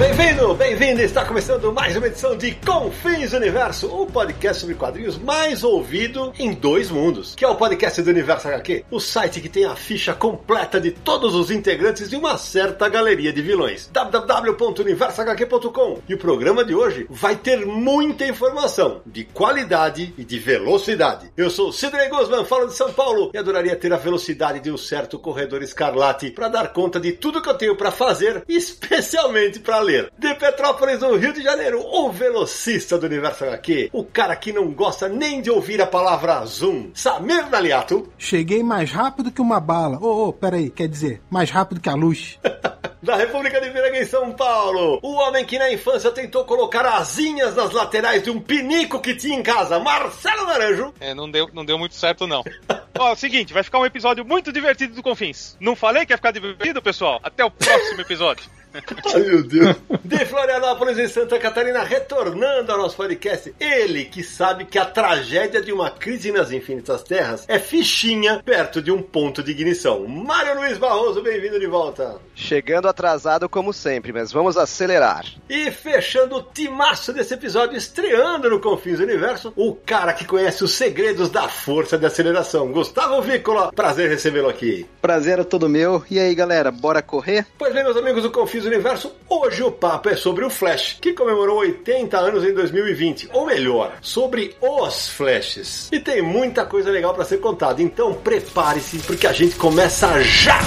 baby. Bem-vindo, bem-vindo! Está começando mais uma edição de Confins Universo, o podcast sobre quadrinhos mais ouvido em dois mundos, que é o podcast do Universo HQ, o site que tem a ficha completa de todos os integrantes de uma certa galeria de vilões. www.universohq.com. E o programa de hoje vai ter muita informação de qualidade e de velocidade. Eu sou Sidney Guzman, falo de São Paulo e adoraria ter a velocidade de um certo corredor escarlate para dar conta de tudo que eu tenho para fazer, especialmente para ler. De Petrópolis, no Rio de Janeiro, o velocista do Universo HQ, o cara que não gosta nem de ouvir a palavra Zoom, Samir Naliato. Cheguei mais rápido que uma bala. Ô, oh, oh, peraí, quer dizer, mais rápido que a luz. da República de Piranga em São Paulo. O homem que na infância tentou colocar asinhas nas laterais de um pinico que tinha em casa, Marcelo Naranjo. É, não deu, não deu muito certo não. Ó, seguinte, vai ficar um episódio muito divertido do Confins. Não falei que ia ficar divertido, pessoal? Até o próximo episódio. Ai, meu Deus. De Florianópolis em Santa Catarina, retornando ao nosso podcast. Ele que sabe que a tragédia de uma crise nas infinitas terras é fichinha perto de um ponto de ignição. Mário Luiz Barroso, bem-vindo de volta. Chegando atrasado como sempre, mas vamos acelerar. E fechando o timaço desse episódio, estreando no Confins do Universo, o cara que conhece os segredos da força de aceleração. Gustavo Vícola, prazer recebê-lo aqui. Prazer é todo meu. E aí, galera, bora correr? Pois bem, meus amigos do Confins do Universo, hoje o papo é sobre o Flash, que comemorou 80 anos em 2020. Ou melhor, sobre os Flashes. E tem muita coisa legal para ser contada, então prepare-se, porque a gente começa já!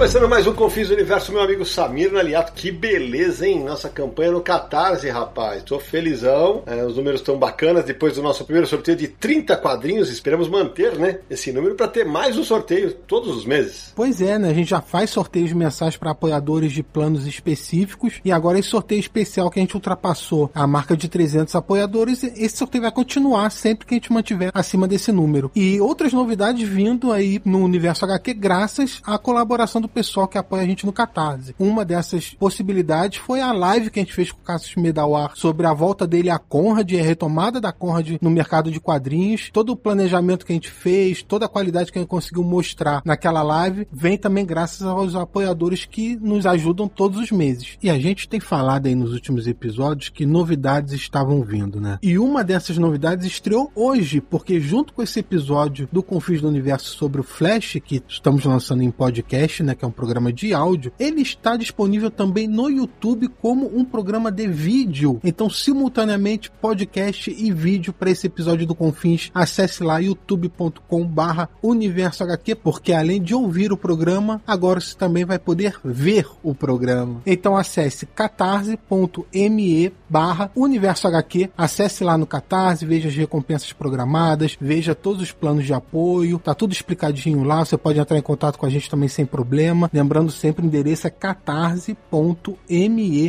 Começando mais um Confis do Universo, meu amigo Samir Naliato. Que beleza, hein? Nossa campanha no Catarse, rapaz. Tô felizão. É, os números estão bacanas. Depois do nosso primeiro sorteio de 30 quadrinhos, esperamos manter, né? Esse número para ter mais um sorteio todos os meses. Pois é, né? A gente já faz sorteios mensais para apoiadores de planos específicos. E agora esse sorteio especial que a gente ultrapassou a marca de 300 apoiadores. Esse sorteio vai continuar sempre que a gente mantiver acima desse número. E outras novidades vindo aí no Universo HQ, graças à colaboração do pessoal que apoia a gente no Catarse. Uma dessas possibilidades foi a live que a gente fez com o Cassius Medawar sobre a volta dele à Conrad e a retomada da Conrad no mercado de quadrinhos. Todo o planejamento que a gente fez, toda a qualidade que a gente conseguiu mostrar naquela live, vem também graças aos apoiadores que nos ajudam todos os meses. E a gente tem falado aí nos últimos episódios que novidades estavam vindo, né? E uma dessas novidades estreou hoje, porque junto com esse episódio do Confis do Universo sobre o Flash, que estamos lançando em podcast, né? Que é um programa de áudio, ele está disponível também no YouTube como um programa de vídeo. Então, simultaneamente, podcast e vídeo para esse episódio do Confins. Acesse lá youtube.com/barra Universo HQ, porque além de ouvir o programa, agora você também vai poder ver o programa. Então, acesse catarse.me barra Universo HQ. Acesse lá no Catarse, veja as recompensas programadas, veja todos os planos de apoio, tá tudo explicadinho lá. Você pode entrar em contato com a gente também sem problema problema. Lembrando sempre, o endereço é catarse.me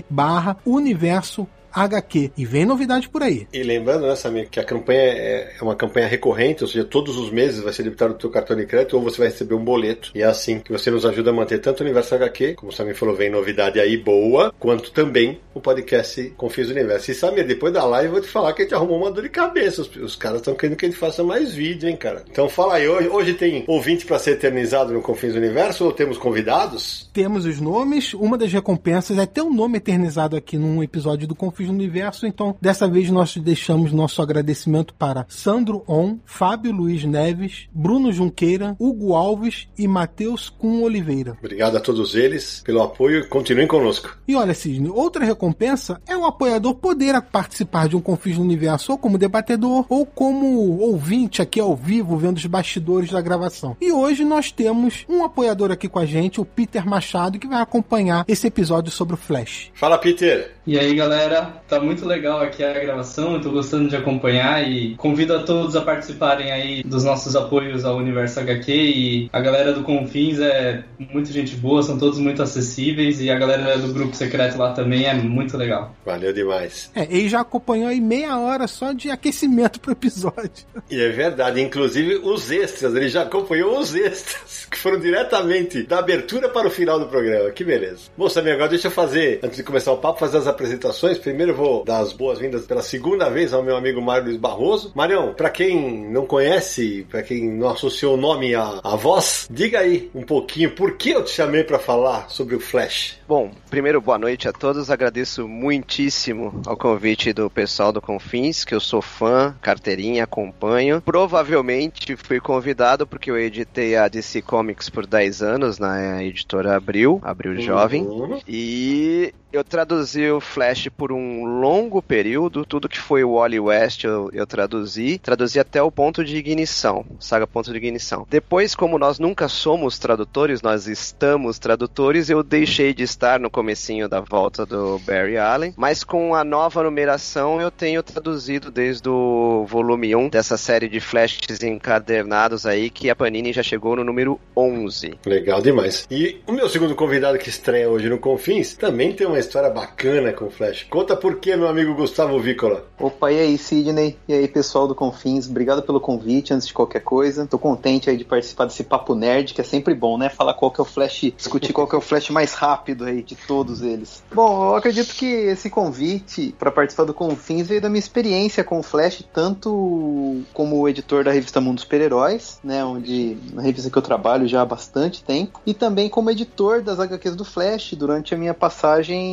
barra universo HQ. E vem novidade por aí. E lembrando, né, Samir, que a campanha é, é uma campanha recorrente, ou seja, todos os meses vai ser debitado o teu cartão de crédito ou você vai receber um boleto. E é assim que você nos ajuda a manter tanto o Universo HQ, como o Samir falou, vem novidade aí boa, quanto também o podcast Confis do Universo. E Samir, depois da live eu vou te falar que a gente arrumou uma dor de cabeça. Os, os caras estão querendo que a gente faça mais vídeo, hein, cara. Então fala aí, hoje, hoje tem ouvinte para ser eternizado no Confins do Universo ou temos convidados? Temos os nomes. Uma das recompensas é ter um nome eternizado aqui num episódio do Confins No Universo, então dessa vez nós deixamos nosso agradecimento para Sandro On, Fábio Luiz Neves, Bruno Junqueira, Hugo Alves e Matheus Cunha Oliveira. Obrigado a todos eles pelo apoio e continuem conosco. E olha, Cisne, outra recompensa é o apoiador poder participar de um Confins no Universo ou como debatedor ou como ouvinte aqui ao vivo, vendo os bastidores da gravação. E hoje nós temos um apoiador aqui com a gente, o Peter Machado, que vai acompanhar esse episódio sobre o Flash. Fala, Peter! E aí, galera, tá muito legal aqui a gravação, eu tô gostando de acompanhar e convido a todos a participarem aí dos nossos apoios ao Universo HQ e a galera do Confins é muita gente boa, são todos muito acessíveis e a galera do grupo secreto lá também é muito legal. Valeu demais. É, ele já acompanhou aí meia hora só de aquecimento pro episódio. E é verdade, inclusive os extras, ele já acompanhou os extras, que foram diretamente da abertura para o final do programa. Que beleza. Bom, Samir, agora deixa eu fazer, antes de começar o papo, fazer as apresentações. Primeiro eu vou dar as boas-vindas pela segunda vez ao meu amigo Mário Luiz Barroso. Marião, para quem não conhece, para quem não associou o nome à, à voz, diga aí um pouquinho por que eu te chamei para falar sobre o Flash. Bom, primeiro boa noite a todos. Agradeço muitíssimo ao convite do pessoal do Confins, que eu sou fã, carteirinha, acompanho. Provavelmente fui convidado porque eu editei a DC Comics por 10 anos na editora Abril, Abril Jovem. Uhum. E eu traduzi o Flash por um longo período, tudo que foi o Wally West eu, eu traduzi, traduzi até o ponto de ignição, saga ponto de ignição. Depois, como nós nunca somos tradutores, nós estamos tradutores, eu deixei de estar no comecinho da volta do Barry Allen, mas com a nova numeração eu tenho traduzido desde o volume 1 dessa série de flashes encadernados aí, que a Panini já chegou no número 11. Legal demais. E o meu segundo convidado que estreia hoje no Confins também tem uma história bacana com o Flash. Conta por que, meu amigo Gustavo Vícola. Opa, e aí, Sidney? E aí, pessoal do Confins? Obrigado pelo convite, antes de qualquer coisa. Tô contente aí de participar desse papo nerd, que é sempre bom, né? Falar qual que é o Flash, discutir qual que é o Flash mais rápido aí de todos eles. Bom, eu acredito que esse convite para participar do Confins veio da minha experiência com o Flash, tanto como editor da revista Mundo Super-Heróis, né? Onde, na revista que eu trabalho já há bastante tempo, e também como editor das HQs do Flash durante a minha passagem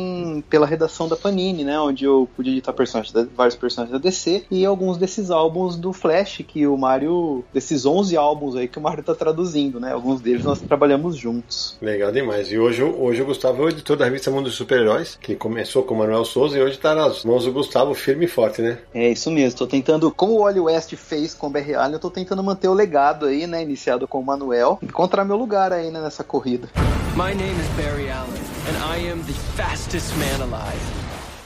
pela redação da Panini, né? Onde eu pude editar personagens da, vários personagens da DC e alguns desses álbuns do Flash que o Mario, desses 11 álbuns aí que o Mario tá traduzindo, né? Alguns deles nós trabalhamos juntos. Legal demais. E hoje, hoje o Gustavo é o editor da revista Mundo dos Super-Heróis, que começou com o Manuel Souza e hoje tá nas mãos do Gustavo firme e forte, né? É isso mesmo, tô tentando, como o Wally West fez com o Barry Allen, eu tô tentando manter o legado aí, né? Iniciado com o Manuel, encontrar meu lugar aí né, nessa corrida. My name is Barry Allen, and I am the fastest man alive.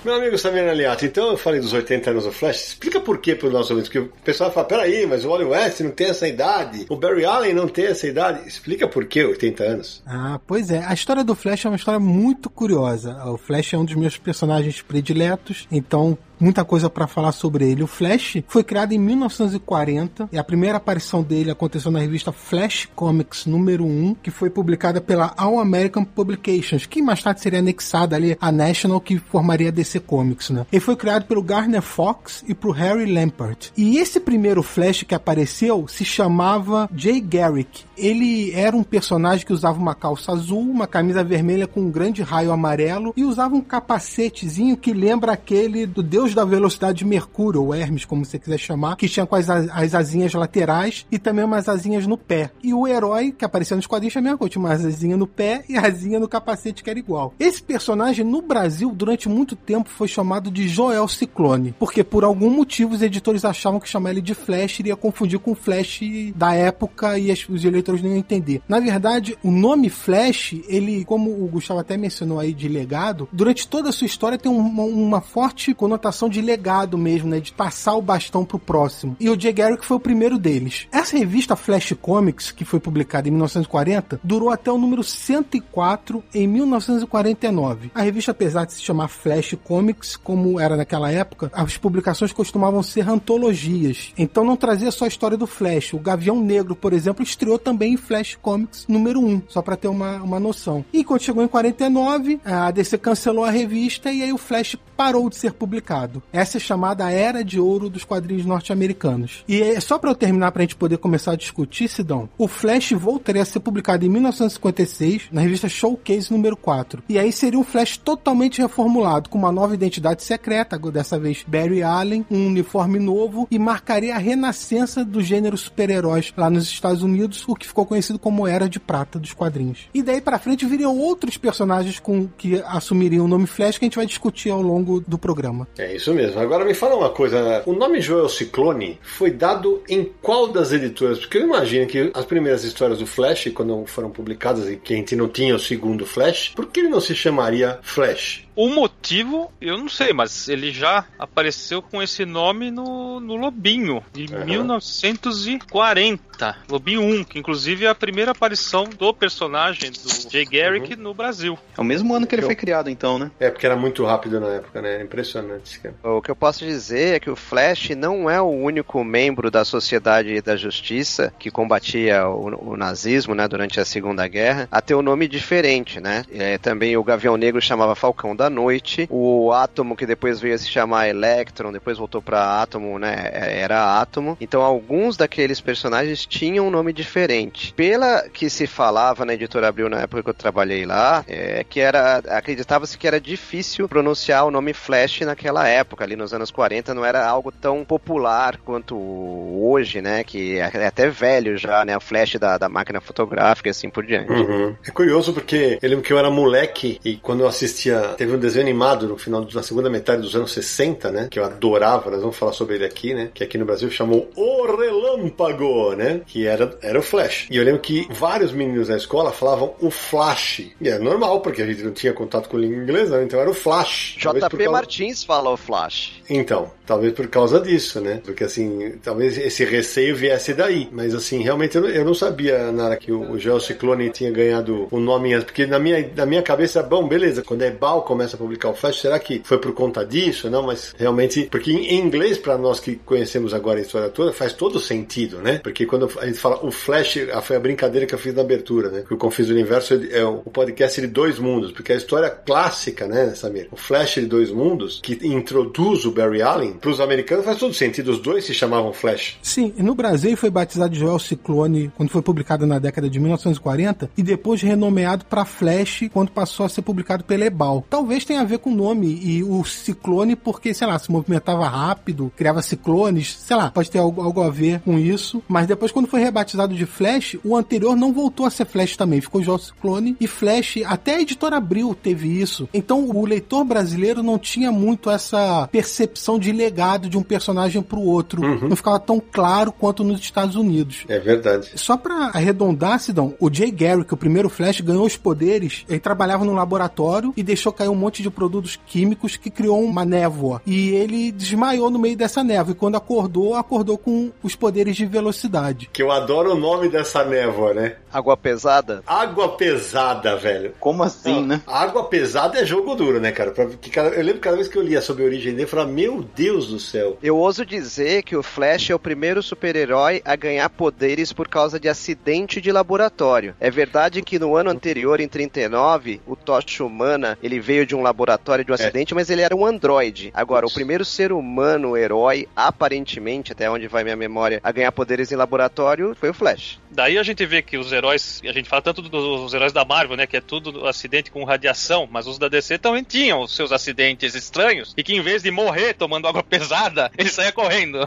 Meu amigo Samir Aliato, então eu falei dos 80 anos do Flash. Explica por que para os nossos ouvintes, porque o pessoal fala, peraí, mas o Wally West não tem essa idade, o Barry Allen não tem essa idade. Explica por que 80 anos. Ah, pois é. A história do Flash é uma história muito curiosa. O Flash é um dos meus personagens prediletos, então muita coisa para falar sobre ele. O Flash foi criado em 1940 e a primeira aparição dele aconteceu na revista Flash Comics número 1, que foi publicada pela All American Publications, que mais tarde seria anexada ali a National, que formaria a DC Comics, né? Ele foi criado pelo Garner Fox e pro Harry Lampert. E esse primeiro Flash que apareceu se chamava Jay Garrick. Ele era um personagem que usava uma calça azul, uma camisa vermelha com um grande raio amarelo e usava um capacetezinho que lembra aquele do Deus da Velocidade de Mercúrio, ou Hermes, como você quiser chamar, que tinha com as, as asinhas laterais e também umas asinhas no pé. E o herói que aparecia nos quadrinhos também tinha uma asinha no pé e asinha no capacete que era igual. Esse personagem no Brasil durante muito tempo foi chamado de Joel Ciclone, porque por algum motivo os editores achavam que chamar ele de Flash iria confundir com o Flash da época e os eleitores não iam entender. Na verdade, o nome Flash, ele, como o Gustavo até mencionou aí de legado, durante toda a sua história tem uma, uma forte conotação de legado mesmo, né? De passar o bastão pro próximo. E o Jay Garrick foi o primeiro deles. Essa revista Flash Comics, que foi publicada em 1940, durou até o número 104 em 1949. A revista, apesar de se chamar Flash Comics, como era naquela época, as publicações costumavam ser antologias. Então não trazia só a história do Flash. O Gavião Negro, por exemplo, estreou também em Flash Comics número 1, só para ter uma, uma noção. E quando chegou em 49, a DC cancelou a revista e aí o Flash parou de ser publicado. Essa é chamada Era de Ouro dos quadrinhos norte-americanos. E é só para eu terminar pra gente poder começar a discutir, Sidão, o Flash voltaria a ser publicado em 1956 na revista Showcase número 4. E aí seria um Flash totalmente reformulado, com uma nova identidade secreta, dessa vez Barry Allen, um uniforme novo e marcaria a renascença do gênero super-heróis lá nos Estados Unidos, o que ficou conhecido como Era de Prata dos quadrinhos. E daí para frente viriam outros personagens com que assumiriam o nome Flash que a gente vai discutir ao longo do programa. É isso mesmo. Agora me fala uma coisa, o nome Joel Ciclone foi dado em qual das editoras? Porque eu imagino que as primeiras histórias do Flash, quando foram publicadas e que a gente não tinha o segundo Flash, por que ele não se chamaria Flash? O motivo, eu não sei, mas ele já apareceu com esse nome no, no Lobinho, de Uhum. 1940. Lobinho 1, que inclusive é a primeira aparição do personagem do Jay Garrick no Brasil. É o mesmo ano que ele foi criado, então, né? É porque era muito rápido na época, né? Era impressionante. cara. O que eu posso dizer é que o Flash não é o único membro da Sociedade da Justiça que combatia o, o nazismo né, durante a Segunda Guerra a ter um nome diferente, né? É, também o Gavião Negro chamava Falcão da Noite, o Átomo, que depois veio a se chamar Electron, depois voltou para Átomo, né? Era Átomo. Então alguns daqueles personagens tinham um nome diferente. Pela que se falava na editora Abril na época que eu trabalhei lá, é que era acreditava-se que era difícil pronunciar o nome Flash naquela época, ali nos anos 40, não era algo tão popular quanto hoje, né? Que é até velho já, né? O Flash da, da máquina fotográfica e assim por diante. Uhum. É curioso porque eu lembro que eu era moleque e quando eu assistia, teve um desenho animado no final da segunda metade dos anos 60, né? Que eu adorava, nós vamos falar sobre ele aqui, né? Que aqui no Brasil chamou O Relâmpago, né? Que era, era o Flash. E eu lembro que vários meninos na escola falavam o Flash. E é normal, porque a gente não tinha contato com língua inglesa, né? então era o Flash. JP causa- Martins fala o Flash. Então, talvez por causa disso, né? Porque assim, talvez esse receio viesse daí. Mas assim, realmente eu não, eu não sabia, Nara, que o, o Geo Ciclone tinha ganhado o nome. Porque na minha, na minha cabeça, bom, beleza, quando a Ebal começa a publicar o Flash, será que foi por conta disso? Não, mas realmente, porque em, inglês, para nós que conhecemos agora a história toda, faz todo sentido, né? Porque quando a gente fala o Flash, foi a brincadeira que eu fiz na abertura, né? Que o Confis Universo é o, podcast de dois mundos, porque a história clássica, né, Samir? O Flash de dois mundos, que introduz o Barry Allen, para os americanos faz todo sentido, os dois se chamavam Flash. Sim, no Brasil foi batizado de Joel Ciclone quando foi publicado na década de 1940 e depois renomeado para Flash quando passou a ser publicado pela Ebal. Talvez tenha a ver com o nome e o Ciclone porque, sei lá, se movimentava rápido, criava ciclones, sei lá, pode ter algo, algo a ver com isso. Mas depois quando foi rebatizado de Flash, o anterior não voltou a ser Flash também, ficou Joel Ciclone e Flash, até a editora Abril teve isso. Então o leitor brasileiro não tinha muito essa percepção de legado de um personagem pro outro. Não ficava tão claro quanto nos Estados Unidos. É verdade. Só pra arredondar, Sidão, o Jay Garrick, o primeiro Flash, ganhou os poderes. Ele trabalhava num laboratório e deixou cair um monte de produtos químicos que criou uma névoa. E ele desmaiou no meio dessa névoa. E quando acordou, acordou com os poderes de velocidade. Que eu adoro o nome dessa névoa, né? Água pesada. Água pesada, velho. Como assim, né? Água pesada é jogo duro, né, cara? Pra- que cada- eu lembro que cada vez que eu lia sobre a origem dele, eu falava, meu Deus do céu. Eu ouso dizer que o Flash é o primeiro super-herói a ganhar poderes por causa de acidente de laboratório. É verdade que no ano anterior, em 39, o Tocha Humana, ele veio de um laboratório de um acidente, mas ele era um androide. Agora, o primeiro ser humano herói, aparentemente, até onde vai minha memória, a ganhar poderes em laboratório foi o Flash. Daí a gente vê que os heróis, a gente fala tanto dos heróis da Marvel, né, que é tudo acidente com radiação, mas os da DC também tinham os seus acidentes estranhos e que em vez de morrer tomando água pesada, ele saía correndo.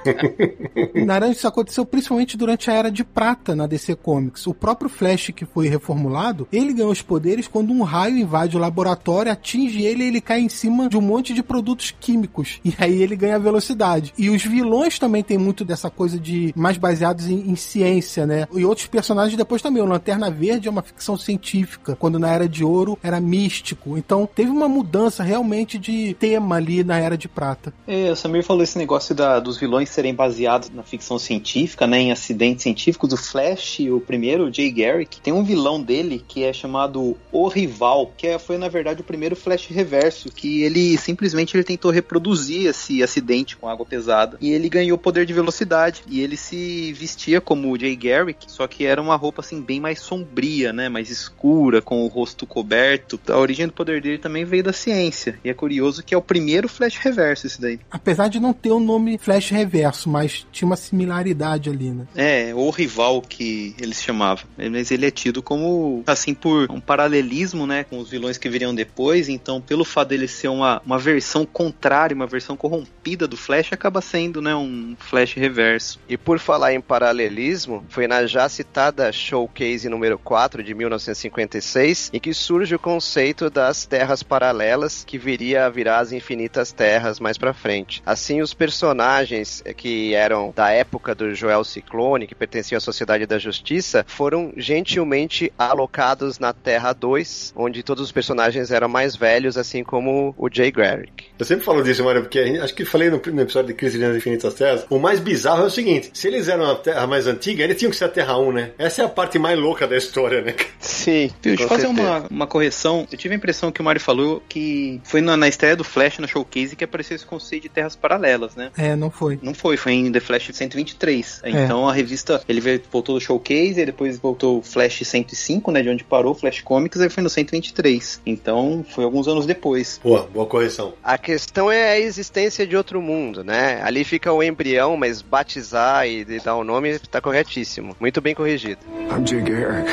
Naranja, isso aconteceu principalmente durante a Era de Prata na DC Comics. O próprio Flash que foi reformulado, ele ganhou os poderes quando um raio invade o laboratório, atinge ele ele cai em cima de um monte de produtos químicos. E aí ele ganha velocidade. E os vilões também têm muito dessa coisa de mais baseados em, em ciência, né? E outros personagens depois também. O Lanterna Verde é uma ficção científica, quando na Era de Ouro era místico. Então teve uma mudança realmente de tema ali na Era de Prata. É, o Samir falou esse negócio da- dos vilões serem baseados na ficção científica, né, em acidentes científicos. O Flash, o primeiro, o Jay Garrick, tem um vilão dele que é chamado O Rival, que é- foi na verdade o primeiro Flash Reverso, que ele simplesmente ele tentou reproduzir esse acidente com água pesada e ele ganhou poder de velocidade e ele se vestia como o Jay Garrick, só que era uma roupa assim bem mais sombria, né, mais escura, com o rosto coberto. A origem do poder dele também veio da ciência. E é curioso que é o primeiro Flash Reverso esse daí. Apesar de não ter o nome Flash Reverso, mas tinha uma similaridade ali, né? É, o rival que eles chamavam. Mas ele é tido como, assim, por um paralelismo, né, com os vilões que viriam depois. Então, pelo fato dele ser uma, uma versão contrária, uma versão corrompida do Flash, acaba sendo, né, um Flash Reverso. E por falar em paralelismo, foi na já citada Showcase número 4 de 1956 em que surge o conceito das terras paralelas que viria a virar as infinitas terras mais pra frente. Assim, os personagens que eram da época do Joel Ciclone, que pertenciam à Sociedade da Justiça, foram gentilmente alocados na Terra 2, onde todos os personagens eram mais velhos, assim como o Jay Garrick. Eu sempre falo disso, Mário, porque acho que falei no, no episódio de Crise das Infinitas Terras. O mais bizarro é o seguinte: se eles eram a Terra mais antiga, eles tinham que ser a Terra 1, né? Essa é a parte mais louca da história, né? Sim. Deixa eu fazer uma, uma correção. Eu tive a impressão que o Mario falou que foi na, na estreia do Flash na Showcase que apareceu esse conceito de terras paralelas, né? É, não foi. Não foi, foi em The Flash 123. É. Então a revista, ele veio- voltou do Showcase, e depois voltou o Flash 105, né, de onde parou o Flash Comics, aí foi no 123. Então foi alguns anos depois. Boa, boa correção. A questão é a existência de outro mundo, né? Ali fica o embrião, mas batizar e e dar o nome tá corretíssimo. Muito bem corrigido. I'm Jay Garrick.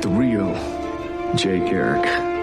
The real Jay Garrick.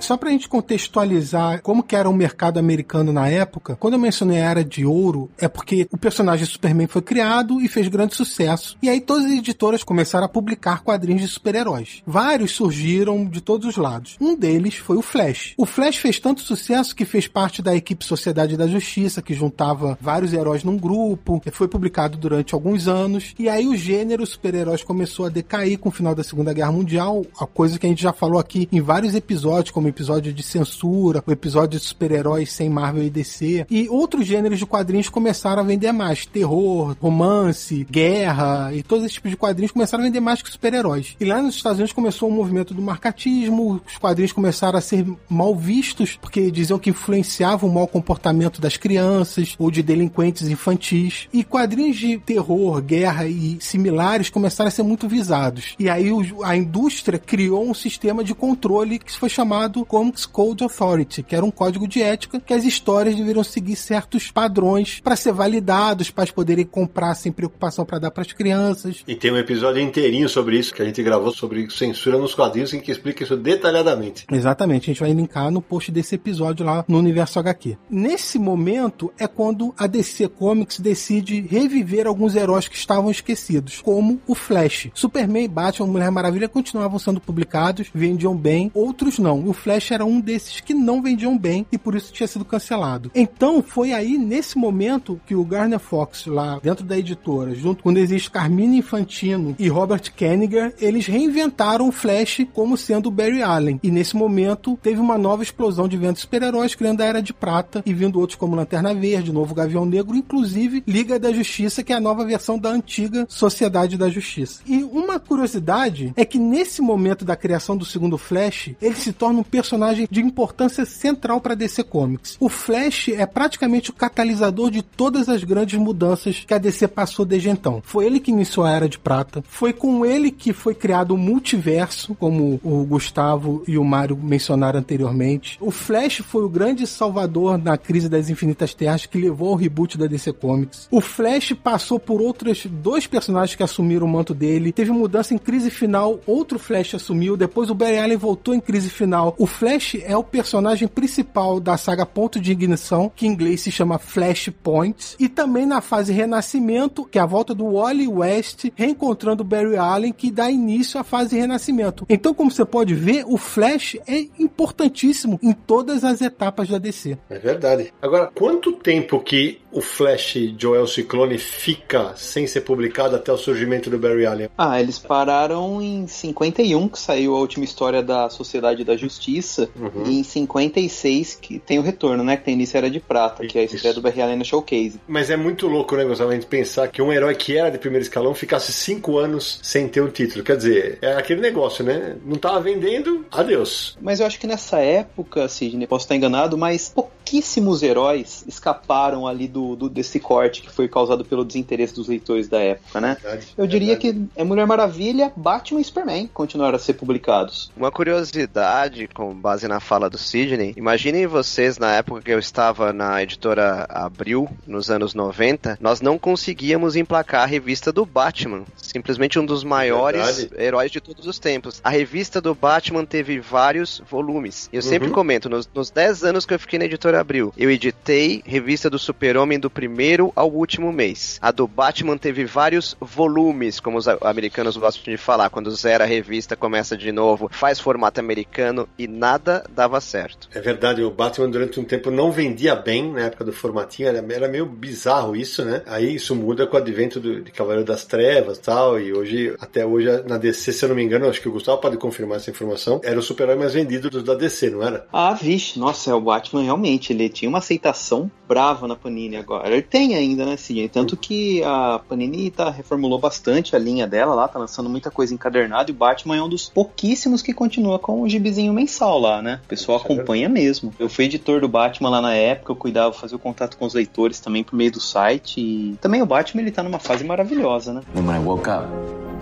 Só pra gente contextualizar como que era o mercado americano na época, quando eu mencionei a Era de Ouro, é porque o personagem Superman foi criado e fez grande sucesso. E aí todas as editoras começaram a publicar quadrinhos de super-heróis. Vários surgiram de todos os lados. Um deles foi o Flash. O Flash fez tanto sucesso que fez parte da equipe Sociedade da Justiça, que juntava vários heróis num grupo. Foi publicado durante alguns anos. E aí o gênero super-heróis começou a decair com o final da Segunda Guerra Mundial, a coisa que a gente já falou aqui em vários episódios, como episódio de censura, o episódio de super-heróis sem Marvel e DC. E outros gêneros de quadrinhos começaram a vender mais. Terror, romance, guerra e todos esses tipos de quadrinhos começaram a vender mais que super-heróis. E lá nos Estados Unidos começou o movimento do marcatismo, os quadrinhos começaram a ser mal vistos, porque diziam que influenciavam o mau comportamento das crianças ou de delinquentes infantis. E quadrinhos de terror, guerra e similares começaram a ser muito visados. E aí a indústria criou um sistema de controle que foi chamado Comics Code Authority, que era um código de ética que as histórias deveriam seguir certos padrões para ser validados, para poderem comprar sem preocupação para dar para as crianças. E tem um episódio inteirinho sobre isso que a gente gravou sobre censura nos quadrinhos em que explica isso detalhadamente. Exatamente, a gente vai linkar no post desse episódio lá no Universo HQ. Nesse momento é quando a DC Comics decide reviver alguns heróis que estavam esquecidos, como o Flash. Superman, e Batman, Mulher Maravilha continuavam sendo publicados, vendiam bem, outros não. O Flash era um desses que não vendiam bem e por isso tinha sido cancelado. Então foi aí nesse momento que o Garner Fox lá dentro da editora, junto com existe Carmine Infantino e Robert Kanigher, eles reinventaram o Flash como sendo o Barry Allen. E nesse momento teve uma nova explosão de vendas super-heróis, criando a Era de Prata e vindo outros como Lanterna Verde, Novo Gavião Negro, inclusive Liga da Justiça, que é a nova versão da antiga Sociedade da Justiça. E uma curiosidade é que nesse momento da criação do segundo Flash, ele se torna um personagem de importância central para DC Comics. O Flash é praticamente o catalisador de todas as grandes mudanças que a DC passou desde então. Foi ele que iniciou a Era de Prata, foi com ele que foi criado o multiverso, como o Gustavo e o Mário mencionaram anteriormente. O Flash foi o grande salvador na crise das Infinitas Terras que levou ao reboot da DC Comics. O Flash passou por outros dois personagens que assumiram o manto dele. Teve mudança em crise final, outro Flash assumiu, depois o Barry Allen voltou em crise final. O Flash é o personagem principal da saga Ponto de Ignição, que em inglês se chama Flashpoint, e também na fase Renascimento, que é a volta do Wally West reencontrando o Barry Allen, que dá início à fase Renascimento. Então, como você pode ver, o Flash é importantíssimo em todas as etapas da DC. É verdade. Agora, quanto tempo que o Flash Joel Ciclone fica sem ser publicado até o surgimento do Barry Allen? Ah, eles pararam em 51, que saiu a última história da Sociedade da Justiça. Justiça. Uhum. E em 56 que tem o retorno, né? Que tem início Era de Prata, que é a estreia Isso. do Barry Allen no Showcase. Mas é muito louco, né, Gustavo, a gente pensar que um herói que era de primeiro escalão ficasse cinco anos sem ter um título. Quer dizer, é aquele negócio, né? Não tava vendendo, adeus. Mas eu acho que nessa época, Sidney, posso estar enganado, mas pouquíssimos heróis escaparam ali do, do- desse corte que foi causado pelo desinteresse dos leitores da época, né? Verdade, Eu diria verdade. que é Mulher Maravilha, Batman e Superman continuaram a ser publicados. Uma curiosidade, com base na fala do Sidney, imaginem vocês na época que eu estava na editora Abril, nos anos 90, nós não conseguíamos emplacar a revista do Batman. Simplesmente um dos maiores Verdade. heróis de todos os tempos. A revista do Batman teve vários volumes. Eu sempre Uhum. comento, nos, nos 10 anos que eu fiquei na editora Abril, eu editei revista do Super-Homem do primeiro ao último mês. A do Batman teve vários volumes, como os americanos gostam de falar. Quando zera a revista, começa de novo, faz formato americano e nada dava certo. É verdade, o Batman durante um tempo não vendia bem na época do formatinho, era, era meio bizarro isso, né? Aí isso muda com o advento do, de Cavaleiro das Trevas e tal, e hoje, até hoje, na DC, se eu não me engano, acho que o Gustavo pode confirmar essa informação, era o super-herói mais vendido dos da DC, não era? Ah, vixe, nossa, é o Batman realmente, ele tinha uma aceitação brava na Panini agora. Ele tem ainda, né, Sidney? Tanto que a Panini tá, reformulou bastante a linha dela lá, tá lançando muita coisa encadernada e o Batman é um dos pouquíssimos que continua com o gibizinho mensal lá, né? O pessoal é acompanha mesmo. Eu fui editor do Batman lá na época, eu cuidava, fazia o contato com os leitores também por meio do site e também o Batman ele tá numa fase maravilhosa, né? When I woke up,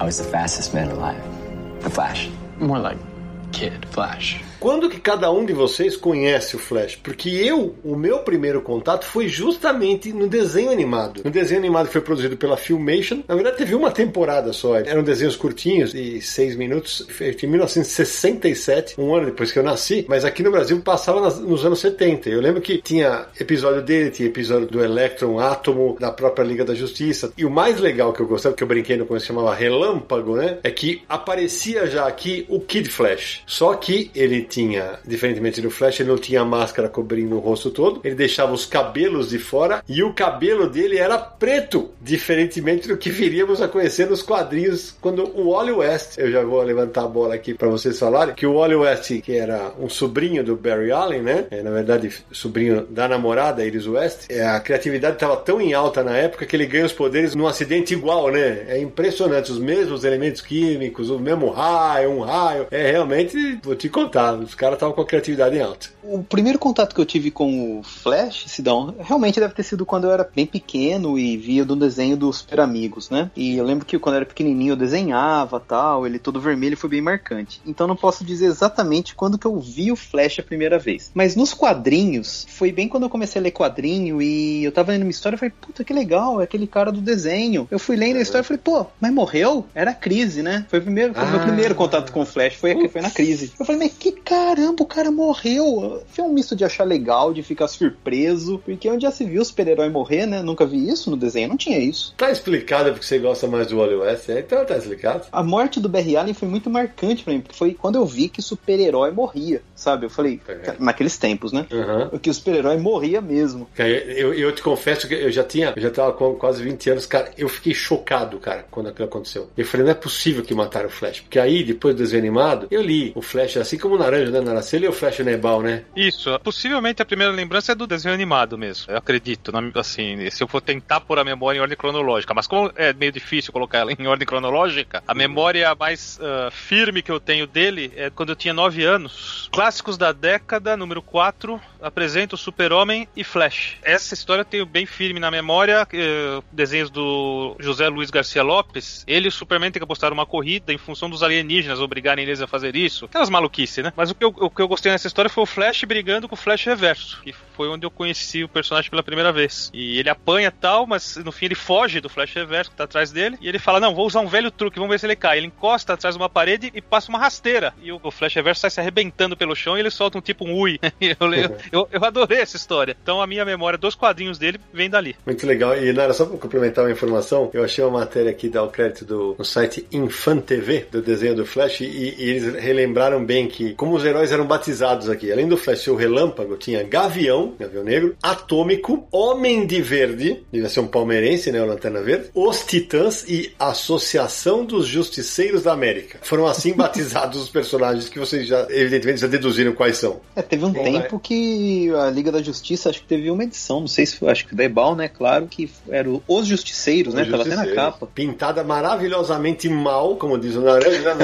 I was the fastest man alive. The Flash. More like Kid Flash. Quando que cada um de vocês conhece o Flash? Porque eu, o meu primeiro contato foi justamente no desenho animado. No desenho animado que foi produzido pela Filmation. Na verdade, teve uma temporada só. Eram desenhos curtinhos, de seis minutos, feito em 1967, um ano depois que eu nasci. Mas aqui no Brasil passava nos anos 70. Eu lembro que tinha episódio dele, tinha episódio do Electron, Átomo, da própria Liga da Justiça. E o mais legal que eu gostava, que eu brinquei no começo, chamava Relâmpago, né? É que aparecia já aqui o Kid Flash. Só que ele tinha, diferentemente do Flash, ele não tinha máscara cobrindo o rosto todo. Ele deixava os cabelos de fora e o cabelo dele era preto, diferentemente do que viríamos a conhecer nos quadrinhos quando o Wally West, eu já vou levantar a bola aqui para vocês falarem, que o Wally West, que era um sobrinho do Barry Allen, né? É, na verdade, sobrinho da namorada Iris West, é, a criatividade estava tão em alta na época que ele ganha os poderes num acidente igual, né? É impressionante, os mesmos elementos químicos, o mesmo raio, um raio. É realmente, vou te contar, os caras estavam com a criatividade em alta. O primeiro contato que eu tive com o Flash, Sidão, realmente deve ter sido quando eu era bem pequeno e via do desenho dos Super Amigos, né? E eu lembro que quando eu era pequenininho eu desenhava tal, ele todo vermelho foi bem marcante. Então não posso dizer exatamente quando que eu vi o Flash a primeira vez. Mas nos quadrinhos, foi bem quando eu comecei a ler quadrinho e eu tava lendo uma história e falei, puta que legal, é aquele cara do desenho. Eu fui lendo a história e falei, pô, mas morreu? Era a crise, né? Foi o primeiro, foi o meu Ah. primeiro contato com o Flash, foi, foi na crise. Eu falei, mas que caramba, o cara morreu. Foi um misto de achar legal, de ficar surpreso, porque onde já se viu o super-herói morrer, né? Nunca vi isso no desenho, não tinha isso. Tá explicado porque você gosta mais do Wally West, é? então tá explicado. A morte do Barry Allen foi muito marcante pra mim, porque foi quando eu vi que super-herói morria, sabe? Eu falei, É. naqueles tempos, né? Uhum. Que o super-herói morria mesmo. Cara, Eu, eu te confesso que eu já tinha, eu já tava com quase 20 anos, cara, eu fiquei chocado, cara, quando aquilo aconteceu. Eu falei, não é possível que mataram o Flash. Porque aí, depois do desenho animado, eu li o Flash, assim como o Naranja, né, Nara? Você leu o Flash Nebal, né? Isso, possivelmente a primeira lembrança é do desenho animado mesmo. Eu acredito, assim, se eu for tentar pôr a memória em ordem cronológica, mas como é meio difícil colocar ela em ordem cronológica, a memória mais ah, firme que eu tenho dele é quando eu tinha 9 anos. Clássicos da década, número 4, apresenta o Super-Homem e Flash. Essa história eu tenho bem firme na memória, eh, desenhos do José Luiz Garcia Lopes. Ele e o Superman têm que apostar uma corrida em função dos alienígenas obrigarem eles a fazer isso. Aquelas maluquices, né? Mas o que, eu, o que eu gostei nessa história foi o Flash brigando com o Flash Reverso, que foi onde eu conheci o personagem pela primeira vez. E ele apanha tal, mas no fim ele foge do Flash Reverso que tá atrás dele. E ele fala: Não, vou usar um velho truque, vamos ver se ele cai. Ele encosta atrás de uma parede e passa uma rasteira. E o, Flash Reverso sai se arrebentando pelo chão e ele solta um tipo um ui. eu, Eu, eu adorei essa história. Então a minha memória dos quadrinhos dele vem dali. Muito legal. E Nara, só para complementar uma informação, eu achei uma matéria aqui, dá o crédito do, no site Infan TV, do desenho do Flash, e, e eles relembraram bem que, como os heróis eram batizados aqui, além do Flash ser o Relâmpago, tinha Gavião, Gavião Negro, Atômico, Homem de Verde, devia ser um palmeirense, né, o Lanterna Verde, os Titãs e Associação dos Justiceiros da América. Foram assim batizados os personagens que vocês já, evidentemente, já deduziram quais são. É, teve um Bom, tempo que a Liga da Justiça, acho que teve uma edição, não sei se foi, acho que da Ebal, né? Claro, que era o Os Justiceiros, né? Os Tava até na Justiceiros. capa. Pintada maravilhosamente mal, como diz o Naranjo, né,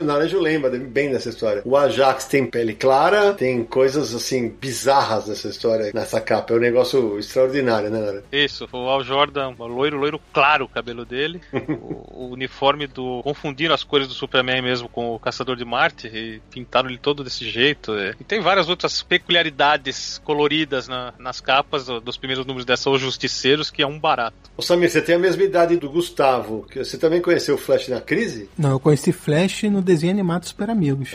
o Naranjo lembra bem dessa história. O Ajax tem pele clara, tem coisas assim bizarras nessa história, nessa capa. É um negócio extraordinário, né, Naranjo? Isso, o Al Jordan, o loiro, loiro claro o cabelo dele. o, o uniforme do. Confundiram as cores do Superman mesmo com o Caçador de Marte e pintaram ele todo desse jeito. é. E tem várias outras peculiaridades coloridas na- nas capas do- dos primeiros números dessa Os Justiceiros, que é um barato. Ô Samir, você tem a mesma idade do Gustavo, que você também conheceu o Flash na crise? Não, eu conheci Flash no desenho animado Super Amigos.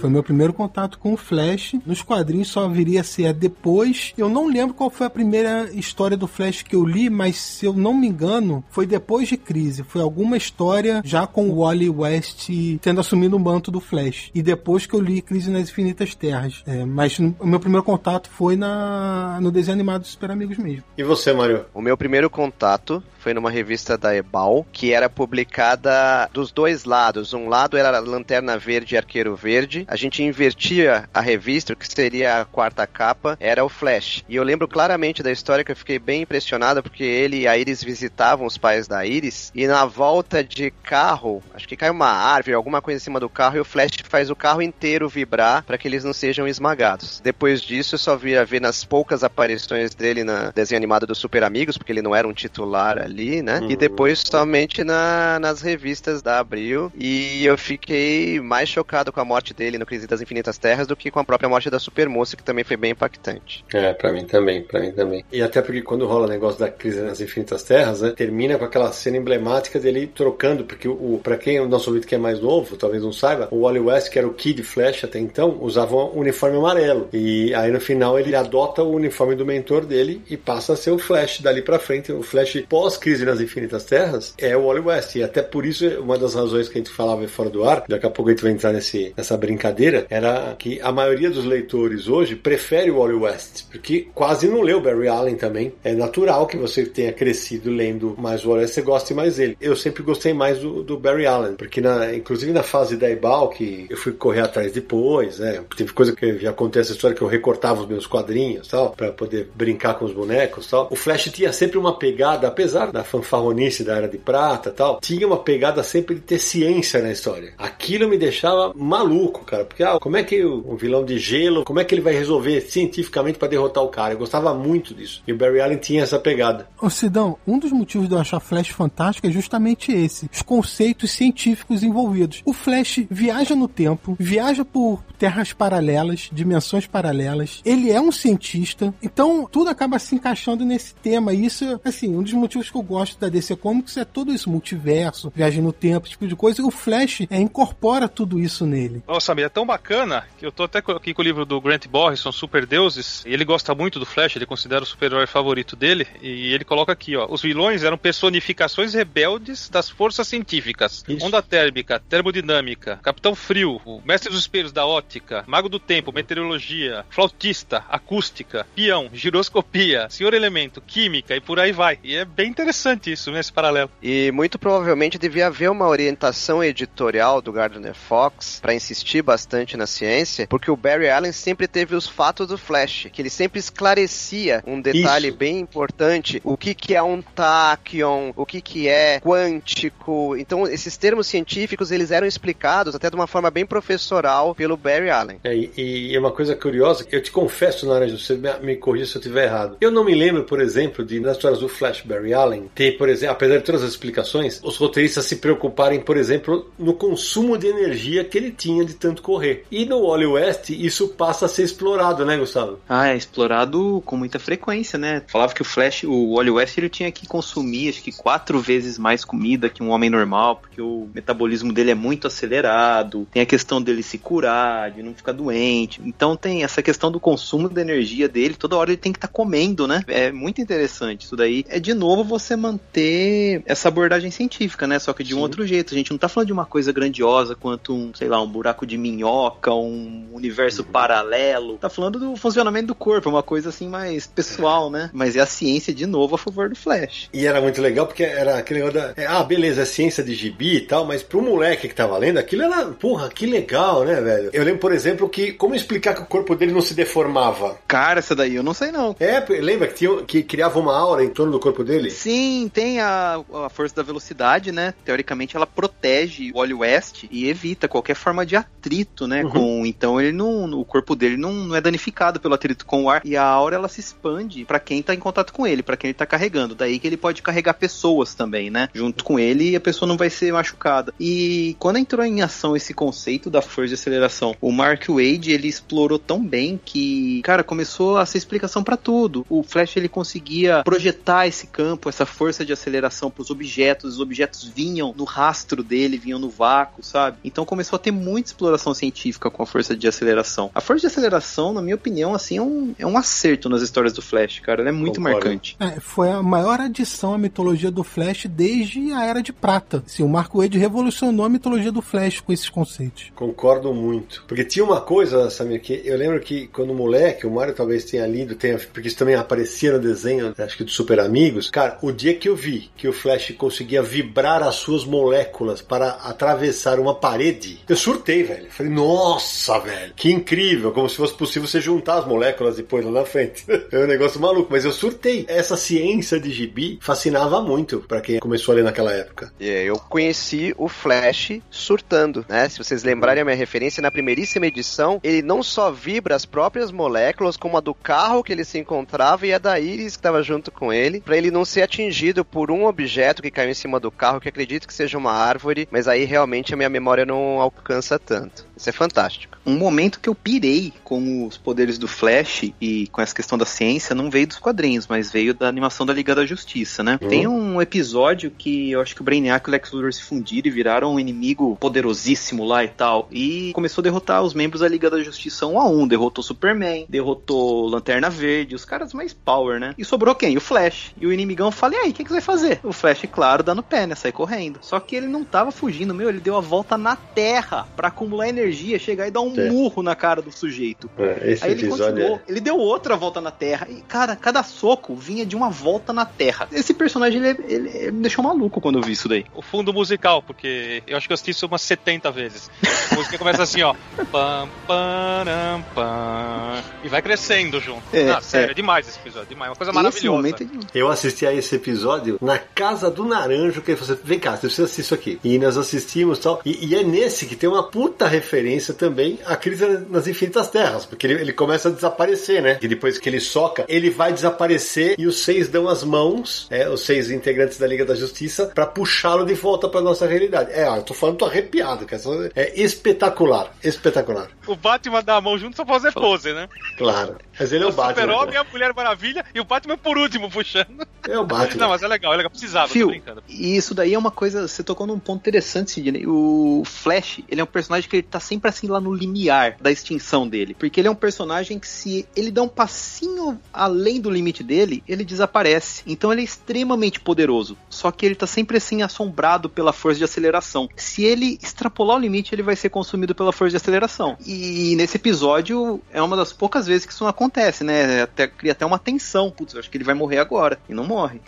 Foi meu primeiro contato com o Flash. Nos quadrinhos só viria a ser depois. Eu não lembro qual foi a primeira história do Flash que eu li, mas se eu não me engano, foi depois de Crise. Foi alguma história já com o Wally West tendo assumido o manto do Flash. E depois que eu li Crise nas Infinitas Terras. É, mas o meu primeiro contato foi na, no desenho animado Super Amigos mesmo. E você, Mário? O meu primeiro contato foi numa revista da Ebal, que era publicada dos dois lados. Um lado era Lanterna Verde e Arqueiro Verde. A gente invertia a revista, o que seria a quarta capa, era o Flash. E eu lembro claramente da história que eu fiquei bem impressionado, porque ele e a Iris visitavam os pais da Iris, e na volta de carro, acho que cai uma árvore, alguma coisa em cima do carro, e o Flash faz o carro inteiro vibrar para que eles não sejam esmagados. Depois disso, eu só via ver nas poucas aparições dele na desenho animado dos Super Amigos, porque ele não era um titular ali, né? E depois somente na, nas revistas da Abril. E eu fiquei mais chocado com a morte dele no Crise das Infinitas Terras do que com a própria morte da Supermoça, que também foi bem impactante. É, pra mim também, pra mim também. E até porque quando rola o negócio da crise nas infinitas terras, né, termina com aquela cena emblemática dele trocando, porque o, o para quem é o nosso ouvinte que é mais novo, talvez não saiba, o Wally West, que era o Kid Flash até então, usava um uniforme amarelo. E aí no final ele adota o uniforme do mentor dele e passa a ser o Flash dali pra frente. O Flash pós-crise nas infinitas terras é o Wally West. E até por isso, uma das razões que a gente falava fora do ar, daqui a pouco a gente vai entrar nesse, nessa brincadeira, era que a maioria dos leitores hoje prefere o Wally West, porque quase não leu Barry Allen também. É natural que você tenha crescido lendo mais o Wally West, você goste mais dele. Eu sempre gostei mais do, do Barry Allen, porque na, inclusive na fase da Ebal, que eu fui correr atrás depois, né? Teve coisa que já contei essa história que eu recortava os meus quadrinhos, tal, para poder brincar com os bonecos, tal. O Flash tinha sempre uma pegada, apesar da fanfarronice da Era de Prata, tal, tinha uma pegada sempre de ter ciência na história. Aquilo me deixava maluco, cara, porque ah, como é que o, vilão de gelo, como é que ele vai resolver cientificamente para derrotar o cara? Eu gostava muito disso. E o Barry Allen tinha essa pegada. Ô Sidão, um dos motivos de eu achar Flash fantástico é justamente esse: os conceitos científicos envolvidos. O Flash viaja no tempo, viaja por terras paralelas, dimensões paralelas. Ele é um cientista, então tudo acaba se encaixando nesse tema. E isso, assim, um dos motivos que eu gosto da DC Comics é todo esse multiverso, viagem no tempo, tipo de coisa. E o Flash é, incorpora tudo isso nele. Nossa, Samir, é tão bacana que eu tô até aqui com o livro do Grant Morrison, Super Deuses, e ele gosta muito do Flash, ele considera o super-herói favorito dele, e ele coloca aqui, ó, os vilões eram personificações rebeldes das forças científicas. Isso. Onda térmica, termodinâmica, Capitão Frio, o Mestre dos Espelhos da Ótica, Mago do Tempo, Meteorologia, Flautista, Acústica, Peão, Giroscopia, Senhor Elemento, Química e por aí vai. E é bem interessante isso, nesse paralelo. E muito provavelmente devia haver uma orientação editorial do Gardner Fox para insistir bastante na ciência, porque o Barry Allen sempre teve os fatos do Flash, que ele sempre esclarecia um detalhe Isso. bem importante, o que que é um táquion, o que que é quântico. Então esses termos científicos eles eram explicados até de uma forma bem professoral pelo Barry Allen. É, e, e é uma coisa curiosa, eu te confesso, Naranjo, você me, me corrija se eu estiver errado. Eu não me lembro, por exemplo, de nas histórias do Flash Barry Allen ter, por exemplo, apesar de todas as explicações, os roteiristas se preocuparem, por exemplo, no consumo de energia que ele tinha de tanto correr. E no Wally West isso passa a ser explorado, né, Gustavo? Ah, é explorado com muita frequência, né? Falava que o Flash, o Wally West, ele tinha que consumir acho que quatro vezes mais comida que um homem normal, porque o metabolismo dele é muito acelerado, tem a questão dele se curar, de não ficar doente. Então tem essa questão do consumo da energia dele, toda hora ele tem que estar tá comendo, né? É muito interessante isso daí. É de novo você manter essa abordagem científica, né? Só que de um Sim. outro jeito. A gente não tá falando de uma coisa grandiosa quanto um, sei lá, um buraco de minhoca, um universo uhum. paralelo. Tá falando do funcionamento do corpo, é uma coisa assim mais pessoal, né? Mas é a ciência de novo a favor do Flash. E era muito legal porque era aquele negócio da. É, ah, beleza, é ciência de gibi e tal, mas pro moleque que tava lendo, aquilo era. Porra, que legal, né, velho? Eu lembro, por exemplo, que. Como explicar que o corpo dele não se deformava? Cara, essa daí eu não sei não. É, lembra que, tinha, que criava uma aura em torno do corpo dele? Sim, tem a, a força da velocidade, né? Teoricamente ela protege o Wally West e evita qualquer forma de atrito, né? Uhum. Com, então ele não. O corpo dele não, não é danificado pelo atrito com o ar. E a aura ela se expande para quem tá em contato com ele, para quem ele tá carregando. Daí que ele pode carregar pessoas também, né? Junto com ele e a pessoa não vai ser machucada. E quando entrou em ação esse conceito da força de aceleração, o Mark Wade ele explorou tão bem que, cara, começou a ser explicação para tudo. O Flash ele conseguia projetar esse campo, essa força de aceleração para os objetos, os objetos vinham no rastro dele, vinham no vácuo, sabe? Então começou a ter muita exploração científica com a força de aceleração. A força de aceleração, na minha opinião, assim, é um, é um acerto nas histórias do Flash, cara. Ela é muito Concordo. marcante. É, foi a maior adição à mitologia do Flash desde a Era de Prata. Sim, o Marco Wade revolucionou a mitologia do Flash com esses conceitos. Concordo muito. Porque tinha uma coisa, Samir, que eu lembro que quando moleque, o Mario talvez tenha lido, tenha, porque isso também aparecia no desenho, acho que do Super Amigos. Cara, o dia que eu vi que o Flash conseguia vibrar as suas moléculas para atravessar uma parede, eu surtei, velho. Falei, nossa, velho, que incrível, como se fosse possível você juntar as moléculas depois lá na frente. é um negócio maluco, mas eu surtei. Essa ciência de gibi fascinava muito para quem começou a ler naquela época. É, eu conheci o Flash surtando, né? Se vocês lembrarem a minha referência, na primeiríssima edição, ele não só vibra as próprias moléculas, como a do carro que ele se encontrava e a da Iris que estava junto com ele, para ele não ser atingido por um objeto que caiu em cima do carro, que acredito que seja uma árvore, mas aí realmente a minha memória não alcança tanto. Isso é fantástico. Um momento que eu pirei com os poderes do Flash e com essa questão da ciência não veio dos quadrinhos, mas veio da animação da Liga da Justiça, né? Uhum. Tem um episódio que eu acho que o Brainiac e o Lex Luthor se fundiram e viraram um inimigo poderosíssimo lá e tal. E começou a derrotar os membros da Liga da Justiça um a um. Derrotou Superman, derrotou Lanterna Verde, os caras mais power, né? E sobrou quem? O Flash. E o inimigão fala: e aí, o que, que você vai fazer? O Flash, claro, dando pé, né? Sai correndo. Só que ele não tava fugindo, meu, ele deu a volta na Terra para acumular energia energia, chegar e dar um é. murro na cara do sujeito. É, Aí ele continuou, é... ele deu outra volta na Terra. E, cara, cada soco vinha de uma volta na Terra. Esse personagem, ele, ele, ele me deixou maluco quando eu vi isso daí. O fundo musical, porque eu acho que eu assisti isso umas 70 vezes. A música começa assim, ó. Pam, pam, pam, e vai crescendo junto. É, ah, sério, é. é demais esse episódio, demais. Uma coisa maravilhosa. É eu assisti a esse episódio na casa do Naranjo, que ele falou assim, vem cá, você precisa assistir isso aqui. E nós assistimos e tal. E, e é nesse que tem uma puta referência referência também à crise nas infinitas terras, porque ele, ele começa a desaparecer, né? E depois que ele soca, ele vai desaparecer e os seis dão as mãos, é, os seis integrantes da Liga da Justiça, para puxá-lo de volta para nossa realidade. É, ó, eu tô falando, tô arrepiado, cara. É espetacular, espetacular. O Batman dá a mão junto só pra fazer pose, né? Claro. Mas ele é o, o Batman. Super-Homem, a Mulher Maravilha e o Batman por último puxando. É o Batman. Não, mas é legal, é legal. Precisava, Phil, tô brincando. E isso daí é uma coisa, você tocou num ponto interessante, Sidney. O Flash, ele é um personagem que ele tá sempre assim lá no limiar da extinção dele. Porque ele é um personagem que se ele dá um passinho além do limite dele, ele desaparece. Então ele é extremamente poderoso. Só que ele tá sempre assim assombrado pela força de aceleração. Se ele extrapolar o limite, ele vai ser consumido pela força de aceleração. E nesse episódio é uma das poucas vezes que isso não acontece, né? Até, cria até uma tensão. Putz, acho que ele vai morrer agora. E não morre.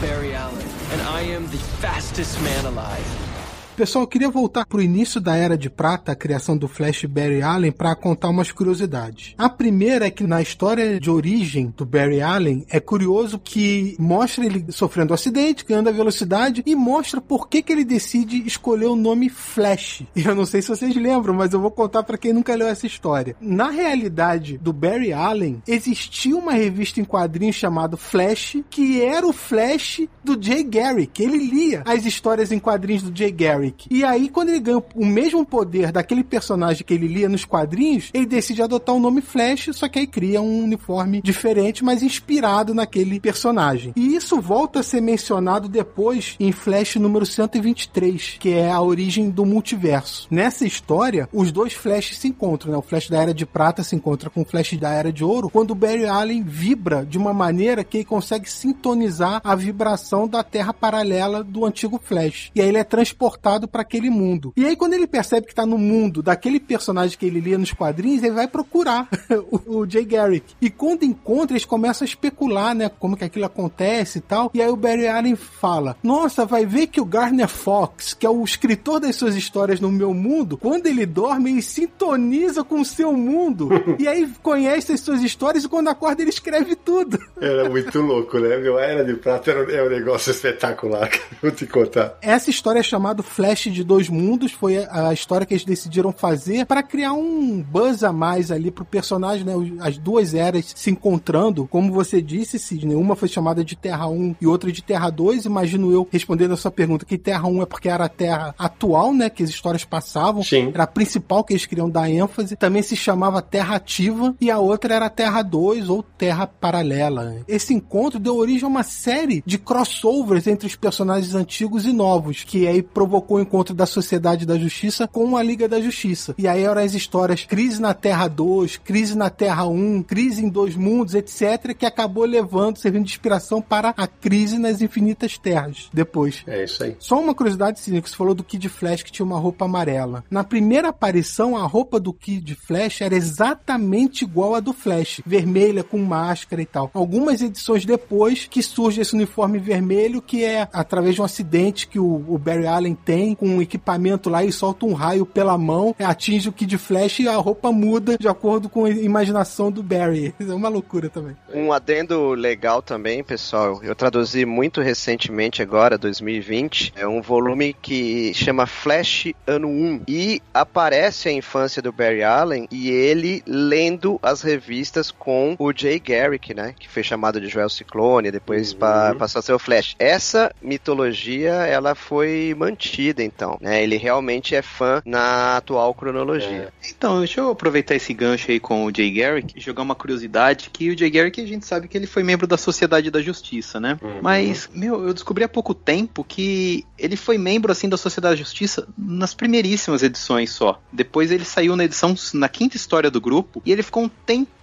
Barry Allen, and I am the fastest man alive. Pessoal, eu queria voltar pro início da Era de Prata, a criação do Flash Barry Allen, para contar umas curiosidades. A primeira é que na história de origem do Barry Allen, é curioso que mostra ele sofrendo um acidente, ganhando a velocidade e mostra por que, que ele decide escolher o nome Flash. E eu não sei se vocês lembram, mas eu vou contar para quem nunca leu essa história. Na realidade do Barry Allen, existia uma revista em quadrinhos chamada Flash, que era o Flash do Jay Garrick. Ele lia as histórias em quadrinhos do Jay Garrick. E aí, quando ele ganha o mesmo poder daquele personagem que ele lia nos quadrinhos, ele decide adotar o nome Flash, só que aí cria um uniforme diferente, mas inspirado naquele personagem. E isso volta a ser mencionado depois em Flash número 123, que é a origem do multiverso. Nessa história, os dois Flash se encontram, né? O Flash da Era de Prata se encontra com o Flash da Era de Ouro, quando o Barry Allen vibra de uma maneira que ele consegue sintonizar a vibração da Terra paralela do antigo Flash. E aí ele é transportado para aquele mundo. E aí quando ele percebe que tá no mundo daquele personagem que ele lia nos quadrinhos, ele vai procurar o, o Jay Garrick. E quando encontra, eles começam a especular, né, como que aquilo acontece e tal. E aí o Barry Allen fala: "Nossa, vai ver que o Garner Fox, que é o escritor das suas histórias no meu mundo, quando ele dorme, ele sintoniza com o seu mundo. e aí conhece as suas histórias e quando acorda ele escreve tudo. Era muito louco, né? Meu Era de Prata é um negócio espetacular, vou te contar. Essa história é chamada Flash de Dois Mundos, foi a história que eles decidiram fazer para criar um buzz a mais ali pro personagem, né? As duas eras se encontrando, como você disse, Sidney, uma foi chamada de Terra 1 e outra de Terra 2, imagino eu respondendo a sua pergunta, que Terra 1 é porque era a Terra atual, né? Que as histórias passavam, Sim. era a principal que eles queriam dar ênfase, também se chamava Terra Ativa e a outra era Terra 2 ou Terra Paralela. Esse encontro deu origem a uma série de crossovers entre os personagens antigos e novos, que aí provocou o encontro da Sociedade da Justiça com a Liga da Justiça. E aí eram as histórias Crise na Terra 2, Crise na Terra 1, Crise em Dois Mundos, etc., que acabou levando, servindo de inspiração para a Crise nas Infinitas Terras, depois. É isso aí. Só uma curiosidade, Cine, que você falou do Kid Flash que tinha uma roupa amarela. Na primeira aparição, a roupa do Kid Flash era exatamente igual à do Flash, vermelha, com máscara e tal. Algumas edições depois que surge esse uniforme vermelho, que é através de um acidente que o, o Barry Allen tem, com um equipamento lá e solta um raio pela mão, atinge o Kid Flash e a roupa muda de acordo com a imaginação do Barry. É uma loucura também. Um adendo legal também, pessoal. Eu traduzi muito recentemente agora, 2020, é um volume que chama Flash Ano 1 e aparece a infância do Barry Allen e ele lendo as revistas com o Jay Garrick, né, que foi chamado de Joel Ciclone, depois Uhum. pa- passou a ser o Flash. Essa mitologia, ela foi mantida então, né? Ele realmente é fã na atual cronologia. Então, deixa eu aproveitar esse gancho aí com o Jay Garrick e jogar uma curiosidade que o Jay Garrick a gente sabe que ele foi membro da Sociedade da Justiça, né? Mas, meu, eu descobri há pouco tempo que ele foi membro assim da Sociedade da Justiça nas primeiríssimas edições só. Depois ele saiu na edição na quinta história do grupo e ele ficou um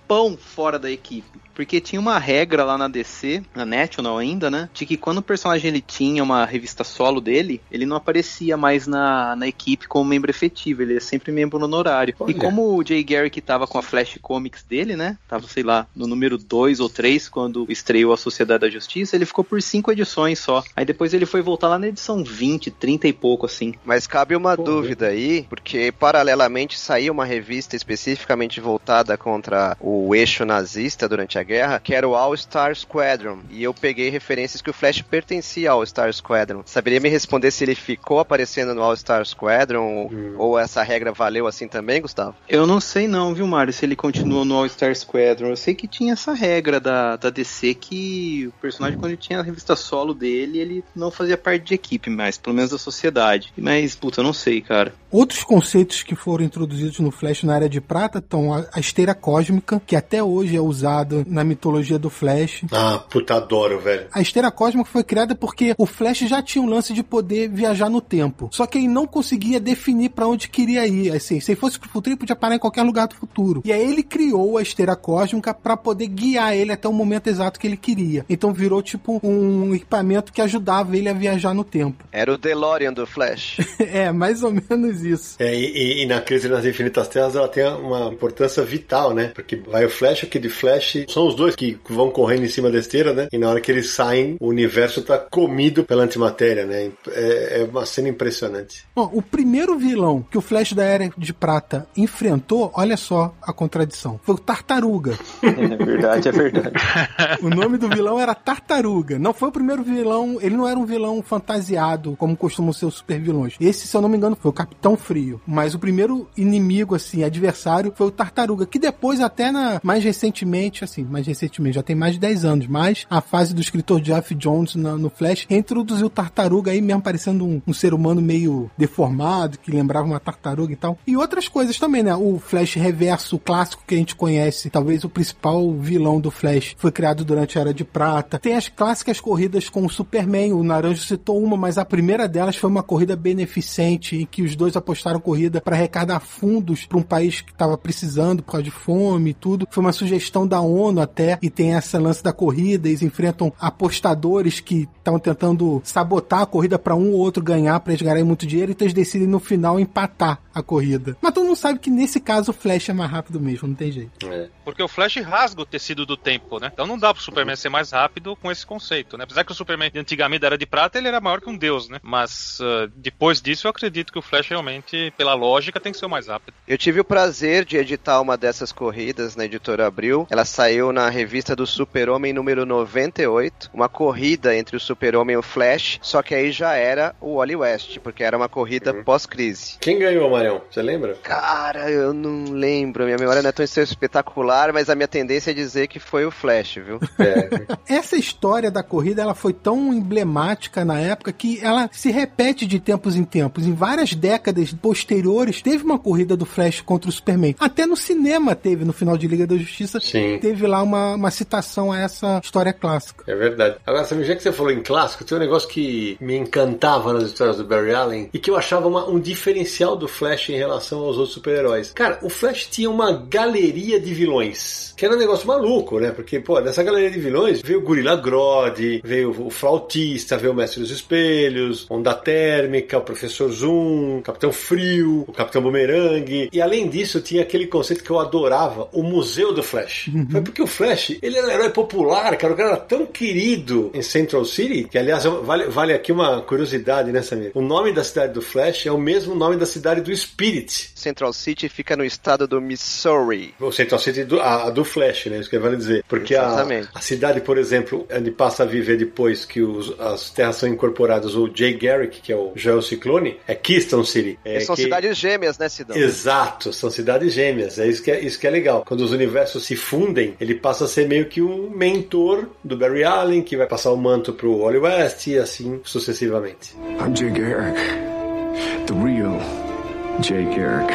tempão fora da equipe. Porque tinha uma regra lá na DC, na National ainda, né? De que quando o personagem ele tinha uma revista solo dele, ele não aparecia mais na, na equipe como membro efetivo, ele é sempre membro honorário. Olha. E como o Jay Garrick tava com a Flash Comics dele, né? Tava, sei lá, no número 2 ou 3 quando estreou a Sociedade da Justiça, ele ficou por cinco edições só. Aí depois ele foi voltar lá na edição 20, 30 e pouco, assim. Mas cabe uma Pô, dúvida aí, porque paralelamente saiu uma revista especificamente voltada contra o eixo nazista durante a guerra, que era o All Star Squadron. E eu peguei referências que o Flash pertencia ao All Star Squadron. Saberia me responder se ele ficou aparecendo no All Star Squadron ou- ou essa regra valeu assim também, Gustavo? Eu não sei não, viu, Mário, se ele continuou no All-Star Squadron. Eu sei que tinha essa regra da, da DC que o personagem, quando ele tinha a revista solo dele, ele não fazia parte de equipe mais, pelo menos da sociedade. Mas, puta, eu não sei, cara. Outros conceitos que foram introduzidos no Flash na Era de Prata estão a, a esteira cósmica, que até hoje é usada na mitologia do Flash. Ah, puta, adoro, velho. A esteira cósmica foi criada porque o Flash já tinha um lance de poder viajar no tempo. Só que ele não conseguia definir pra onde queria ir. Assim, se ele fosse pro futuro, ele podia parar em qualquer lugar do futuro. E aí ele criou a esteira cósmica pra poder guiar ele até o momento exato que ele queria. Então virou tipo um equipamento que ajudava ele a viajar no tempo. Era o DeLorean do Flash. é, mais ou menos isso. É, e, e- e na crise nas infinitas terras ela tem uma importância vital, né? Porque vai o Flash, Kid Flash, são os dois que vão correndo em cima da esteira, né? E na hora que eles saem, o universo tá comido pela antimatéria, né? É, é uma cena impressionante. Bom, o primeiro vilão que o Flash da Era de Prata enfrentou, olha só a contradição, foi o Tartaruga. É verdade, é verdade. O nome do vilão era Tartaruga. Não foi o primeiro vilão, ele não era um vilão fantasiado, como costumam ser os super vilões. Esse, se eu não me engano, foi o Capitão Frio. Mas o primeiro inimigo, assim, adversário, foi o Tartaruga, que depois, até na na, mais recentemente, assim, mais recentemente, já tem mais de 10 anos, mas a fase do escritor Jeff Jones na, no Flash introduziu Tartaruga aí mesmo parecendo um, um, ser humano meio deformado, que lembrava uma tartaruga e tal. E outras coisas também, né? O Flash reverso clássico que a gente conhece, talvez o principal vilão do Flash, foi criado durante a Era de Prata. Tem as clássicas corridas com o Superman, o Naranjo citou uma, mas a primeira delas foi uma corrida beneficente em que os dois apostaram corrida para arrecadar fundos para um país que estava precisando por causa de fome e tudo. Foi uma sugestão da ONU até, e tem essa lance da corrida, eles enfrentam apostadores que estavam tentando sabotar a corrida para um ou outro ganhar, para eles ganharem muito dinheiro, então eles decidem no final empatar a corrida. Mas todo mundo sabe que nesse caso o Flash é mais rápido mesmo, não tem jeito. É. Porque o Flash rasga o tecido do tempo, né? Então não dá pro Superman ser mais rápido com esse conceito, né? Apesar que o Superman de antigamente era de prata, ele era maior que um deus, né? Mas uh, depois disso eu acredito que o Flash realmente, pela lógica, tem que ser o mais rápido. Eu tive o prazer de editar uma dessas corridas na editora Abril. Ela saiu na revista do Super-Homem número 98, uma corrida entre o Super-Homem e o Flash, só que aí já era o Wally West, porque era uma corrida uhum. pós-crise. Quem ganhou, Você lembra? Cara, eu não lembro. Minha memória não é tão espetacular, mas a minha tendência é dizer que foi o Flash, viu? É. Essa história da corrida, ela foi tão emblemática na época que ela se repete de tempos em tempos. Em várias décadas posteriores, teve uma corrida do Flash contra o Superman. Até no cinema teve, no final de Liga da Justiça, Sim. teve lá uma, uma citação a essa história clássica. É verdade. Agora, sabe, já que você falou em clássico, tem um negócio que me encantava nas histórias do Barry Allen e que eu achava uma, um diferencial do Flash em relação aos outros super-heróis. Cara, o Flash tinha uma galeria de vilões, que era um negócio maluco, né? Porque, pô, nessa galeria de vilões veio o Gorilla Grodd, veio o Flautista, veio o Mestre dos Espelhos, Onda Térmica, o Professor Zoom, o Capitão Frio, o Capitão Boomerang. E além disso, tinha aquele conceito que eu adorava, o Museu do Flash. Uhum. Foi porque o Flash, ele era um herói popular, cara, o cara era tão querido em Central City, que aliás, vale, vale aqui uma curiosidade, né, Samir? O nome da cidade do Flash é o mesmo nome da cidade do Spirit. Central City fica no estado do Missouri. O Central City do, a, do Flash, né? Isso que vale dizer. Porque a, a, cidade, por exemplo, onde passa a viver depois que os, as terras são incorporadas, o Jay Garrick, que é o Joel Ciclone, é Keystone City. É, são que... cidades gêmeas, né, Sidão? Exato, são cidades gêmeas. É isso, que é isso que é legal. Quando os universos se fundem, ele passa a ser meio que um mentor do Barry Allen, que vai passar o manto pro Wally West e assim sucessivamente. I'm Jay Garrick, the real Jay Garrick.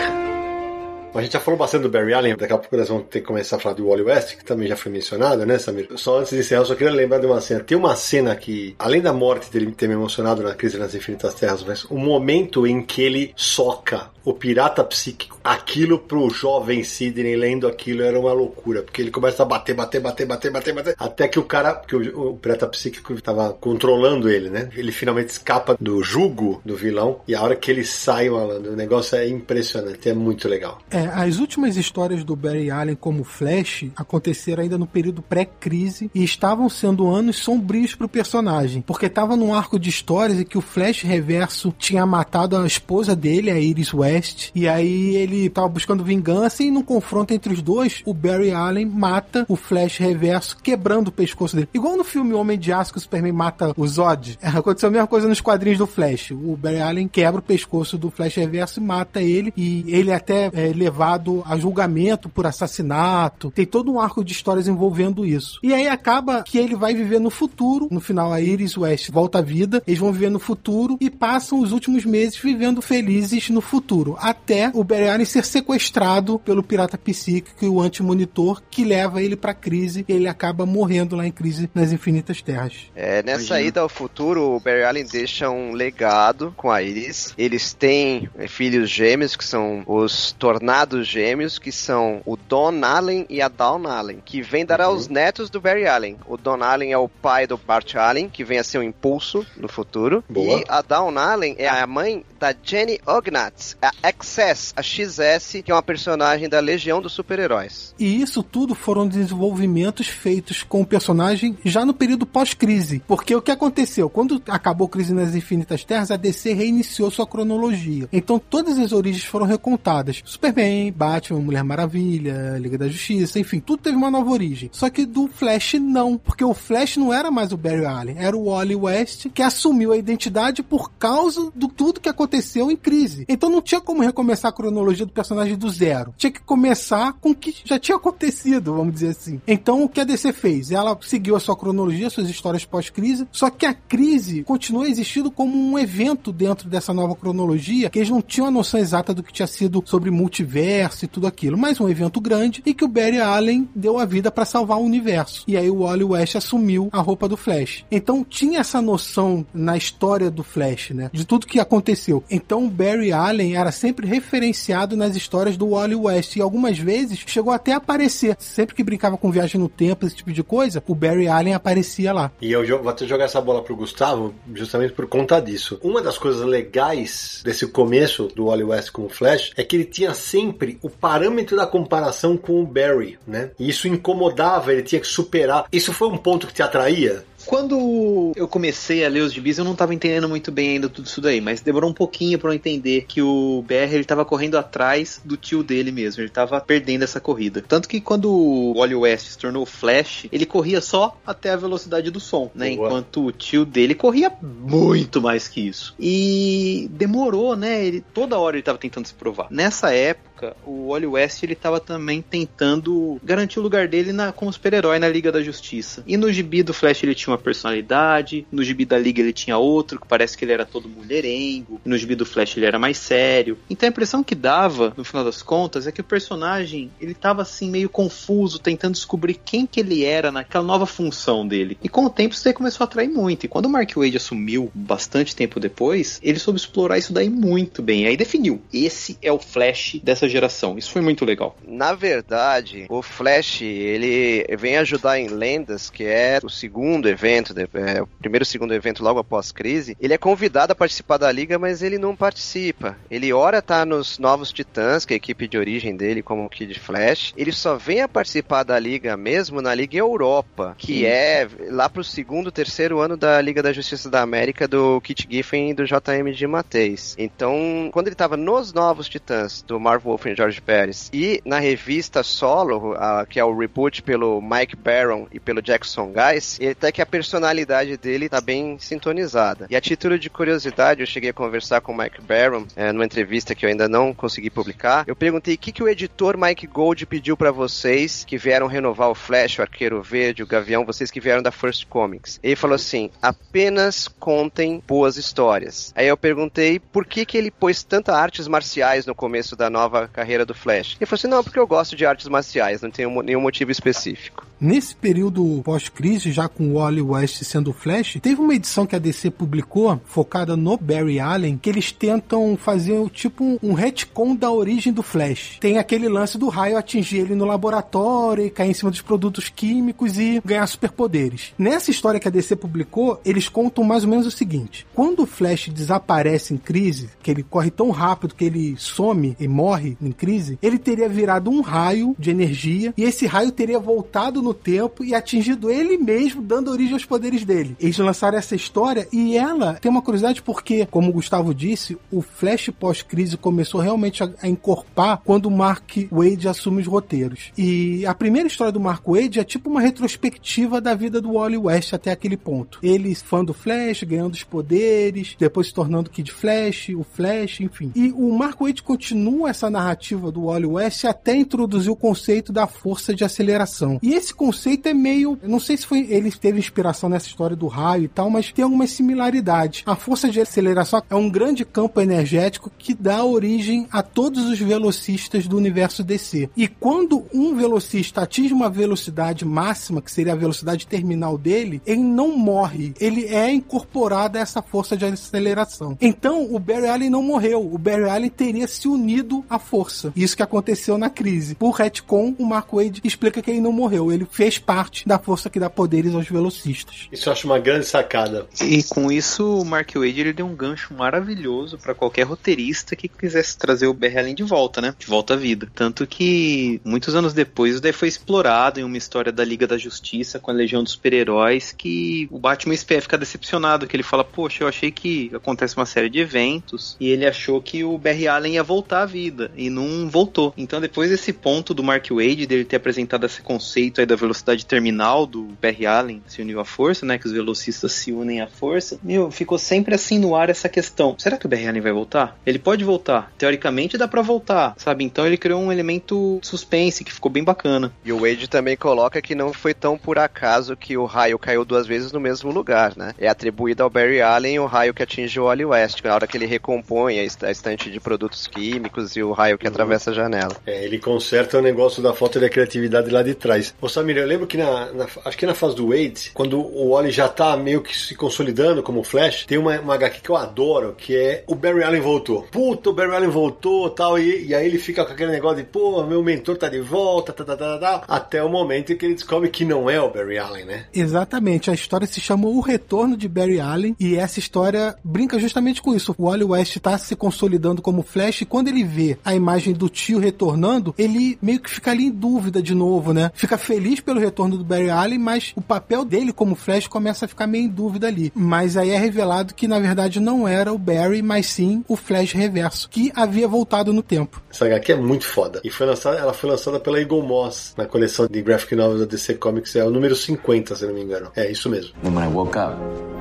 A gente já falou bastante do Barry Allen, daqui a pouco nós vamos ter que começar a falar do Wally West, que também já foi mencionado, né, Samir? Só antes de encerrar, eu só queria lembrar de uma cena. Tem uma cena que, além da morte dele ter me emocionado na Crise nas Infinitas Terras, mas o momento em que ele soca o pirata psíquico, aquilo pro jovem Sidney lendo aquilo era uma loucura, porque ele começa a bater, bater, bater, bater, bater, bater, até que o cara, que o, o pirata psíquico estava controlando ele, né? Ele finalmente escapa do jugo do vilão e a hora que ele sai, malandro, o negócio é impressionante, é muito legal. É, as últimas histórias do Barry Allen como Flash aconteceram ainda no período pré-crise e estavam sendo anos sombrios pro personagem, porque tava num arco de histórias em que o Flash Reverso tinha matado a esposa dele, a Iris West, e aí ele tava buscando vingança e no confronto entre os dois, o Barry Allen mata o Flash Reverso, quebrando o pescoço dele. Igual no filme Homem de Aço que o Superman mata o Zod. É, aconteceu a mesma coisa nos quadrinhos do Flash. O Barry Allen quebra o pescoço do Flash Reverso e mata ele. E ele é até é levado a julgamento por assassinato. Tem todo um arco de histórias envolvendo isso. E aí acaba que ele vai viver no futuro. No final, a Iris West volta à vida. Eles vão viver no futuro e passam os últimos meses vivendo felizes no futuro até o Barry Allen ser sequestrado pelo pirata psíquico e o anti-monitor que leva ele pra crise e ele acaba morrendo lá em crise nas infinitas terras. É, nessa Imagina. ida ao futuro, o Barry Allen deixa um legado com a Iris. Eles têm é, filhos gêmeos, que são os Tornados Gêmeos, que são o Don Allen e a Dawn Allen, que vem dar uhum. aos netos do Barry Allen. O Don Allen é o pai do Bart Allen, que vem a ser um impulso no futuro. Boa. E a Dawn Allen é a mãe da Jenny Ognatz, a Access, a XS, que é uma personagem da Legião dos Super-Heróis. E isso tudo foram desenvolvimentos feitos com o personagem já no período pós-crise. Porque o que aconteceu? Quando acabou a Crise nas Infinitas Terras, a DC reiniciou sua cronologia. Então todas as origens foram recontadas. Superman, Batman, Mulher Maravilha, Liga da Justiça, enfim, tudo teve uma nova origem. Só que do Flash não, porque o Flash não era mais o Barry Allen, era o Wally West que assumiu a identidade por causa do tudo que aconteceu aconteceu em crise. Então não tinha como recomeçar a cronologia do personagem do zero. Tinha que começar com o que já tinha acontecido, vamos dizer assim. Então o que a DC fez? Ela seguiu a sua cronologia, suas histórias pós-crise, só que a crise continua existindo como um evento dentro dessa nova cronologia, que eles não tinham a noção exata do que tinha sido sobre multiverso e tudo aquilo, mas um evento grande e que o Barry Allen deu a vida para salvar o universo. E aí o Wally West assumiu a roupa do Flash. Então tinha essa noção na história do Flash, né? De tudo que aconteceu. Então o Barry Allen era sempre referenciado nas histórias do Wally West e algumas vezes chegou até a aparecer. Sempre que brincava com viagem no tempo, esse tipo de coisa, o Barry Allen aparecia lá. E eu vou até jogar essa bola pro Gustavo justamente por conta disso. Uma das coisas legais desse começo do Wally West com o Flash é que ele tinha sempre o parâmetro da comparação com o Barry, né? E isso incomodava, ele tinha que superar. Isso foi um ponto que te atraía? Quando eu comecei a ler os gibis, eu não estava entendendo muito bem ainda tudo isso daí, mas demorou um pouquinho para eu entender que o BR ele tava correndo atrás do tio dele mesmo, ele estava perdendo essa corrida. Tanto que quando o Wally West se tornou Flash, ele corria só até a velocidade do som, né? Boa. Enquanto o tio dele corria muito mais que isso. E demorou, né? Ele toda hora ele estava tentando se provar. Nessa época, o Wally West ele tava também tentando garantir o lugar dele na, como super-herói na Liga da Justiça. E no gibi do Flash ele tinha uma personalidade, no gibi da Liga ele tinha outro, que parece que ele era todo mulherengo, no gibi do Flash ele era mais sério. Então a impressão que dava, no final das contas, é que o personagem, ele tava assim meio confuso, tentando descobrir quem que ele era naquela nova função dele. E com o tempo isso daí começou a atrair muito. E quando o Mark Wade assumiu, bastante tempo depois, ele soube explorar isso daí muito bem. Aí definiu, esse é o Flash dessa geração. Isso foi muito legal. Na verdade, o Flash, ele vem ajudar em Lendas, que é o segundo evento é, o primeiro segundo evento logo após crise, ele é convidado a participar da liga, mas ele não participa. Ele ora tá nos Novos Titãs, que é a equipe de origem dele como Kid Flash. Ele só vem a participar da liga mesmo na Liga Europa, que Sim. é lá pro segundo, terceiro ano da Liga da Justiça da América do Kit Giffen e do JM de Mateis. Então, quando ele tava nos Novos Titãs do Marv Wolf e George Pérez e na revista solo, a, que é o reboot pelo Mike Barron e pelo Jackson Guys, ele até que a personalidade dele tá bem sintonizada. E a título de curiosidade, eu cheguei a conversar com o Mike Barron é, numa entrevista que eu ainda não consegui publicar. Eu perguntei o que, que o editor Mike Gold pediu para vocês que vieram renovar o Flash, o Arqueiro Verde, o Gavião, vocês que vieram da First Comics. Ele falou assim: apenas contem boas histórias. Aí eu perguntei por que, que ele pôs tantas artes marciais no começo da nova carreira do Flash. Ele falou assim: não, porque eu gosto de artes marciais, não tem nenhum motivo específico. Nesse período pós-crise, já com o Wally West sendo o Flash, teve uma edição que a DC publicou, focada no Barry Allen, que eles tentam fazer tipo um retcon da origem do Flash. Tem aquele lance do raio atingir ele no laboratório e cair em cima dos produtos químicos e ganhar superpoderes. Nessa história que a DC publicou, eles contam mais ou menos o seguinte: quando o Flash desaparece em crise, que ele corre tão rápido que ele some e morre em crise, ele teria virado um raio de energia e esse raio teria voltado no tempo e atingido ele mesmo, dando origem aos poderes dele. Eles lançaram essa história e ela tem uma curiosidade porque, como o Gustavo disse, o Flash pós-crise começou realmente a, a encorpar quando o Mark Wade assume os roteiros. E a primeira história do Mark Wade é tipo uma retrospectiva da vida do Wally West até aquele ponto. Ele fã do Flash, ganhando os poderes, depois se tornando Kid Flash, o Flash, enfim. E o Mark Wade continua essa narrativa do Wally West até introduzir o conceito da força de aceleração. E esse conceito é meio. Não sei se foi ele teve inspiração nessa história do raio e tal, mas tem algumas similaridades. A força de aceleração é um grande campo energético que dá origem a todos os velocistas do universo DC. E quando um velocista atinge uma velocidade máxima, que seria a velocidade terminal dele, ele não morre. Ele é incorporado a essa força de aceleração. Então, o Barry Allen não morreu. O Barry Allen teria se unido à força. Isso que aconteceu na crise. Por retcon, o Mark Wade explica que ele não morreu. Ele fez parte da força que dá poderes aos velocistas. Isso eu acho uma grande sacada. E com isso, o Mark Wade ele deu um gancho maravilhoso para qualquer roteirista que quisesse trazer o Barry Allen de volta, né? De volta à vida. Tanto que muitos anos depois, isso daí foi explorado em uma história da Liga da Justiça com a Legião dos Super-Heróis que o Batman fica decepcionado, que ele fala, poxa, eu achei que acontece uma série de eventos e ele achou que o Barry Allen ia voltar à vida e não voltou. Então depois desse ponto do Mark Wade, dele ter apresentado esse conceito aí da da velocidade terminal do Barry Allen se uniu à força, né? Que os velocistas se unem à força. Meu, ficou sempre assim no ar essa questão. Será que o Barry Allen vai voltar? Ele pode voltar. Teoricamente dá para voltar, sabe? Então ele criou um elemento suspense que ficou bem bacana. E o Wade também coloca que não foi tão por acaso que o raio caiu duas vezes no mesmo lugar, né? É atribuído ao Barry Allen o raio que atinge o Wally West, na hora que ele recompõe a estante de produtos químicos e o raio que uhum. atravessa a janela. É, ele conserta o negócio da falta de criatividade lá de trás. Ô Samir, eu lembro que na, na, acho que na fase do Wade, quando o Wally já tá meio que se consolidando como Flash, tem uma, uma HQ que eu adoro, que é o Barry Allen voltou. Puta, o Barry Allen voltou tal, e, e aí ele fica com aquele negócio de, pô, meu mentor tá de volta, tá, tá, tá, tá, até o momento em que ele descobre que não é o Barry Allen, né? Exatamente, a história se chama O Retorno de Barry Allen, e essa história brinca justamente com isso. O Wally West tá se consolidando como Flash, e quando ele vê a imagem do tio retornando, ele meio que fica ali em dúvida de novo, né? Fica feliz pelo retorno do Barry Allen, mas o papel dele como Flash começa a ficar meio em dúvida ali. Mas aí é revelado que na verdade não era o Barry, mas sim o Flash reverso, que havia voltado no tempo. Essa HQ é muito foda. E foi lançada, ela foi lançada pela Eagle Moss na coleção de graphic novels da DC Comics, é o número 50, se não me engano. É isso mesmo. When I woke up,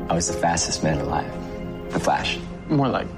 I was the fastest man alive. The Flash. More like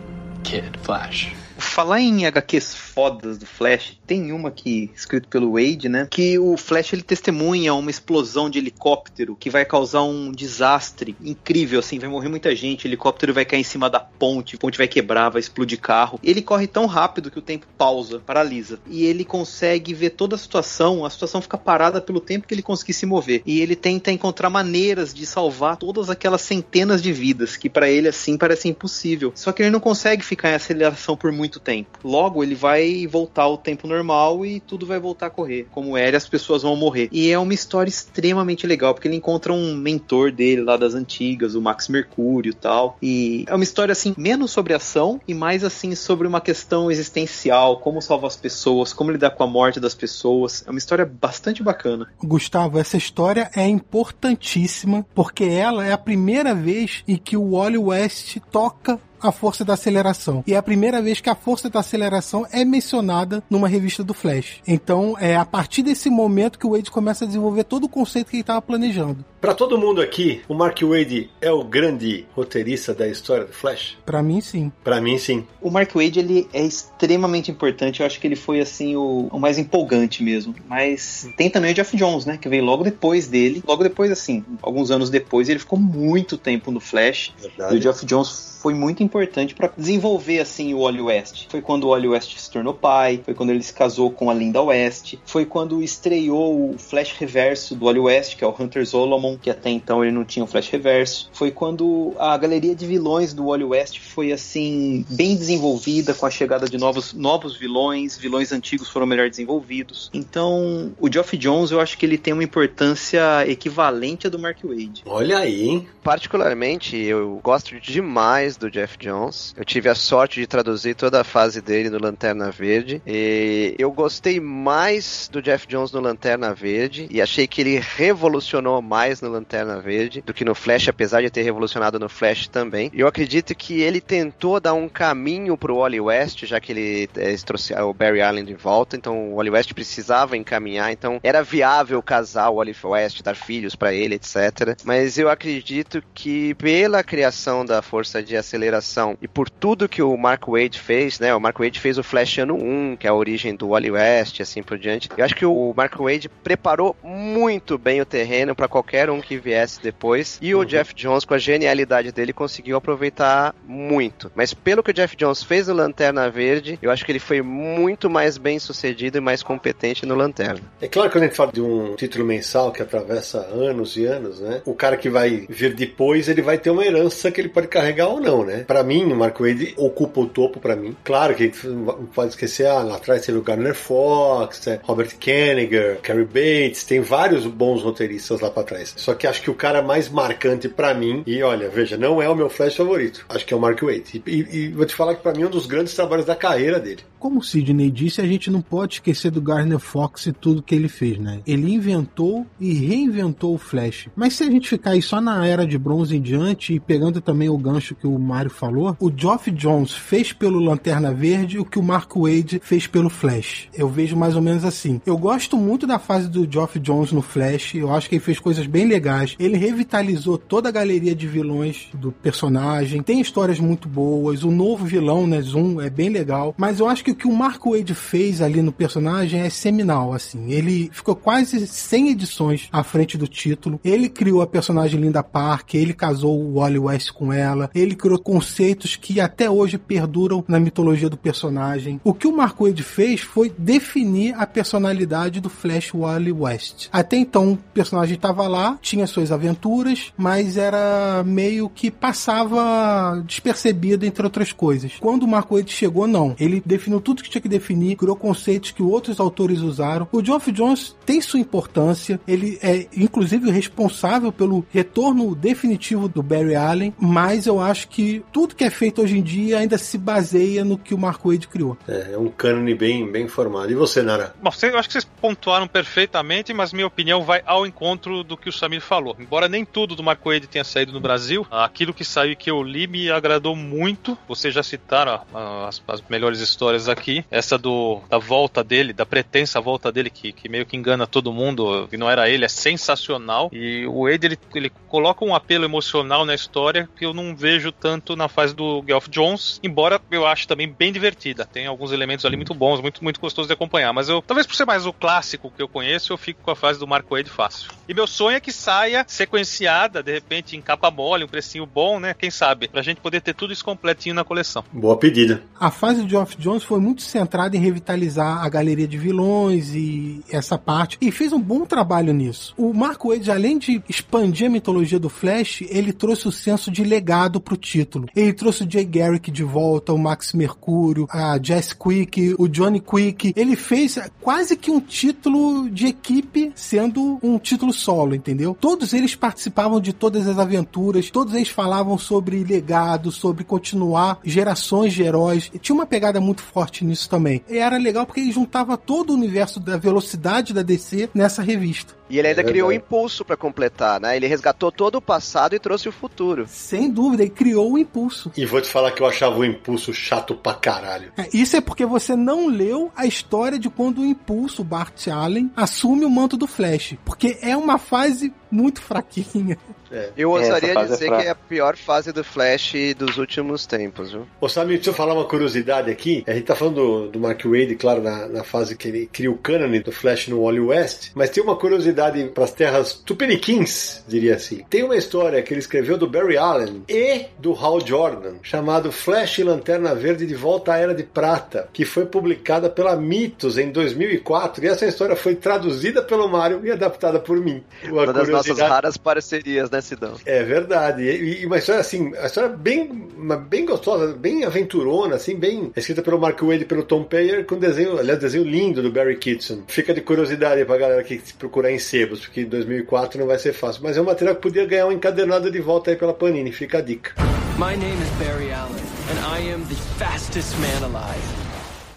Kid Flash. Falar em HQs fodas do Flash, tem uma aqui, escrito pelo Wade, né? Que o Flash ele testemunha uma explosão de helicóptero que vai causar um desastre incrível, assim, vai morrer muita gente, o helicóptero vai cair em cima da ponte, a ponte vai quebrar, vai explodir carro. Ele corre tão rápido que o tempo pausa, paralisa. E ele consegue ver toda a situação, a situação fica parada pelo tempo que ele conseguir se mover. E ele tenta encontrar maneiras de salvar todas aquelas centenas de vidas, que para ele assim parece impossível. Só que ele não consegue ficar em aceleração por muito tempo. Logo, ele vai voltar ao tempo normal e tudo vai voltar a correr como era as pessoas vão morrer. E é uma história extremamente legal, porque ele encontra um mentor dele lá das antigas, o Max Mercúrio e tal. E é uma história assim, menos sobre ação e mais assim sobre uma questão existencial, como salvar as pessoas, como lidar com a morte das pessoas. É uma história bastante bacana. Gustavo, essa história é importantíssima porque ela é a primeira vez em que o Wally West toca a força da aceleração. E é a primeira vez que a força da aceleração é mencionada numa revista do Flash. Então, é a partir desse momento que o Wade começa a desenvolver todo o conceito que ele estava planejando. Para todo mundo aqui, o Mark Wade é o grande roteirista da história do Flash? Para mim, sim. Para mim, sim. O Mark Wade ele é extremamente importante. Eu acho que ele foi assim o, o mais empolgante mesmo. Mas tem também o Jeff Jones, né, que veio logo depois dele. Logo depois, assim, alguns anos depois, ele ficou muito tempo no Flash. Verdade. E o Jeff Jones foi muito importante para desenvolver assim o Wally West. Foi quando o Wally West se tornou pai, foi quando ele se casou com a Linda West, foi quando estreou o Flash Reverso do Wally West, que é o Hunter Solomon, que até então ele não tinha o Flash Reverso. Foi quando a galeria de vilões do Wally West foi assim bem desenvolvida com a chegada de novos novos vilões, vilões antigos foram melhor desenvolvidos. Então, o Geoff Jones eu acho que ele tem uma importância equivalente à do Mark Wade. Olha aí, hein? Particularmente, eu gosto demais do Jeff Jones. Eu tive a sorte de traduzir toda a fase dele no Lanterna Verde. E eu gostei mais do Jeff Jones no Lanterna Verde. E achei que ele revolucionou mais no Lanterna Verde do que no Flash, apesar de ter revolucionado no Flash também. Eu acredito que ele tentou dar um caminho pro Wally West, já que ele é, trouxe o Barry Allen de volta. Então o Wally West precisava encaminhar. Então era viável casar o Wally West, dar filhos para ele, etc. Mas eu acredito que pela criação da força de aceleração. E por tudo que o Mark Wade fez, né? O Mark Wade fez o Flash ano 1, que é a origem do Wally West, assim por diante. Eu acho que o Mark Wade preparou muito bem o terreno para qualquer um que viesse depois. E o uhum. Jeff Jones, com a genialidade dele, conseguiu aproveitar muito. Mas pelo que o Jeff Jones fez no Lanterna Verde, eu acho que ele foi muito mais bem sucedido e mais competente no Lanterna. É claro que a gente fala de um título mensal que atravessa anos e anos, né? O cara que vai vir depois, ele vai ter uma herança que ele pode carregar ou não não, né? Para mim, o Mark Wade ocupa o topo para mim. Claro que não pode esquecer, ah, lá atrás teve o Garner Fox, né? Robert Kenninger, Cary Bates, tem vários bons roteiristas lá para trás. Só que acho que o cara mais marcante para mim, e olha, veja, não é o meu Flash favorito, acho que é o Mark Wade. E, e, e vou te falar que para mim é um dos grandes trabalhos da carreira dele. como o Sidney disse, a gente não pode esquecer do Garner Fox e tudo que ele fez, né? Ele inventou e reinventou o Flash. Mas se a gente ficar aí só na era de bronze em diante e pegando também o gancho que o Mario falou, o Geoff Jones fez pelo Lanterna Verde o que o Mark Wade fez pelo Flash. Eu vejo mais ou menos assim. Eu gosto muito da fase do Geoff Jones no Flash, eu acho que ele fez coisas bem legais. Ele revitalizou toda a galeria de vilões do personagem, tem histórias muito boas, o novo vilão, né, Zoom, é bem legal, mas eu acho que o que o Mark Wade fez ali no personagem é seminal, assim. Ele ficou quase 100 edições à frente do título. Ele criou a personagem Linda Park, ele casou o Wally West com ela, ele criou conceitos que até hoje perduram na mitologia do personagem. O que o Mark Wade fez foi definir a personalidade do Flash Wally West. Até então, o personagem estava lá, tinha suas aventuras, mas era meio que passava despercebido entre outras coisas. Quando o Mark Wade chegou, não. Ele definiu tudo que tinha que definir, criou conceitos que outros autores usaram. O Geoff Jones tem sua importância, ele é inclusive responsável pelo retorno definitivo do Barry Allen, mas eu acho que tudo que é feito hoje em dia ainda se baseia no que o Mark Wade criou. É, é um cânone bem, bem formado. E você, Nara? Bom, eu acho que vocês pontuaram perfeitamente, mas minha opinião vai ao encontro do que o Samir falou. Embora nem tudo do Mark Wade tenha saído no Brasil, aquilo que saiu e que eu li me agradou muito. Vocês já citaram as, as melhores histórias aqui. Essa do da volta dele, da pretensa volta dele, que, que meio que engana todo mundo, que não era ele, é sensacional. E o Wade, ele, ele coloca um apelo emocional na história que eu não vejo tanto na fase do Geoff Jones, embora eu ache também bem divertida. Tem alguns elementos ali muito bons, muito, muito gostosos de acompanhar. Mas eu, talvez por ser mais o clássico que eu conheço, eu fico com a fase do Mark Wade fácil. E meu sonho é que saia sequenciada, de repente, em capa mole, um precinho bom, né? Quem sabe? Pra gente poder ter tudo isso completinho na coleção. Boa pedida. A fase do Geoff Jones foi muito centrada em revitalizar a galeria de vilões e essa parte, e fez um bom trabalho nisso. O Mark Wade, além de expandir a mitologia do Flash, ele trouxe o senso de legado pro título. Ele trouxe o Jay Garrick de volta, o Max Mercúrio, a Jess Quick, o Johnny Quick. Ele fez quase que um título de equipe sendo um título solo, entendeu? Todos eles participavam de todas as aventuras, todos eles falavam sobre legado, sobre continuar gerações de heróis. E tinha uma pegada muito forte nisso também. E era legal porque ele juntava todo o universo da velocidade da DC nessa revista. E ele ainda é criou o impulso para completar, né? Ele resgatou todo o passado e trouxe o futuro. Sem dúvida, ele criou o impulso. E vou te falar que eu achava o impulso chato pra caralho. É, isso é porque você não leu a história de quando o impulso, Bart Allen, assume o manto do Flash. Porque é uma fase muito fraquinha. É. Eu ousaria dizer é que é a pior fase do Flash dos últimos tempos, viu? Ô Samir, deixa eu falar uma curiosidade aqui. A gente tá falando do, do Mark Wade, claro, na, na, fase que ele cria o canon do Flash no Wally West, mas tem uma curiosidade para as terras tupiniquins, diria assim. Tem uma história que ele escreveu do Barry Allen e do Hal Jordan, chamado Flash e Lanterna Verde de Volta à Era de Prata, que foi publicada pela Mitos em 2004, e essa história foi traduzida pelo Mario e adaptada por mim. Uma, uma das nossas raras parcerias, né, Sidão? É verdade. E, e uma história assim, uma história bem, uma, bem gostosa, bem aventurona, assim, bem escrita pelo Mark Wade e pelo Tom Payer, com desenho, aliás, desenho lindo do Barry Kitson. Fica de curiosidade pra galera que procurar em sebos, porque em 2004 não vai ser fácil. Mas é um material que podia ganhar um encadernado de volta aí pela Panini, fica a dica. My name is Barry Allen, and I am the fastest man alive.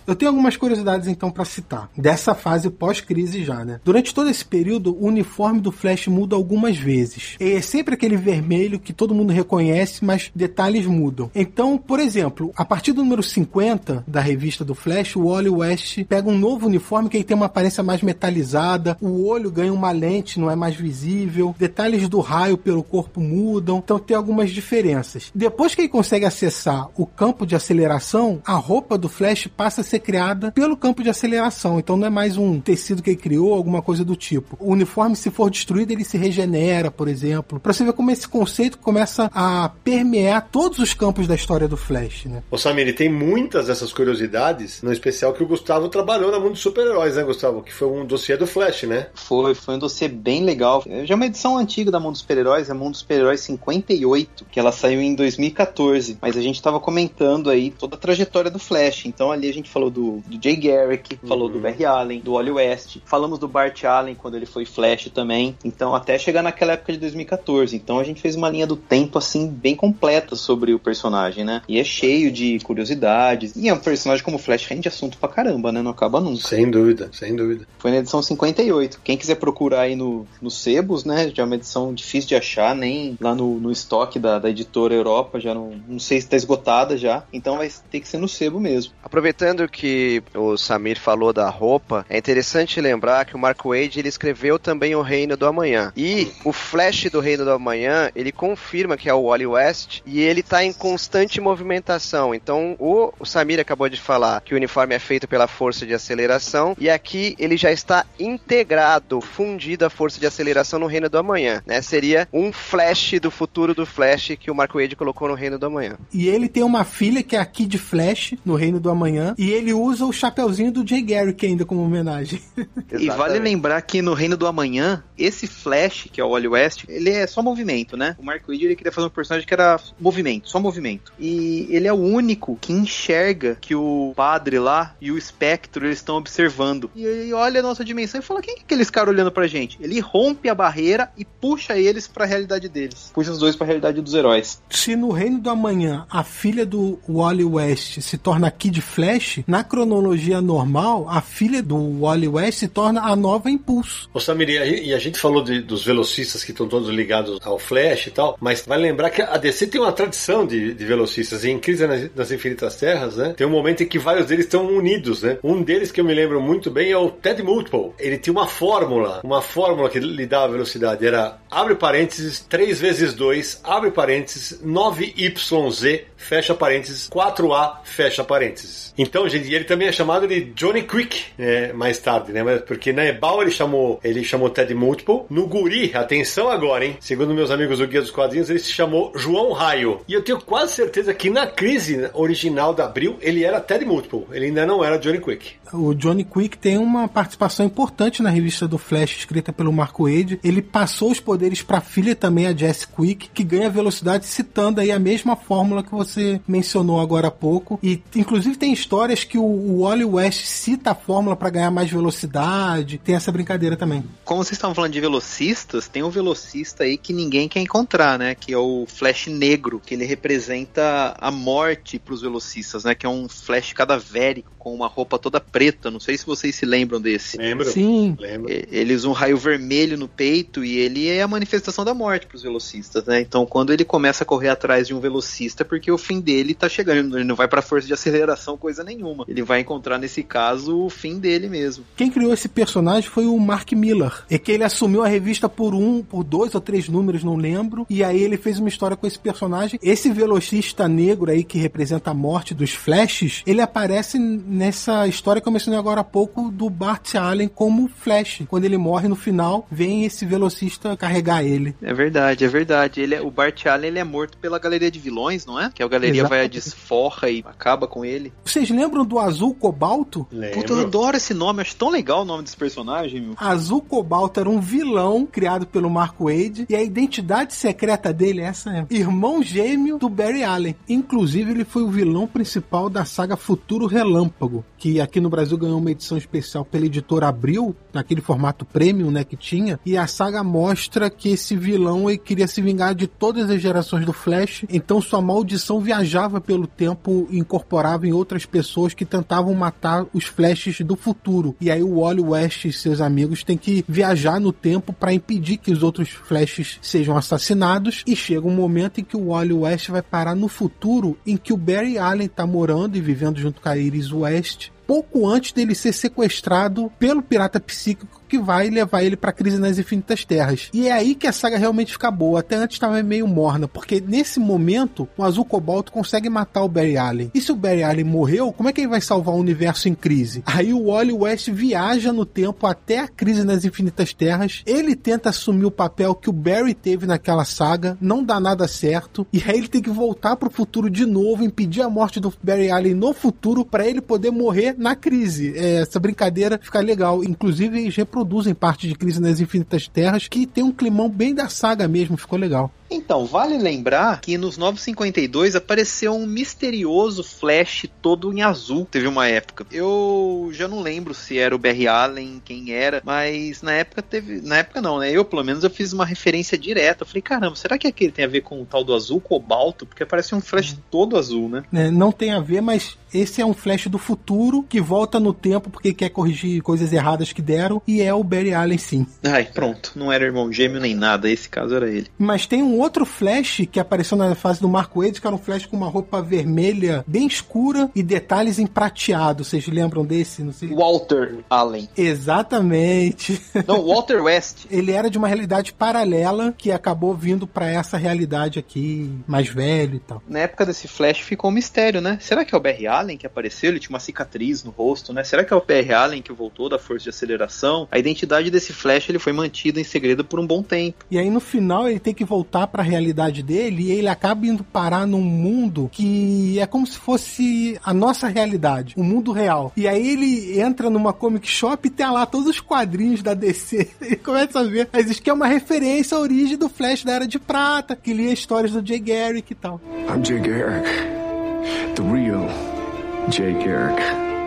Eu tenho algumas curiosidades então para citar, dessa fase pós-crise já, né? Durante todo esse período, o uniforme do Flash muda algumas vezes. É sempre aquele vermelho que todo mundo reconhece, mas detalhes mudam. Então, por exemplo, a partir do número 50 da revista do Flash, o Wally West pega um novo uniforme que tem uma aparência mais metalizada, o olho ganha uma lente, não é mais visível, detalhes do raio pelo corpo mudam, então tem algumas diferenças. Depois que ele consegue acessar o campo de aceleração, a roupa do Flash passa a ser ser criada pelo campo de aceleração. Então não é mais um tecido que ele criou, alguma coisa do tipo. O uniforme, se for destruído, ele se regenera, por exemplo. Pra você ver como esse conceito começa a permear todos os campos da história do Flash, né? Ô Samir, tem muitas dessas curiosidades, no especial que o Gustavo trabalhou na Mundo dos Super-Heróis, né, Gustavo? Que foi um dossiê do Flash, né? Foi, foi um dossiê bem legal. Já é uma edição antiga da Mundo dos Super-Heróis, é Mundo dos Super-Heróis 58, que ela saiu em 2014. Mas a gente tava comentando aí toda a trajetória do Flash. Então ali a gente falou falou do, do Jay Garrick, falou do Barry Allen, do Wally West, falamos do Bart Allen quando ele foi Flash também. Então, até chegar naquela época de 2014. Então, a gente fez uma linha do tempo assim bem completa sobre o personagem, né? E é cheio de curiosidades. E é um personagem como Flash rende assunto pra caramba, né? Não acaba nunca. Sem dúvida, sem dúvida. Foi na edição 58. Quem quiser procurar aí no, no Sebos, né? Já é uma edição difícil de achar, nem lá no, no estoque da, da editora Europa, já não, não sei se tá esgotada já. Então vai ter que ser no sebo mesmo. Aproveitando que o Samir falou da roupa, é interessante lembrar que o Mark Wade ele escreveu também o Reino do Amanhã. E o Flash do Reino do Amanhã, ele confirma que é o Wally West e ele tá em constante movimentação. Então, o, o Samir acabou de falar que o uniforme é feito pela força de aceleração e aqui ele já está integrado, fundido a força de aceleração no Reino do Amanhã, né? Seria um Flash do futuro do Flash que o Mark Wade colocou no Reino do Amanhã. E ele tem uma filha que é a Kid Flash no Reino do Amanhã e ele usa o chapeuzinho do Jay Garrick ainda como homenagem. E vale lembrar que no Reino do Amanhã, esse Flash, que é o Wally West, ele é só movimento, né? O Mark Wade ele queria fazer um personagem que era movimento, só movimento. E ele é o único que enxerga que o padre lá e o espectro eles estão observando. E ele olha a nossa dimensão e fala: quem que é aqueles caras olhando pra gente? Ele rompe a barreira e puxa eles pra realidade deles. Puxa os dois pra realidade dos heróis. Se no Reino do Amanhã a filha do Wally West se torna Kid Flash, na cronologia normal, a filha do Wally West se torna a nova Impulso. Ô Samir, e a, gente falou de- dos velocistas que estão todos ligados ao Flash e tal, mas vai lembrar que a DC tem uma tradição de, de velocistas. E em Crise nas, nas Infinitas Terras, né? Tem um momento em que vários deles estão unidos, né? Um deles que eu me lembro muito bem é o Ted Multiple. Ele tinha uma fórmula, uma fórmula que lhe dava velocidade. Era, abre parênteses, 3 vezes 2, abre parênteses, 9YZ, fecha parênteses, 4A, fecha parênteses. Então, gente, ele também é chamado de Johnny Quick, né, mais tarde, né? Porque na Ebal ele chamou, ele chamou Ted Multiple. No Guri, atenção agora, hein? Segundo meus amigos do Guia dos Quadrinhos, ele se chamou João Raio. E eu tenho quase certeza que na crise original da Abril, ele era Ted Multiple. Ele ainda não era Johnny Quick. O Johnny Quick tem uma participação importante na revista do Flash, escrita pelo Marco Wade. Ele passou os poderes para a filha também, a Jess Quick, que ganha velocidade citando aí a mesma fórmula que você mencionou agora há pouco. E inclusive tem histórias que o, o Wally West cita a fórmula para ganhar mais velocidade. Tem essa brincadeira também. Como vocês estavam falando de velocistas, tem um velocista aí que ninguém quer encontrar, né? Que é o Flash Negro, que ele representa a morte pros velocistas, né? Que é um Flash cadavérico com uma roupa toda preta. Não sei se vocês se lembram desse. Lembro? Sim. Lembro. Ele usa um raio vermelho no peito e ele é a manifestação da morte pros velocistas, né? Então, quando ele começa a correr atrás de um velocista, é porque o fim dele tá chegando, ele não vai pra força de aceleração coisa nenhuma. Ele vai encontrar nesse caso o fim dele mesmo. Quem criou esse personagem foi o Mark Miller. É que ele assumiu a revista por um, por dois ou três números, não lembro. E aí ele fez uma história com esse personagem. Esse velocista negro aí que representa a morte dos Flashes, ele aparece nessa história que eu mencionei agora há pouco do Bart Allen como Flash. Quando ele morre no final, vem esse velocista carregar ele. É verdade, é verdade. Ele é- o Bart Allen ele é morto pela galeria de vilões, não é? Que a galeria vai a Exatamente. desforra e acaba com ele. Vocês lembram do Azul Cobalto? Puta, eu adoro esse nome, acho tão legal o nome desse personagem, meu. Azul Cobalto era um vilão criado pelo Mark Wade e a identidade secreta dele é essa mesmo. Irmão gêmeo do Barry Allen. Inclusive, ele foi o vilão principal da saga Futuro Relâmpago, que aqui no Brasil ganhou uma edição especial pela editora Abril, naquele formato premium, né, que tinha, e a saga mostra que esse vilão ele queria se vingar de todas as gerações do Flash, então sua maldição viajava pelo tempo e incorporava em outras pessoas que tentavam matar os Flashes do futuro. E aí o Wally West e seus amigos têm que viajar no tempo para impedir que os outros Flashes sejam assassinados e chega um momento em que o Wally West vai parar no futuro em que o Barry Allen tá morando e vivendo junto com a Iris West pouco antes dele ser sequestrado pelo pirata psíquico que vai levar ele pra crise nas infinitas terras. E é aí que a saga realmente fica boa. Até antes estava meio morna, porque nesse momento o Azul Cobalto consegue matar o Barry Allen. E se o Barry Allen morreu, como é que ele vai salvar o universo em crise? Aí o Wally West viaja no tempo até a crise nas infinitas terras. Ele tenta assumir o papel que o Barry teve naquela saga, não dá nada certo. E aí ele tem que voltar pro futuro de novo, impedir a morte do Barry Allen no futuro para ele poder morrer na crise. É, essa brincadeira fica legal. Inclusive, eles reproduzem parte de Crise nas Infinitas Terras, que tem um climão bem da saga mesmo, ficou legal. Então, vale lembrar que nos 952 apareceu um misterioso Flash todo em azul. Teve uma época. Eu já não lembro se era o Barry Allen, quem era, mas na época teve. Na época não, né? Eu, pelo menos, eu fiz uma referência direta. Eu falei, caramba, será que aquele tem a ver com o tal do azul cobalto? Porque parece um Flash todo azul, né? né, não tem a ver, mas esse é um Flash do futuro que volta no tempo porque quer corrigir coisas erradas que deram e é o Barry Allen sim. Ai, pronto. Não era irmão gêmeo nem nada. Esse caso era ele. Mas tem um outro Flash que apareceu na fase do Marco Wade, que era um Flash com uma roupa vermelha bem escura e detalhes em prateado. Vocês lembram desse? Não sei. Walter Allen. Exatamente. Não, Walter West. Ele era de uma realidade paralela que acabou vindo pra essa realidade aqui, mais velho e tal. Na época desse Flash ficou um mistério, né? Será que é o Barry Allen que apareceu? Ele tinha uma cicatriz no rosto, né? Será que é o Barry Allen que voltou da força de aceleração? A identidade desse Flash ele foi mantida em segredo por um bom tempo. E aí no final ele tem que voltar pra realidade dele e ele acaba indo parar num mundo que é como se fosse a nossa realidade, o mundo real. E aí ele entra numa comic shop e tem lá todos os quadrinhos da DC. Ele começa a ver. Mas isso que é uma referência à origem do Flash da Era de Prata, que lia histórias do Jay Garrick e tal. I'm Jay Garrick. The real Jay Garrick.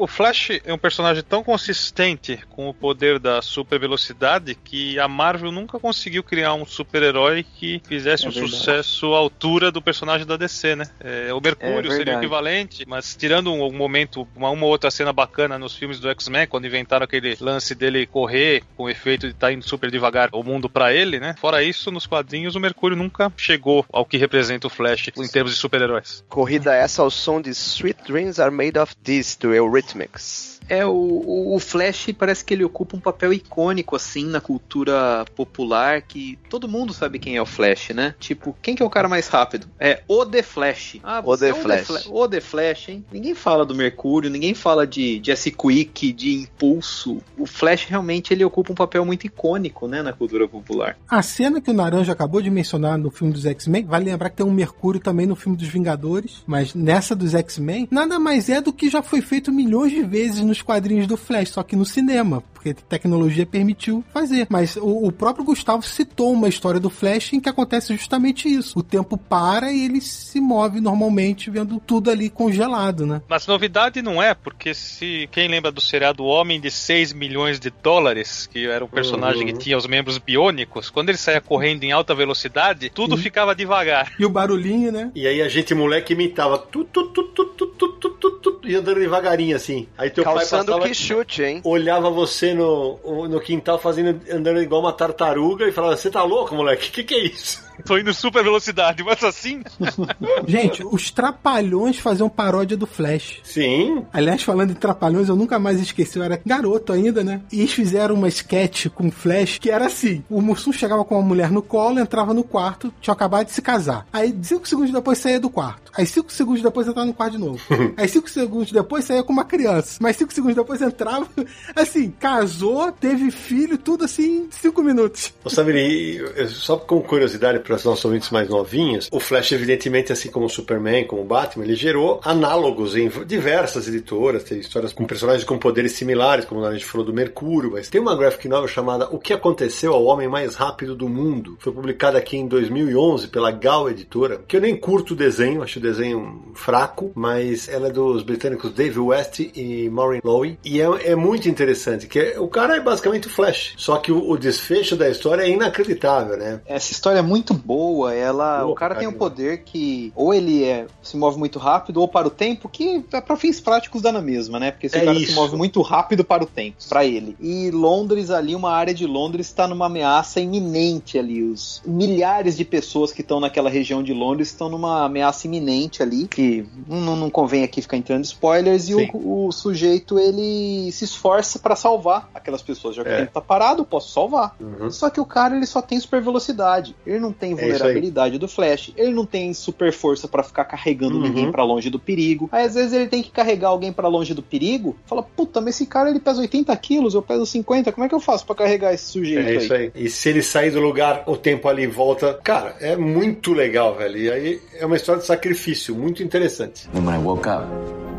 O Flash é um personagem tão consistente com o poder da super velocidade que a Marvel nunca conseguiu criar um super-herói que fizesse É um verdade. sucesso à altura do personagem da DC, né? É, o Mercúrio É seria o equivalente, mas tirando um, um momento, uma, uma outra cena bacana nos filmes do X-Men, quando inventaram aquele lance dele correr com o efeito de estar indo super devagar o mundo pra ele, né? Fora isso, nos quadrinhos o Mercúrio nunca chegou ao que representa o Flash em termos de super-heróis. Corrida essa ao som de Sweet Dreams Are Made of This, do Eurythmics. Mix. É, o, o, o Flash parece que ele ocupa um papel icônico, assim, na cultura popular, que todo mundo sabe quem é o Flash, né? Tipo, quem que é o cara mais rápido? É o The Flash. Ah, O The é Flash. Fla- O The Flash, hein? Ninguém fala do Mercúrio, ninguém fala de Jesse Quick, de Impulso. O Flash, realmente, ele ocupa um papel muito icônico, né, na cultura popular. A cena que o Naranja acabou de mencionar no filme dos X-Men, vale lembrar que tem um Mercúrio também no filme dos Vingadores, mas nessa dos X-Men, nada mais é do que já foi feito milhões de vezes nos quadrinhos do Flash, só que no cinema, porque a tecnologia permitiu fazer. Mas o, o próprio Gustavo citou uma história do Flash em que acontece justamente isso. O tempo para e ele se move normalmente, vendo tudo ali congelado, né? Mas novidade não é, porque se quem lembra do seriado Homem de 6 milhões de dólares, que era um personagem que tinha os membros biônicos, quando ele saía correndo em alta velocidade, tudo ficava devagar. E o barulhinho, né? E aí a gente, moleque, imitava tu, tu, tu, tu, tu, tu, tu, tu, tu, e andando devagarinho assim. Aí teu pai Calçando passava, que chute, hein? olhava você no, no quintal fazendo, andando igual uma tartaruga e falava, você tá louco, moleque? O que, que é isso? Tô indo super velocidade, mas assim. Gente, os Trapalhões faziam paródia do Flash. Sim. Aliás, falando em Trapalhões, eu nunca mais esqueci, eu era garoto ainda, né? E eles fizeram uma sketch com o Flash que era assim: o Mussum chegava com uma mulher no colo, entrava no quarto, tinha acabado de se casar. Aí, cinco segundos depois, saía do quarto. Aí, cinco segundos depois, entrava no quarto de novo. Aí, cinco segundos depois, saía com uma criança. Mas cinco segundos depois, entrava. Assim, casou, teve filho, tudo assim, cinco minutos. Ô Samir, e, só com curiosidade para os nossos ouvintes mais novinhos, o Flash, evidentemente, assim como o Superman, como o Batman, ele gerou análogos em diversas editoras, tem histórias com personagens com poderes similares, como a gente falou do Mercúrio, mas tem uma graphic novel chamada O que aconteceu ao homem mais rápido do mundo. Foi publicada aqui em 2011 pela Gal Editora, que eu nem curto o desenho, acho o desenho fraco, mas ela é dos britânicos Dave West e Maureen Lowe, e é, é muito interessante, que é- o cara é basicamente o Flash, só que o, o desfecho da história é inacreditável, né? Essa história é muito boa, ela, o cara tem um poder que ou ele é, se move muito rápido ou para o tempo, que é para fins práticos dá na mesma, né? Porque esse É cara isso. se move muito rápido para o tempo, para ele. E Londres ali, uma área de Londres está numa ameaça iminente ali, os milhares de pessoas que estão naquela região de Londres estão numa ameaça iminente ali, que não, não convém aqui ficar entrando spoilers e o, o sujeito ele se esforça para salvar aquelas pessoas, já que É. o tempo tá parado, eu posso salvar. Uhum. Só que o cara ele só tem super velocidade. Ele não tem É isso aí. vulnerabilidade do Flash. Ele não tem super força pra ficar carregando Uhum. ninguém pra longe do perigo. Aí às vezes ele tem que carregar alguém pra longe do perigo. Fala, puta, mas esse cara ele pesa 80 quilos, eu peso 50. Como é que eu faço pra carregar esse sujeito É isso aí. E se ele sair do lugar, o tempo ali volta. Cara, é muito legal, velho. E aí é uma história de sacrifício, muito interessante. When I woke up,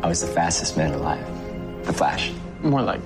I was the fastest man alive. The Flash. More like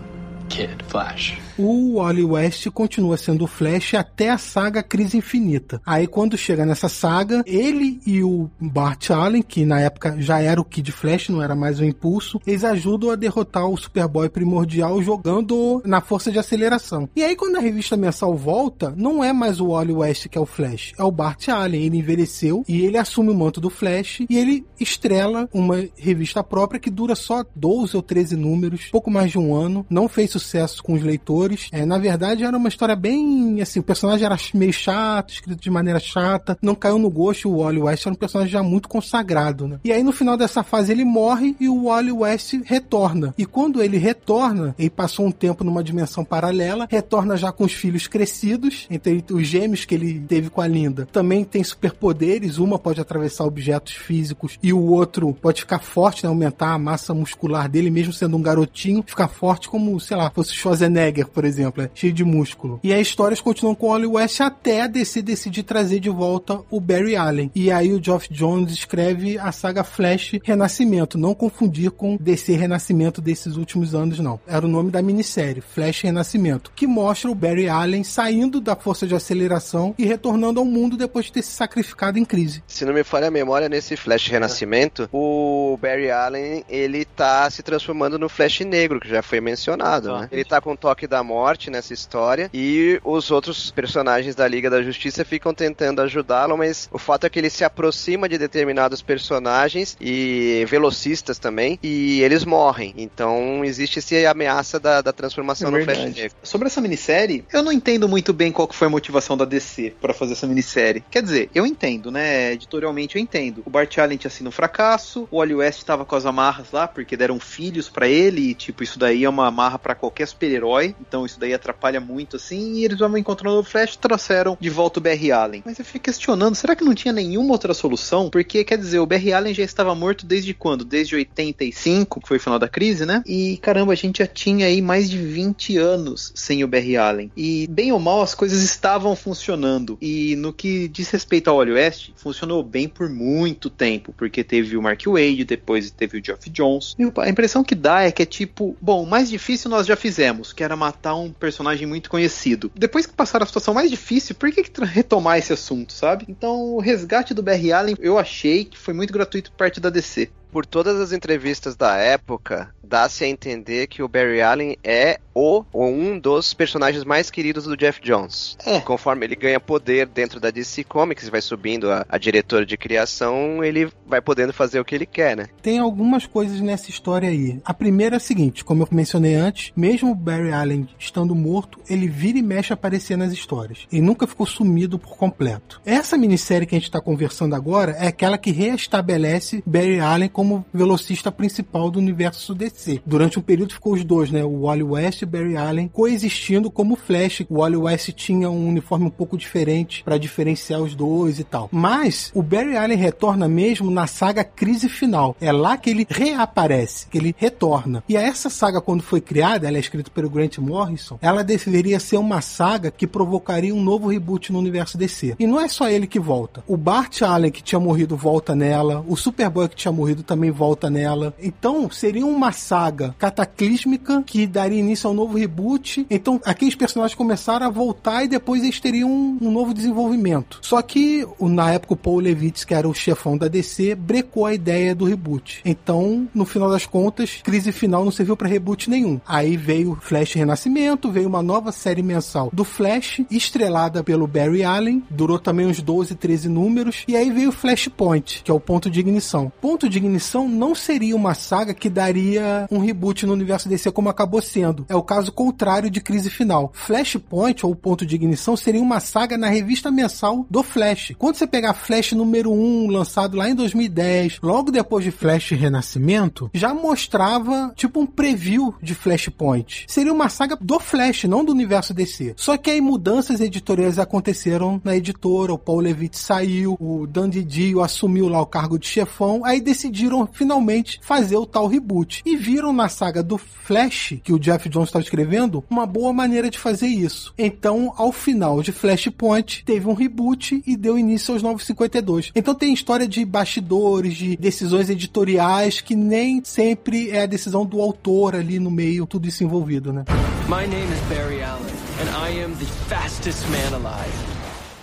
Kid, Flash. O Wally West continua sendo o Flash até a saga Crise Infinita. Aí quando chega nessa saga, ele e o Bart Allen, que na época já era o Kid Flash, não era mais o Impulso, eles ajudam a derrotar o Superboy Primordial jogando na força de aceleração. E aí quando a revista mensal volta, não é mais o Wally West que é o Flash, é o Bart Allen. Ele envelheceu e ele assume o manto do Flash e ele estrela uma revista própria que dura só 12 ou 13 números, pouco mais de um ano, não fez sucesso com os leitores. É, na verdade, era uma história bem assim, o personagem era meio chato, escrito de maneira chata, não caiu no gosto. O Wally West era um personagem já muito consagrado, né? E aí no final dessa fase ele morre e o Wally West retorna. E quando ele retorna, ele passou um tempo numa dimensão paralela, retorna já com os filhos crescidos, entre os gêmeos que ele teve com a Linda. Também tem superpoderes, uma pode atravessar objetos físicos e o outro pode ficar forte, né, aumentar a massa muscular dele, mesmo sendo um garotinho, ficar forte como, sei lá, fosse Schwarzenegger, por exemplo, é, cheio de músculo. E as histórias continuam com o Wally West até a DC decidir trazer de volta o Barry Allen. E aí o Geoff Jones escreve a saga Flash Renascimento, não confundir com DC Renascimento desses últimos anos, não. Era o nome da minissérie, Flash Renascimento, que mostra o Barry Allen saindo da força de aceleração e retornando ao mundo depois de ter se sacrificado em crise. Se não me falha a memória, nesse Flash Renascimento, o Barry Allen, ele tá se transformando no Flash Negro, que já foi mencionado, né? Ele tá com o toque da morte nessa história e os outros personagens da Liga da Justiça ficam tentando ajudá-lo, mas o fato é que ele se aproxima de determinados personagens e velocistas também, e eles morrem. Então existe essa ameaça da, da transformação É no. Flash Negro. Sobre essa minissérie, eu não entendo muito bem qual que foi a motivação da DC pra fazer essa minissérie. Quer dizer, eu entendo, né? Editorialmente eu entendo. O Bart Allen tinha sido um fracasso, o Wally West tava com as amarras lá, porque deram filhos pra ele, e tipo, isso daí é uma amarra pra qualquer super-herói, então isso daí atrapalha muito assim, e eles vão encontrando o Flash e trouxeram de volta o Barry Allen. Mas eu fico questionando, será que não tinha nenhuma outra solução? Porque, quer dizer, o Barry Allen já estava morto desde quando? Desde 85, que foi o final da crise, né? E caramba, a gente já tinha aí mais de 20 anos sem o Barry Allen. E bem ou mal as coisas estavam funcionando. E no que diz respeito ao Wally West, funcionou bem por muito tempo, porque teve o Mark Wade, depois teve o Geoff Jones. E a impressão que dá é que é tipo, bom, o mais difícil nós já fizemos, que era matar um personagem muito conhecido. Depois que passaram a situação mais difícil, por que, que retomar esse assunto, sabe? Então, o resgate do Barry Allen, eu achei que foi muito gratuito por parte da DC. Por todas as entrevistas da época, dá-se a entender que o Barry Allen é o ou um dos personagens mais queridos do Jeff Jones. É. Conforme ele ganha poder dentro da DC Comics, vai subindo a, a diretora de criação, ele vai podendo fazer o que ele quer, né? Tem algumas coisas nessa história aí. A primeira é a seguinte, como eu mencionei antes, mesmo o Barry Allen estando morto, ele vira e mexe aparecer nas histórias. E nunca ficou sumido por completo. Essa minissérie que a gente está conversando agora é aquela que reestabelece Barry Allen como velocista principal do universo DC. Durante um período ficou os dois, né? O Wally West e Barry Allen coexistindo como Flash. O Wally West tinha um uniforme um pouco diferente para diferenciar os dois e tal. Mas o Barry Allen retorna mesmo na saga Crise Final. É lá que ele reaparece, que ele retorna. E essa saga, quando foi criada, ela é escrita pelo Grant Morrison, ela deveria ser uma saga que provocaria um novo reboot no universo DC. E não é só ele que volta. O Bart Allen, que tinha morrido, volta nela. O Superboy, que tinha morrido, também volta nela. Então, seria uma saga cataclísmica que daria início ao novo reboot. Então, aqueles personagens começaram a voltar e depois eles teriam um, um novo desenvolvimento. Só que, na época, o Paul Levitz, que era o chefão da DC, brecou a ideia do reboot. Então, no final das contas, crise final não serviu pra reboot nenhum. Aí veio Flash Renascimento, veio uma nova série mensal do Flash, estrelada pelo Barry Allen, durou também uns 12, 13 números, e aí veio Flashpoint, que é o ponto de ignição. Ponto de ignição não seria uma saga que daria um reboot no universo DC como acabou sendo. É o caso contrário de Crise Final. Flashpoint, ou Ponto de Ignição, seria uma saga na revista mensal do Flash. Quando você pegar Flash número 1, lançado lá em 2010, logo depois de Flash Renascimento, já mostrava tipo um preview de Flashpoint. Seria uma saga do Flash, não do universo DC. Só que aí mudanças editoriais aconteceram na editora, o Paul Levitt saiu, o Dan Didio assumiu lá o cargo de chefão, aí decidiram finalmente fazer o tal reboot. E viram na saga do Flash, que o Jeff Jones estava escrevendo, uma boa maneira de fazer isso. Então, ao final de Flashpoint, teve um reboot e deu início aos 952. Então tem história de bastidores, de decisões editoriais, que nem sempre é a decisão do autor ali no meio, tudo isso envolvido, né? My name is Barry Allen, and I am the fastest man alive.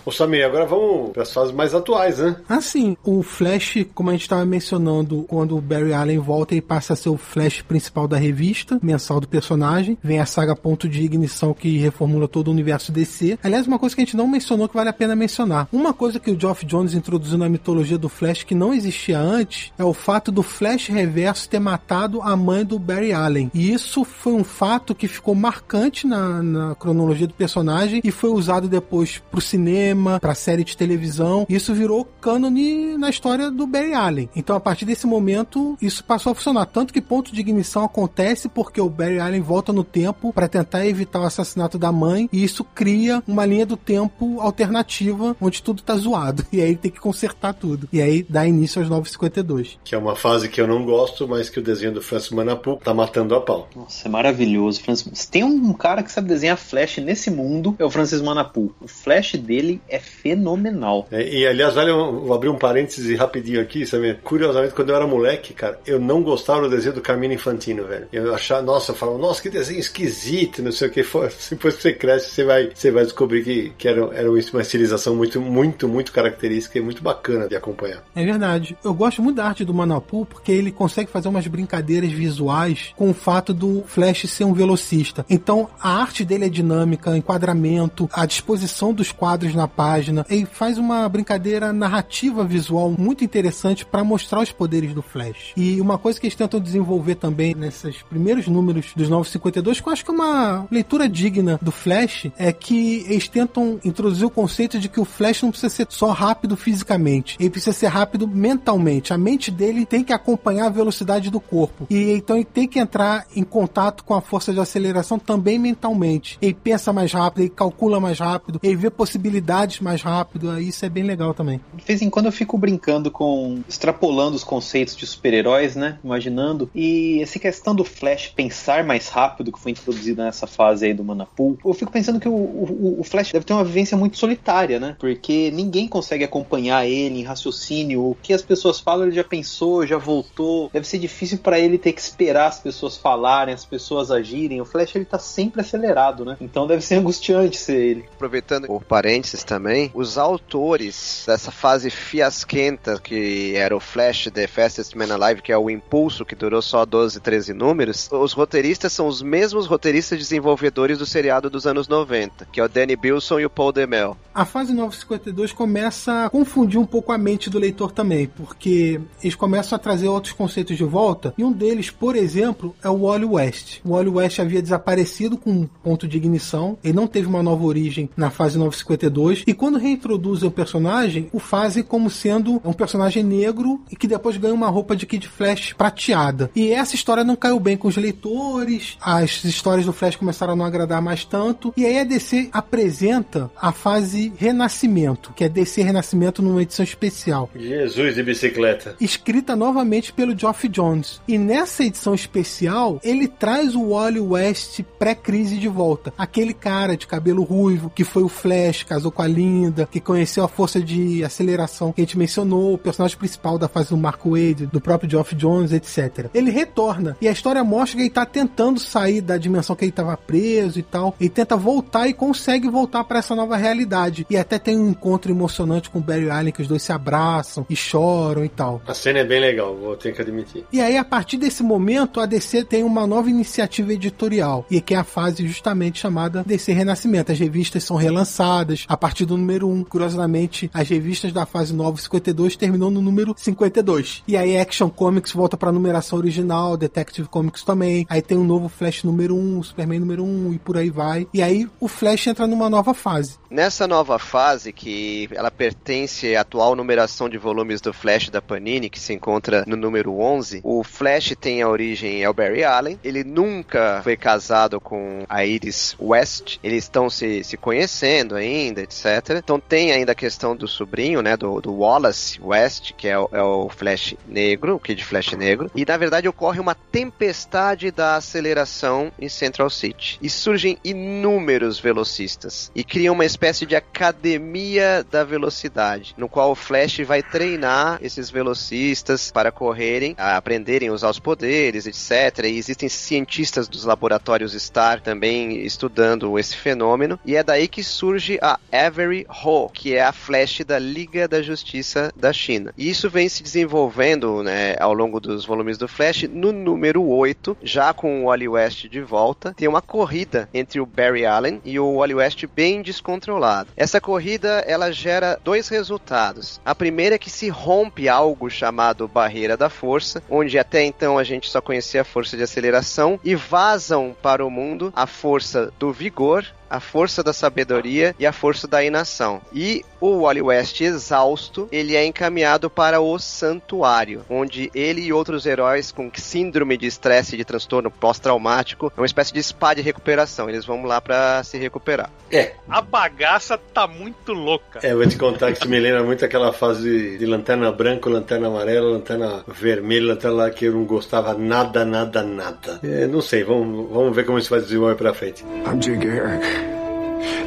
Ô Samir, agora vamos para as fases mais atuais, né? Assim, o Flash, como a gente estava mencionando, quando o Barry Allen volta, ele passa a ser o Flash principal da revista, mensal do personagem. Vem a saga Ponto de Ignição que reformula todo o universo DC. Aliás, uma coisa que a gente não mencionou que vale a pena mencionar. Uma coisa que o Geoff Jones introduziu na mitologia do Flash que não existia antes é o fato do Flash Reverso ter matado a mãe do Barry Allen. E isso foi um fato que ficou marcante na, na cronologia do personagem e foi usado depois pro cinema cinema, pra série de televisão. Isso virou cânone na história do Barry Allen. Então, a partir desse momento, isso passou a funcionar. Tanto que ponto de ignição acontece porque o Barry Allen volta no tempo para tentar evitar o assassinato da mãe e isso cria uma linha do tempo alternativa onde tudo tá zoado. E aí tem que consertar tudo. E aí dá início aos 952. Que é uma fase que eu não gosto, mas que o desenho do Francis Manapu tá matando a pau. Nossa, é maravilhoso. Francis... Tem um cara que sabe desenhar Flash nesse mundo, é o Francis Manapu. O Flash dele é fenomenal. É, e aliás, vale, eu vou abrir um parêntese rapidinho aqui, sabe? Curiosamente, quando eu era moleque, cara, eu não gostava do desenho do Camino Infantino, velho. Eu achava, nossa, eu falava, nossa, que desenho esquisito, não sei o que. Depois que você cresce, você vai, você vai descobrir que, que era, era uma estilização muito, muito, muito característica e muito bacana de acompanhar. É verdade. Eu gosto muito da arte do Manapu porque ele consegue fazer umas brincadeiras visuais com o fato do Flash ser um velocista. Então, a arte dele é dinâmica, enquadramento, a disposição dos quadros na página. Ele faz uma brincadeira narrativa visual muito interessante para mostrar os poderes do Flash. E uma coisa que eles tentam desenvolver também nesses primeiros números dos 952, que eu acho que é uma leitura digna do Flash, é que eles tentam introduzir o conceito de que o Flash não precisa ser só rápido fisicamente, ele precisa ser rápido mentalmente. A mente dele tem que acompanhar a velocidade do corpo. E então ele tem que entrar em contato com a força de aceleração também mentalmente. Ele pensa mais rápido, ele calcula mais rápido, ele vê possibilidades mais rápido, isso é bem legal também. De vez em quando eu fico brincando com. extrapolando os conceitos de super-heróis, né? Imaginando. E essa questão do Flash pensar mais rápido, que foi introduzida nessa fase aí do Manapool, eu fico pensando que o, o, o Flash deve ter uma vivência muito solitária, né? Porque ninguém consegue acompanhar ele em raciocínio. O que as pessoas falam, ele já pensou, já voltou. Deve ser difícil para ele ter que esperar as pessoas falarem, as pessoas agirem. O Flash ele tá sempre acelerado, né? Então deve ser angustiante ser ele. Aproveitando o parênteses também, os autores dessa fase fiasquenta que era o Flash The Fastest Man Alive, que é o Impulso, que durou só 12, 13 números, os roteiristas são os mesmos roteiristas desenvolvedores do seriado dos anos 90, que é o Danny Bilson e o Paul DeMel. A fase 952 começa a confundir um pouco a mente do leitor também, porque eles começam a trazer outros conceitos de volta, e um deles, por exemplo, é o Wally West. O Wally West havia desaparecido com um ponto de ignição, ele não teve uma nova origem na fase 952, e quando reintroduzem o personagem, o fazem como sendo um personagem negro e que depois ganha uma roupa de Kid Flash prateada. E essa história não caiu bem com os leitores, as histórias do Flash começaram a não agradar mais tanto, e aí a DC apresenta a fase Renascimento, que é DC Renascimento numa edição especial. Jesus de bicicleta. Escrita novamente pelo Geoff Jones. E nessa edição especial, ele traz o Wally West pré-crise de volta. Aquele cara de cabelo ruivo que foi o Flash, casou com Linda, que conheceu a força de aceleração que a gente mencionou, o personagem principal da fase do Mark Wade, do próprio Geoff Jones, etc. Ele retorna e a história mostra que ele tá tentando sair da dimensão que ele estava preso e tal. Ele tenta voltar e consegue voltar para essa nova realidade. E até tem um encontro emocionante com o Barry Allen, que os dois se abraçam e choram e tal. A cena é bem legal, vou ter que admitir. E aí, a partir desse momento, a DC tem uma nova iniciativa editorial, e que é a fase justamente chamada DC Renascimento. As revistas são relançadas a partir do número 1. Curiosamente, as revistas da fase nova 52 terminou no número 52. E aí, Action Comics volta pra numeração original, Detective Comics também. Aí tem um novo Flash número 1, Superman número 1 e por aí vai. E aí, o Flash entra numa nova fase. Nessa nova fase, que ela pertence à atual numeração de volumes do Flash da Panini, que se encontra no número 11, o Flash tem a origem é o Barry Allen. Ele nunca foi casado com a Iris West. Eles estão se, se conhecendo ainda, etc Então tem ainda a questão do sobrinho, né, do, do Wallace West, que é o, é o Flash negro, o Kid Flash negro, e na verdade ocorre uma tempestade da aceleração em Central City. E surgem inúmeros velocistas e criam uma espécie de academia da velocidade, no qual o Flash vai treinar esses velocistas para correrem, aprenderem a usar os poderes, etc. E existem cientistas dos laboratórios Star também estudando esse fenômeno. E é daí que surge a Avery Ho, que é a Flash da Liga da Justiça da China. E isso vem se desenvolvendo né, ao longo dos volumes do Flash. No número 8, já com o Wally West de volta, tem uma corrida entre o Barry Allen e o Wally West bem descontrolado. Essa corrida ela gera dois resultados. A primeira é que se rompe algo chamado barreira da força, onde até então a gente só conhecia a força de aceleração, e vazam para o mundo a força do vigor, a força da sabedoria e a força da inação. E o Wally West, exausto, ele é encaminhado para o santuário, onde ele e outros heróis com síndrome de estresse e de transtorno pós-traumático, é uma espécie de spa de recuperação. Eles vão lá para se recuperar. É. A bagaça tá muito louca. É, eu vou te contar que isso me lembra muito aquela fase de, lanterna branca, lanterna amarela, lanterna vermelha, lanterna lá que eu não gostava nada, nada, nada. É, não sei, vamos, vamos ver como isso vai desenvolver pra frente. I'm Jay Garrick.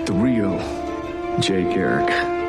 The real Jay Garrick.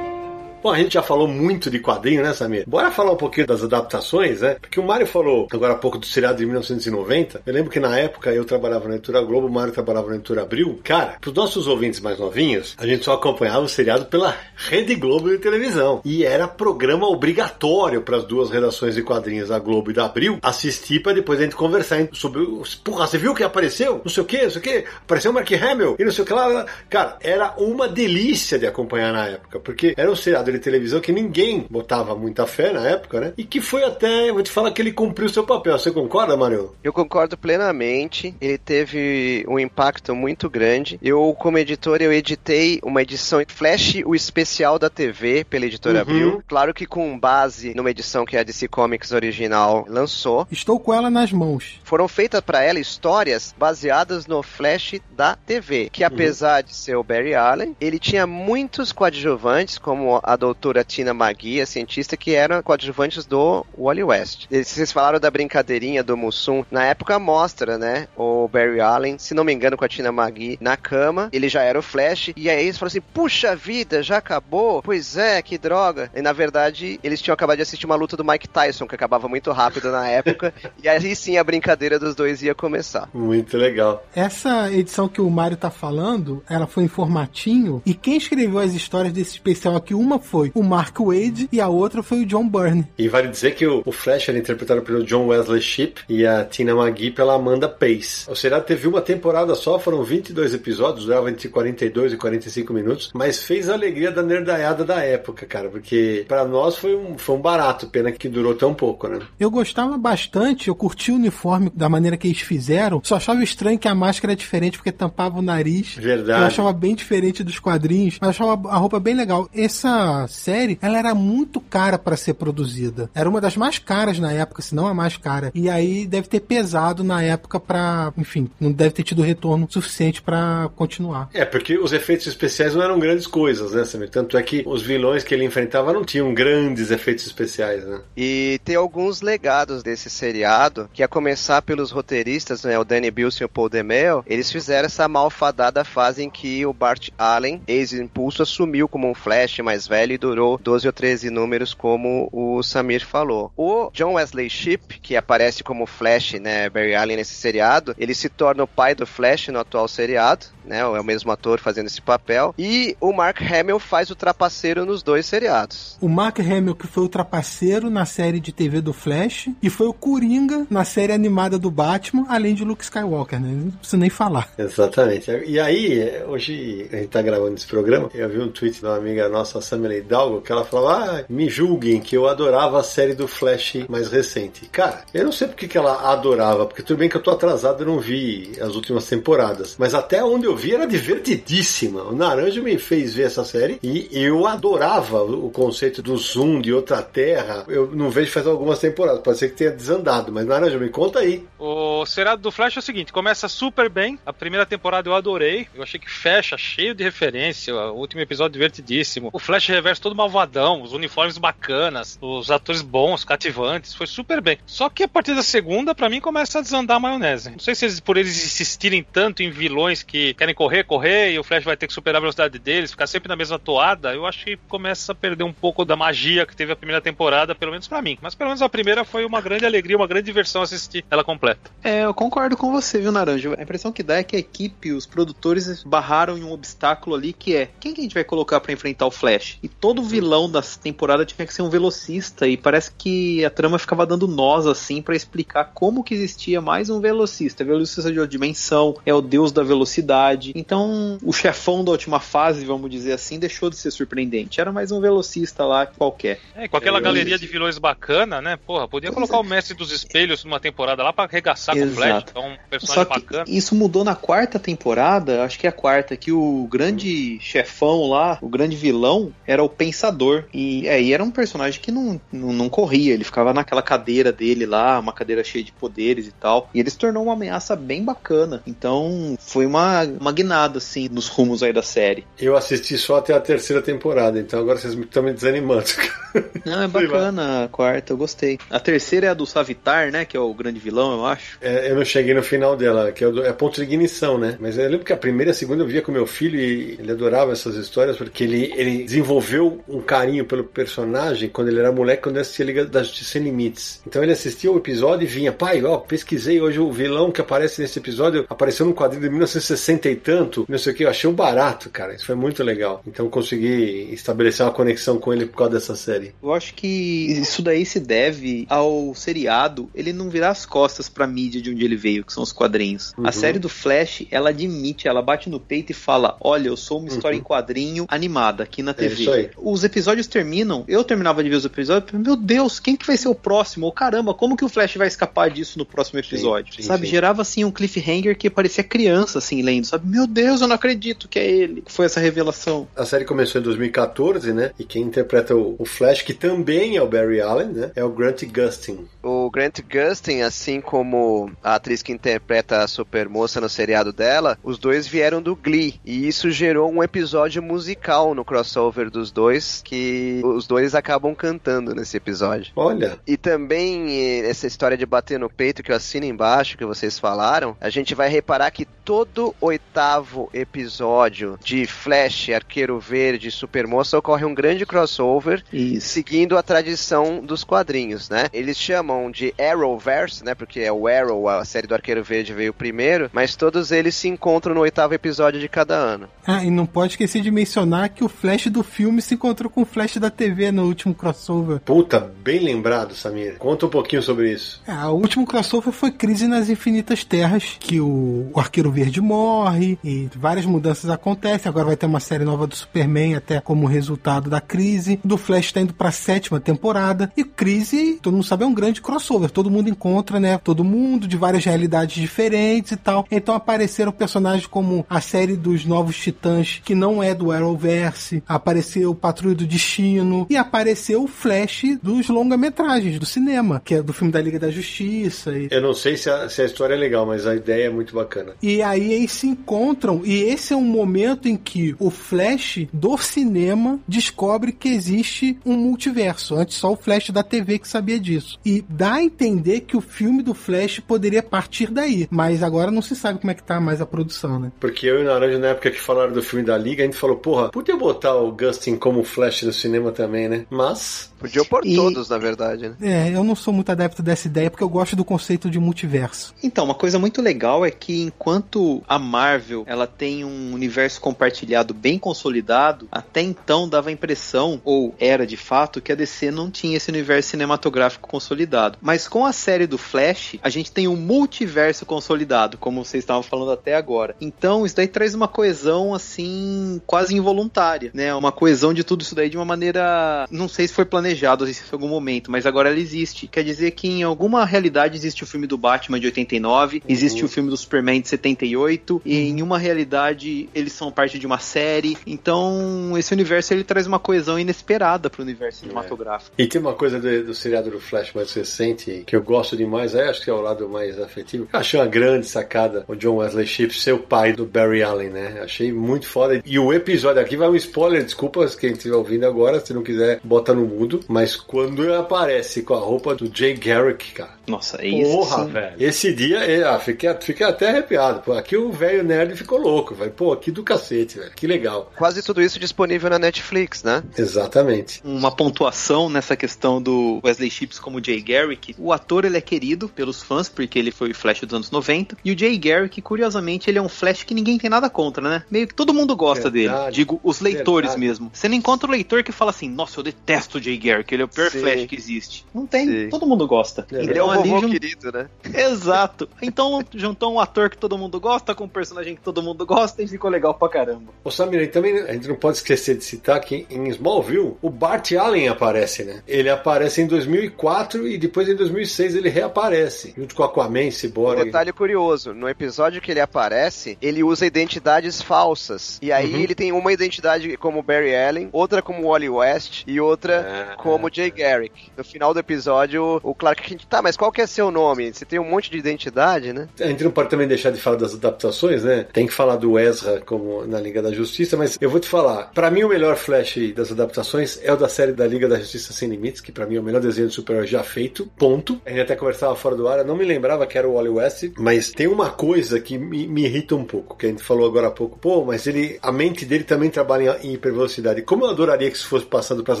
Bom, a gente já falou muito de quadrinho, né, Samir? Bora falar um pouquinho das adaptações, né? Porque o Mário falou agora há pouco do seriado de 1990. Eu lembro que na época eu trabalhava na editora Globo, o Mário trabalhava na editora Abril. Cara, pros nossos ouvintes mais novinhos, a gente só acompanhava o seriado pela Rede Globo de televisão. E era programa obrigatório para as duas redações de quadrinhos da Globo e da Abril assistir para depois a gente conversar sobre. Porra, você viu que apareceu? Não sei o que, não sei o que. Apareceu o Mark Hamill e não sei o que lá. Cara, era uma delícia de acompanhar na época, porque era um seriado de televisão que ninguém botava muita fé na época, né? E que foi até, eu vou te falar que ele cumpriu seu papel. Você concorda, Mário? Eu concordo plenamente. Ele teve um impacto muito grande. Eu, como editor, eu editei uma edição Flash, o especial da TV pela editora Uhum. Abril. Claro que com base numa edição que a DC Comics original lançou. Estou com ela nas mãos. Foram feitas para ela histórias baseadas no Flash da TV, que apesar de ser o Barry Allen, ele tinha muitos coadjuvantes, como a doutora Tina Magui, a cientista, que eram coadjuvantes do Wally West. E Vocês falaram da brincadeirinha do Mussum. Na época mostra, né, o Barry Allen, se não me engano, com a Tina Magui na cama, ele já era o Flash, e aí eles falaram assim, puxa vida, já acabou? Pois é, que droga. E na verdade, eles tinham acabado de assistir uma luta do Mike Tyson, que acabava muito rápido na época, e aí sim a brincadeira dos dois ia começar. Muito legal. Essa edição que o Mário tá falando, ela foi em formatinho, e quem escreveu as histórias desse especial aqui, uma foi o Mark Wade e a outra foi o John Byrne. E vale dizer que o, o Flash era interpretado pelo John Wesley Shipp e a Tina McGee pela Amanda Pace. O seriado teve uma temporada só, foram 22 episódios, durava entre 42 e 45 minutos, mas fez a alegria da nerdaiada da época, cara, porque pra nós foi um, foi um barato, pena que durou tão pouco, né? Eu gostava bastante, eu curti o uniforme da maneira que eles fizeram, só achava estranho que a máscara é diferente porque tampava o nariz. Verdade. Eu achava bem diferente dos quadrinhos, mas eu achava a roupa bem legal. Essa série, ela era muito cara para ser produzida. Era uma das mais caras na época, se não a mais cara. E aí deve ter pesado na época pra, enfim, não deve ter tido retorno suficiente pra continuar. É, porque os efeitos especiais não eram grandes coisas, né, Samir? Tanto é que os vilões que ele enfrentava não tinham grandes efeitos especiais, né? E tem alguns legados desse seriado, que a começar pelos roteiristas, né, o Danny Bilson e o Paul DeMeo, eles fizeram essa malfadada fase em que o Bart Allen, ex-impulso, assumiu como um Flash mais velho e durou 12 ou 13 números, como o Samir falou. O John Wesley Shipp, que aparece como Flash, né, Barry Allen nesse seriado, ele se torna o pai do Flash no atual seriado, né, é o mesmo ator fazendo esse papel, e o Mark Hamill faz o trapaceiro nos dois seriados. O Mark Hamill, que foi o trapaceiro na série de TV do Flash, e foi o Coringa na série animada do Batman, além de Luke Skywalker, né? Não preciso nem falar. Exatamente. E aí, hoje a gente tá gravando esse programa, eu vi um tweet de uma amiga nossa, Samela Hidalgo, que ela falou: Ah, me julguem que eu adorava a série do Flash mais recente. Cara, eu não sei porque que ela adorava, porque tudo bem que eu tô atrasado e não vi as últimas temporadas. Mas até onde eu vi era divertidíssima. O Naranja me fez ver essa série e eu adorava o conceito do zoom de outra terra. Eu não vejo faz algumas temporadas, pode ser que tenha desandado, mas Naranja, me conta aí. O seriado do Flash é o seguinte: começa super bem. A primeira temporada eu adorei. Eu achei que fecha cheio de referência. O último episódio divertidíssimo. O Flash Reverso todo malvadão, os uniformes bacanas, os atores bons, cativantes. Foi super bem. Só que a partir da segunda, para mim, começa a desandar a maionese. Não sei se eles, por eles insistirem tanto em vilões que querem correr, correr, e o Flash vai ter que superar a velocidade deles, ficar sempre na mesma toada, eu acho que começa a perder um pouco da magia que teve a primeira temporada, pelo menos para mim. Mas pelo menos a primeira foi uma grande alegria, uma grande diversão assistir ela completa. É, eu concordo com você, viu, Naranja? A impressão que dá é que a equipe, os produtores barraram em um obstáculo ali que é quem que a gente vai colocar para enfrentar o Flash? E todo vilão da temporada tinha que ser um velocista e parece que a trama ficava dando nós assim para explicar como que existia mais um velocista. velocista de outra dimensão, é o deus da velocidade. Então, o chefão da última fase, vamos dizer assim, deixou de ser surpreendente. Era mais um velocista lá qualquer. É, com aquela é, galeria de vilões bacana, né? Porra, podia colocar é. o Mestre dos Espelhos numa temporada lá para arregaçar Exato. com o Flash, então um personagem Só que bacana. Isso mudou na quarta temporada, acho que é a quarta, que o grande chefão lá, o grande vilão, era o Pensador. E aí é, era um personagem que não, não, não corria, ele ficava naquela cadeira dele lá, uma cadeira cheia de poderes e tal. E ele se tornou uma ameaça bem bacana. Então foi uma, uma guinada, assim, nos rumos aí da série. Eu assisti só até a terceira temporada, então agora vocês estão me desanimando. Não, é bacana a quarta, eu gostei. A terceira é a do Savitar, né? Que é o grande vilão, eu acho. É, eu não cheguei no final dela, que é, do, é ponto de ignição, né? Mas eu lembro que a primeira e a segunda eu via com meu filho e ele adorava essas histórias, porque ele, ele desenvolveu um carinho pelo personagem quando ele era moleque, quando ele assistia Liga da Justiça Sem Limites. Então ele assistia o episódio e vinha, pai, ó, pesquisei hoje o vilão que aparece nesse episódio, apareceu no quadrinho de 1960 e tanto, não sei o que, eu achei um barato, cara. Isso foi muito legal. Então consegui estabelecer uma conexão com ele por causa dessa série. Eu acho que isso daí se deve ao seriado ele não virar as costas pra mídia de onde ele veio, que são os quadrinhos. Uhum. A série do Flash, ela admite, ela bate no peito e fala: Olha, eu sou uma história uhum. em quadrinho animada aqui na TV. É os episódios terminam, eu terminava de ver os episódios, meu Deus, quem que vai ser o próximo? Ou caramba, como que o Flash vai escapar disso no próximo episódio? Sim, sim, sabe, sim. gerava assim um cliffhanger que parecia criança assim lendo, sabe? Meu Deus, eu não acredito que é ele. Foi essa revelação. A série começou em 2014, né? E quem interpreta o, o Flash, que também é o Barry Allen, né? É o Grant Gustin. O Grant Gustin, assim como a atriz que interpreta a Supermoça no seriado dela, os dois vieram do Glee. E isso gerou um episódio musical no crossover dos dois, que os dois acabam cantando nesse episódio. Olha. E também eh, essa história de bater no peito que eu assino embaixo, que vocês falaram, a gente vai reparar que todo oitavo episódio de Flash, Arqueiro Verde, Supermoça ocorre um grande crossover, Isso. seguindo a tradição dos quadrinhos, né? Eles chamam de Arrowverse, né? Porque é o Arrow, a série do Arqueiro Verde veio primeiro, mas todos eles se encontram no oitavo episódio de cada ano. Ah, e não pode esquecer de mencionar que o Flash do filme se encontrou com o Flash da TV no último crossover. Puta, bem lembrado, Samir. Conta um pouquinho sobre isso. É, o último crossover foi Crise nas Infinitas Terras, que o, o Arqueiro Verde morre e várias mudanças acontecem. Agora vai ter uma série nova do Superman, até como resultado da crise. Do Flash está indo para a sétima temporada. E Crise, todo mundo sabe, é um grande crossover. Todo mundo encontra, né? Todo mundo de várias realidades diferentes e tal. Então apareceram personagens como a série dos Novos Titãs, que não é do Arrowverse. Apareceu Patrulha do Destino. E apareceu o Flash dos longa-metragens, do cinema, que é do filme da Liga da Justiça. E... Eu não sei se a, se a história é legal, mas a ideia é muito bacana. E aí eles se encontram, e esse é um momento em que o Flash do cinema descobre que existe um multiverso. Antes só o Flash da TV que sabia disso. E dá a entender que o filme do Flash poderia partir daí. Mas agora não se sabe como é que tá mais a produção, né? Porque eu e o Naranja, na época que falaram do filme da Liga, a gente falou, porra, podia botar o Gustin como Flash no cinema também, né? Mas. Podia pôr e... todos, na verdade, né? É, eu não sou muito adepto dessa ideia porque eu gosto do conceito de multiverso. Então, uma coisa muito legal é que enquanto a Marvel ela tem um universo compartilhado bem consolidado, até então dava a impressão, ou era de fato, que a DC não tinha esse universo cinematográfico consolidado. Mas com a série do Flash, a gente tem um multiverso consolidado, como vocês estavam falando até agora. Então, isso daí traz uma coesão assim, quase involuntária, né? Uma coesão de tudo isso daí de uma maneira, não sei se foi planejada planejado em algum momento, mas agora ela existe. Quer dizer que em alguma realidade existe o filme do Batman de 89, existe Uhum. o filme do Superman de 78, e em uma realidade eles são parte de uma série. Então, esse universo ele traz uma coesão inesperada pro universo cinematográfico. E tem uma coisa do, do seriado do Flash mais recente que eu gosto demais, aí acho que é o lado mais afetivo. Eu achei uma grande sacada o John Wesley Shipp ser o pai do Barry Allen, né? Achei muito foda. E o episódio aqui vai um spoiler, desculpa quem estiver ouvindo agora, se não quiser, bota no mudo. Mas quando ele aparece com a roupa do Jay Garrick, cara. Nossa, é isso. Porra, sim. velho. Esse dia, é, ah, fiquei, fiquei até arrepiado. Pô, aqui o velho nerd ficou louco, velho. Pô, aqui do cacete, velho. Que legal. Quase tudo isso disponível na Netflix, né? Exatamente. uma pontuação nessa questão do Wesley Ships como Jay Garrick. O ator ele é querido pelos fãs porque ele foi o Flash dos anos 90 e o Jay Garrick, curiosamente, ele é um Flash que ninguém tem nada contra, né? Meio que todo mundo gosta Verdade, dele. Digo, os leitores verdade. mesmo. Você não encontra o leitor que fala assim: "Nossa, eu detesto o Jay Garrick, ele é o pior Sim. Flash que existe". Não tem, Sim. todo mundo gosta. É, Ele é um ali vovô jun- querido, né? Exato. Então juntou um ator que todo mundo gosta com um personagem que todo mundo gosta e ficou legal pra caramba. Ô Samir, e também a gente não pode esquecer de citar que em Smallville o Bart Allen aparece, né? Ele aparece em 2004 e depois em 2006 ele reaparece, junto com Aquaman, Um Cyborg. detalhe curioso, no episódio que ele aparece, ele usa identidades falsas. E aí Uhum. ele tem uma identidade como Barry Allen, outra como Wally West e outra Ah, como Jay Garrick. No final do episódio, o Clark Kent, tá, mas qual que é seu nome? Você tem um monte de identidade, né? A gente não pode também deixar de falar das adaptações, né? Tem que falar do Ezra como na Liga da Justiça, mas eu vou te falar. Pra mim, o melhor Flash das adaptações é o da série da Liga da Justiça Sem Limites, que pra mim é o melhor desenho de super-herói já feito. Ponto. A gente até conversava fora do ar, eu não me lembrava que era o Wally West, mas tem uma coisa que me, me irrita um pouco, que a gente falou agora há pouco. Pô, mas ele, a mente dele também trabalha em hipervelocidade. Como eu adoraria que isso fosse passado pras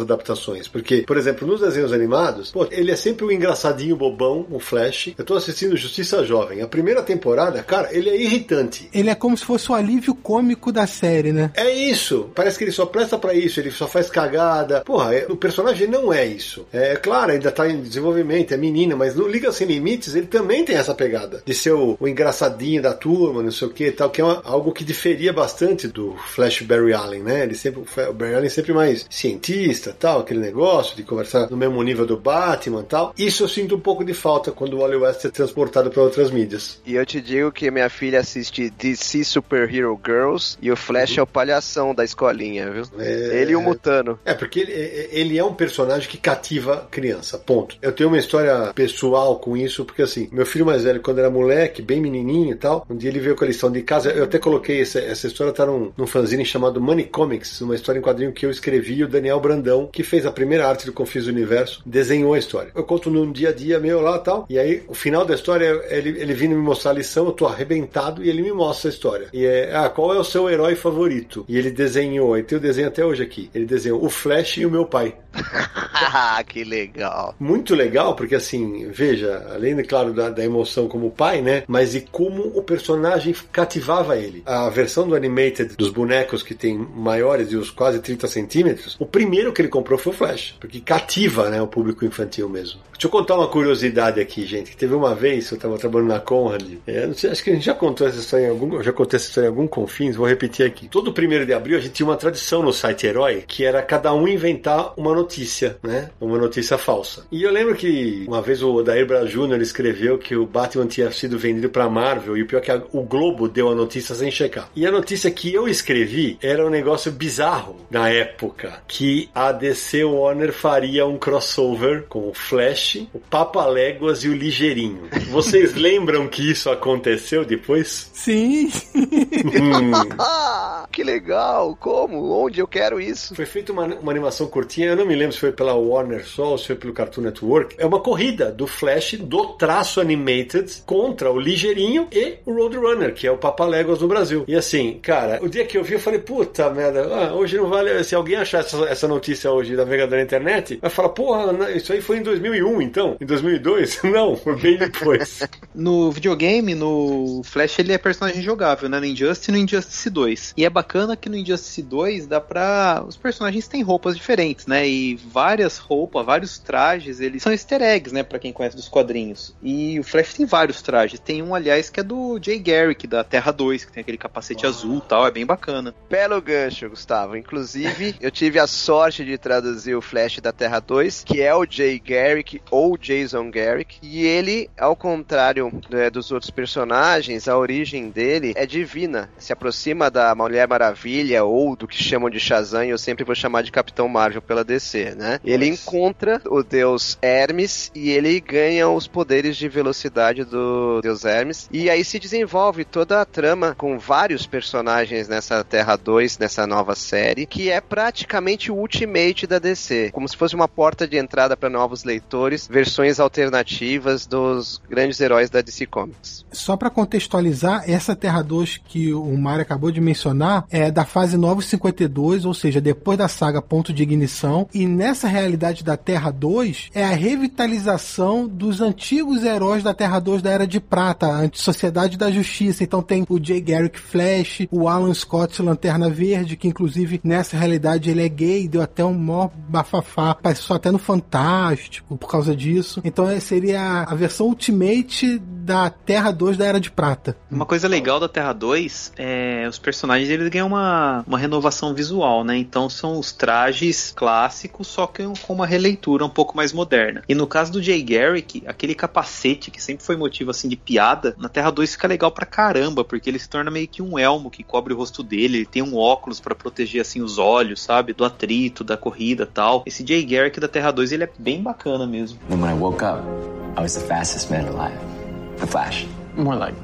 adaptações? Porque, por exemplo, nos desenhos animados, pô, ele é sempre o engraçadinho bobão, o Flash. Eu tô assistindo Justiça Jovem. A primeira temporada, cara, ele é irritante. Ele é como se fosse o alívio cômico da série, né? É isso. Parece que ele só presta pra isso, ele só faz cagada. Porra, é- o personagem não é isso. É claro, ainda tá em desenvolvimento, é menina, mas no Liga Sem Limites ele também tem essa pegada de ser o, o engraçadinho da turma, não sei o que tal, que é uma- algo que diferia bastante do Flash Barry Allen, né? Ele sempre, o Barry Allen sempre mais cientista, tal, aquele negócio de conversar no mesmo nível do Batman, tal. Isso eu sinto um pouco de falta quando o Wally West é transportado para outras mídias. E eu te digo que minha filha assiste DC Superhero Girls e o Flash é o palhação da escolinha, viu? É- Ele e o Mutano. É, porque ele, ele é um personagem que cativa criança, ponto. Eu tenho uma história pessoal com isso, porque assim, meu filho mais velho, quando era moleque, bem menininho e tal, um dia ele veio com a lição de casa, eu até coloquei essa, essa história, tá num, num fanzine chamado Money Comics, uma história em quadrinho que eu escrevi, e o Daniel Brandão, que fez a primeira arte do Confis do Universo, desenhou a história. Eu conto num dia a dia meu lá e tal, e aí o final da história, ele, ele vindo me mostrar a lição, eu tô arrebentado, e ele me mostra a história. E é, ah, qual é o seu herói favorito? E ele desenhou, e tem o desenho até hoje aqui, ele desenhou o Flash e o meu pai. que legal. Muito legal, porque assim, veja, além, claro, da, da emoção como pai, né? Mas e como o personagem cativava ele. A versão do Animated dos bonecos que tem maiores de uns quase 30 centímetros, o primeiro que ele comprou foi o Flash, porque cativa, né, o público infantil mesmo. Deixa eu contar uma curiosidade aqui, gente, que teve uma vez, eu tava trabalhando na Conrad, é, sei, acho que a gente já contou essa história em algum, já contei essa história em algum confins, vou repetir aqui. Todo primeiro de abril a gente tinha uma tradição no site Herói, que era cada um inventar uma notícia, né? Uma notícia falsa. E eu lembro que uma vez o Odair Braz Jr. escreveu que o Batman tinha sido vendido pra Marvel, e o pior é que a- o Globo deu a notícia sem checar. E a notícia que eu escrevi era um negócio bizarro na época, que a DC Warner faria um crossover com o Flash, o Papa Léguas e o Ligeirinho. Vocês lembram que isso aconteceu depois? Sim. Hum. Ah, que legal! Como? Onde eu quero isso? Foi feita uma, uma animação curtinha, eu não me lembro se foi pela Warner só ou se foi pelo Cartoon Network. É uma corrida do Flash do traço animated contra o Ligeirinho e o Roadrunner, que é o Papaléguas no Brasil. E assim, cara, o dia que eu vi, eu falei, puta merda, ah, hoje não vale. Se alguém achar essa, essa notícia hoje navegando na internet, vai falar, porra, isso aí foi em 2001, então? Em 2002? Não, foi bem depois. No videogame, no Flash, ele é personagem jogável, né? No Injustice e no Injustice 2. E é bacana que no Injustice 2 dá pra. Os personagens têm roupas diferentes, né? E várias roupas, vários trajes, eles são easter eggs, né? Pra quem conhece dos quadrinhos. E o Flash tem vários trajes. Tem um, aliás, que é do Jay Garrick, da Terra 2, que tem aquele capacete azul e tal. É bem bacana. Belo gancho, Gustavo. Inclusive, eu tive a sorte de traduzir o Flash da Terra 2, que é o Jay Garrick ou Jason Garrick. E ele, ao contrário né, dos outros personagens, a origem dele é divina. Se aproxima da Mulher Maravilha ou do que chamam de Shazam, eu sempre vou chamar de Capitão Marvel pela DC, né? Ele encontra o deus Hermes e ele ganha os poderes de velocidade do deus Hermes. E aí se desenvolve toda a trama com vários personagens nessa Terra 2, nessa nova série, que é praticamente o Ultimate da DC, como se fosse uma porta de entrada para novos leitores, versões alternativas dos grandes heróis da DC Comics. Só para contextualizar, essa Terra 2 que o Mário acabou de mencionar é da fase 952, ou seja, depois da saga Ponto de Ignição, e nessa realidade da Terra 2 é a revitalização dos antigos heróis da Terra 2 da Era de Prata, a Sociedade da Justiça. Então tem o Jay Garrick Flash, o Alan Scott Lanterna Verde, que inclusive nessa realidade ele é gay, deu até um maior apareceu até no Fantástico por causa disso. Então é, seria a versão Ultimate da Terra 2 da Era de Prata. Uma coisa legal da Terra 2 é os personagens eles ganham uma, uma renovação visual, né? Então são os trajes clássicos, só que com uma releitura um pouco mais moderna. E no caso do Jay Garrick, aquele capacete que sempre foi motivo assim de piada, na Terra 2 fica legal pra caramba, porque ele se torna meio que um elmo que cobre o rosto dele, ele tem um óculos para proteger assim os olhos, sabe? Do atrito, da corrida tal. Esse Jay Garrick da Terra 2, ele é bem bacana mesmo. When I woke up, I was the fastest man alive. The Flash. More like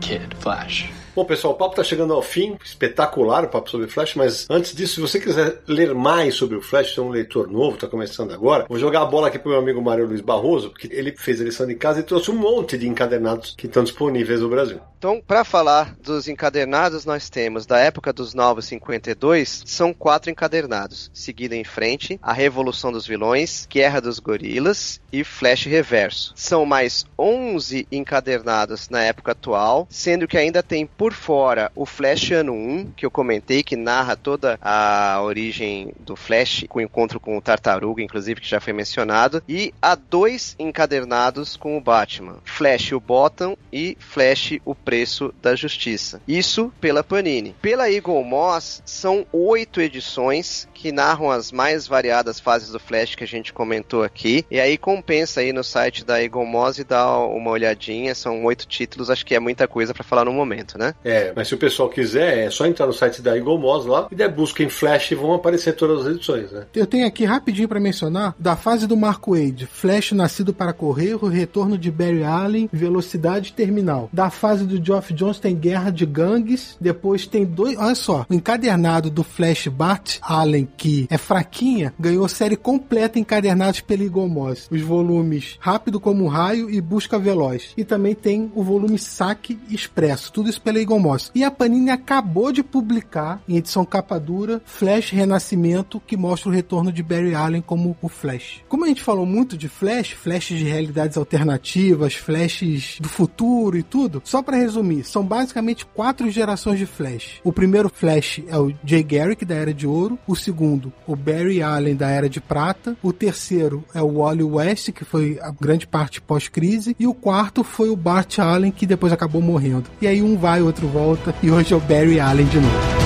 Kid Flash. Bom, pessoal, o papo está chegando ao fim. Espetacular o papo sobre Flash, mas antes disso, se você quiser ler mais sobre o Flash, você é um leitor novo, está começando agora, vou jogar a bola aqui pro meu amigo Mário Luiz Barroso, porque ele fez a lição de casa e trouxe um monte de encadernados que estão disponíveis no Brasil. Então, para falar dos encadernados, nós temos da época dos Novos 52, são quatro encadernados. Seguido em frente, A Revolução dos Vilões, Guerra dos Gorilas e Flash Reverso. São mais 11 encadernados na época atual, sendo que ainda tem por fora o Flash Ano 1, que eu comentei, que narra toda a origem do Flash, com o encontro com o Tartaruga, inclusive, que já foi mencionado, e há dois encadernados com o Batman, Flash o Bottom e Flash o Preço da Justiça. Isso pela Panini. Pela Eagle Moss, são oito edições que narram as mais variadas fases do Flash que a gente comentou aqui, e aí compensa aí no site da Eagle Moss e dá uma olhadinha, são oito títulos, acho que é muita coisa para falar no momento, né? É, mas se o pessoal quiser, é só entrar no site da Moss lá e der busca em Flash e vão aparecer todas as edições, né? Eu tenho aqui rapidinho para mencionar da fase do Marco Wade, Flash nascido para correr, o retorno de Barry Allen, velocidade terminal. Da fase do Geoff Jones tem Guerra de Gangues, depois tem dois, olha só, o encadernado do Flash Bart Allen, que é fraquinha, ganhou série completa encadernados pela Moss. Os volumes Rápido como um Raio e Busca Veloz. E também tem o volume Saque Expresso, tudo isso pela Moss. E a Panini acabou de publicar, em edição capa dura, Flash Renascimento, que mostra o retorno de Barry Allen como o Flash. Como a gente falou muito de Flash, flashes de realidades alternativas, flashes do futuro e tudo, só para resumir, são basicamente quatro gerações de Flash. O primeiro Flash é o Jay Garrick, da Era de Ouro. O segundo, o Barry Allen, da Era de Prata. O terceiro é o Wally West, que foi a grande parte pós-crise. E o quarto foi o Bart Allen, que depois acabou morrendo. E aí um vai, outro volta, e hoje é o Barry Allen de novo.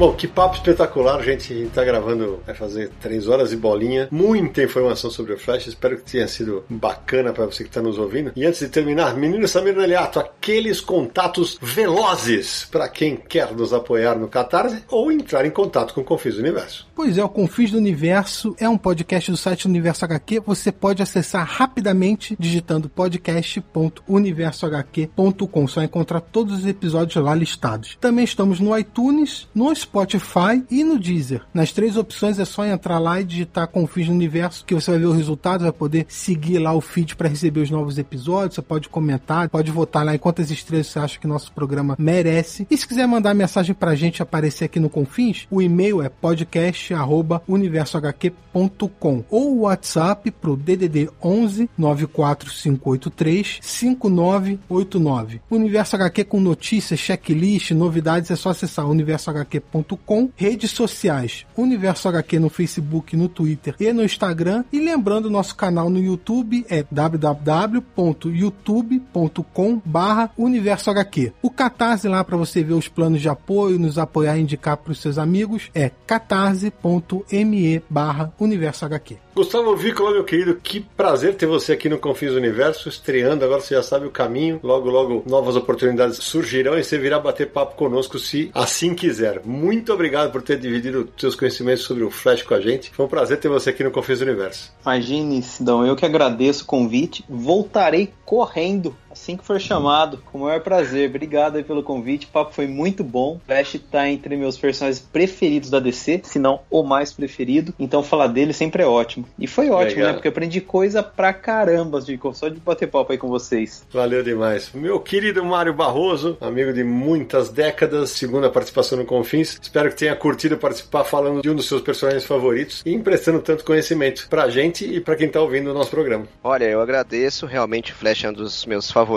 Bom, que papo espetacular, gente. A gente tá gravando, vai fazer três horas e bolinha. Muita informação sobre o Flash. Espero que tenha sido bacana para você que está nos ouvindo. E antes de terminar, menino Samir Neliato, aqueles contatos velozes para quem quer nos apoiar no Catarse ou entrar em contato com o Confis do Universo. Pois é, o Confis do Universo é um podcast do site Universo HQ. Você pode acessar rapidamente digitando podcast.universohq.com. Só encontrar todos os episódios lá listados. Também estamos no iTunes, no Spotify e no Deezer. Nas três opções é só entrar lá e digitar Confins no Universo que você vai ver o resultado, vai poder seguir lá o feed para receber os novos episódios, você pode comentar, pode votar lá em quantas estrelas você acha que nosso programa merece. E se quiser mandar mensagem pra gente aparecer aqui no Confins, o e-mail é podcast@universohq.com ou o WhatsApp pro DDD 11 94583 5989. Universo HQ com notícias, checklist, novidades é só acessar universohq.com universohq.com, redes sociais Universo HQ no Facebook, no Twitter e no Instagram. E lembrando, nosso canal no YouTube é www.youtube.com barra Universo HQ. O Catarse lá para você ver os planos de apoio, nos apoiar e indicar para os seus amigos é catarse.me barra Universo HQ. Gustavo Vícola, meu querido, que prazer ter você aqui no Confins Universo, estreando. Agora você já sabe o caminho. Logo, logo, novas oportunidades surgirão e você virá bater papo conosco se assim quiser. Muito obrigado por ter dividido seus conhecimentos sobre o Flash com a gente. Foi um prazer ter você aqui no Confins do Universo. Imagine, Sidão, eu que agradeço o convite. Voltarei correndo assim que for chamado, com o maior prazer. Obrigado aí pelo convite, o papo foi muito bom. Flash tá entre meus personagens preferidos da DC, se não o mais preferido. Então falar dele sempre é ótimo. E foi ótimo, Legal. né? Porque eu aprendi coisa pra caramba, Chico, só de bater papo aí com vocês. Valeu demais. Meu querido Mário Barroso, amigo de muitas décadas, segunda participação no Confins. Espero que tenha curtido participar falando de um dos seus personagens favoritos e emprestando tanto conhecimento pra gente e pra quem tá ouvindo o nosso programa. Olha, eu agradeço. Realmente, o Flash é um dos meus favoritos.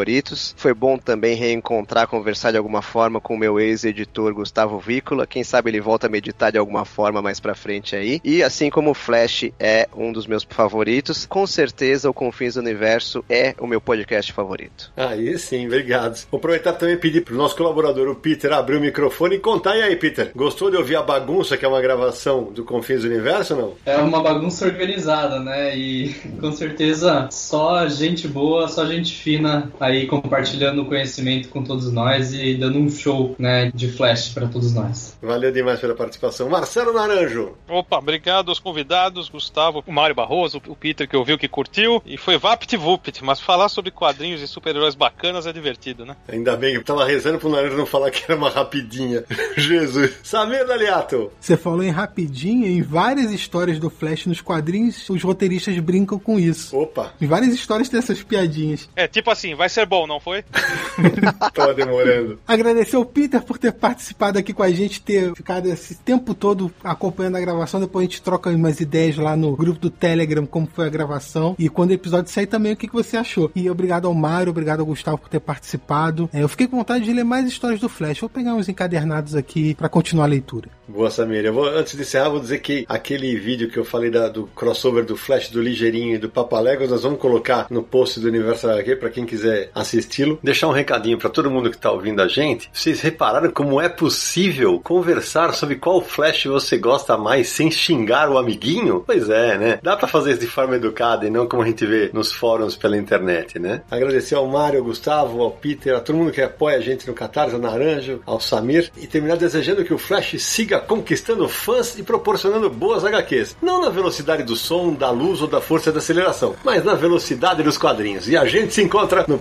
Foi bom também reencontrar, conversar de alguma forma com o meu ex-editor Gustavo Vícola. Quem sabe ele volta a meditar de alguma forma mais pra frente aí. E assim como o Flash é um dos meus favoritos, com certeza o Confins do Universo é o meu podcast favorito. Aí sim, obrigado. Vou aproveitar também e pedir pro nosso colaborador, o Peter, abrir o microfone e contar. E aí, Peter, gostou de ouvir a bagunça que é uma gravação do Confins do Universo ou não? É uma bagunça organizada, né? E com certeza só gente boa, só gente fina aí compartilhando o conhecimento com todos nós e dando um show, né, de flash para todos nós. Valeu demais pela participação. Marcelo Naranjo. Opa, obrigado aos convidados, Gustavo, o Mário Barroso, o Peter que ouviu, que curtiu. E foi Vapt Vupt, mas falar sobre quadrinhos e super-heróis bacanas é divertido, né? Ainda bem que eu tava rezando pro Naranjo não falar que era uma rapidinha. Jesus. Samir Daliato. Você falou em rapidinho, em várias histórias do Flash nos quadrinhos, os roteiristas brincam com isso. Opa, Em várias histórias tem essas piadinhas. É, tipo assim, vai ser bom, não foi? tava demorando. Agradecer ao Peter por ter participado aqui com a gente, ter ficado esse tempo todo acompanhando a gravação. Depois a gente troca umas ideias lá no grupo do Telegram, como foi a gravação. E quando o episódio sair também, o que, que você achou. E obrigado ao Mário, obrigado ao Gustavo por ter participado. É, eu fiquei com vontade de ler mais histórias do Flash. Vou pegar uns encadernados aqui pra continuar a leitura. Boa, Samir. Eu vou, antes de encerrar, vou dizer que aquele vídeo que eu falei da- do crossover do Flash, do Ligeirinho e do Papaléguas, nós vamos colocar no post do Universo HQ pra quem quiser assisti-lo. Deixar um recadinho pra todo mundo que tá ouvindo a gente. Vocês repararam como é possível conversar sobre qual Flash você gosta mais sem xingar o amiguinho? Pois é, né? Dá pra fazer isso de forma educada e não como a gente vê nos fóruns pela internet, né? Agradecer ao Mário, ao Gustavo, ao Peter, a todo mundo que apoia a gente no Catarse, ao Naranjo, ao Samir e terminar desejando que o Flash siga conquistando fãs e proporcionando boas HQs. Não na velocidade do som, da luz ou da força da aceleração, mas na velocidade dos quadrinhos. E a gente se encontra no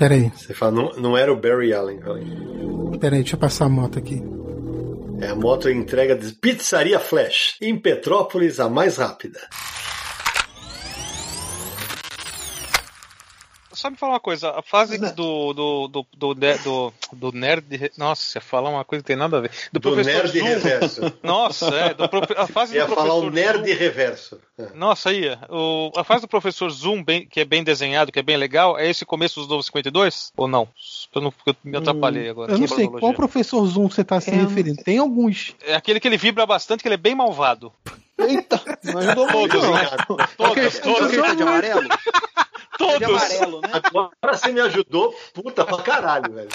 Pera aí, Você fala, não, não era o Barry Allen. Pera aí, deixa eu passar a moto aqui. É a moto entrega de Pizzaria Flash. Em Petrópolis, a mais rápida. Só me falar uma coisa, a fase do do, do, do, do, do nerd. Nossa, ia falar uma coisa que tem nada a ver. Do, Do professor nerd Zoom. reverso. Nossa, é. Do, a fase Ia do falar o nerd Zoom. reverso. Nossa, ia. O, a fase do professor Zoom, bem, que é bem desenhado, que é bem legal, é esse começo dos Novos 52? Ou não? Eu não eu me atrapalhei agora. Eu não sei qual professor Zoom você tá se É, referindo. Tem alguns. É aquele que ele vibra bastante, que ele é bem malvado. Eita, não ajudou muito. Todos, né? Todos, todos, de amarelo? De todos. amarelo, né? Agora você me ajudou, puta pra caralho, velho.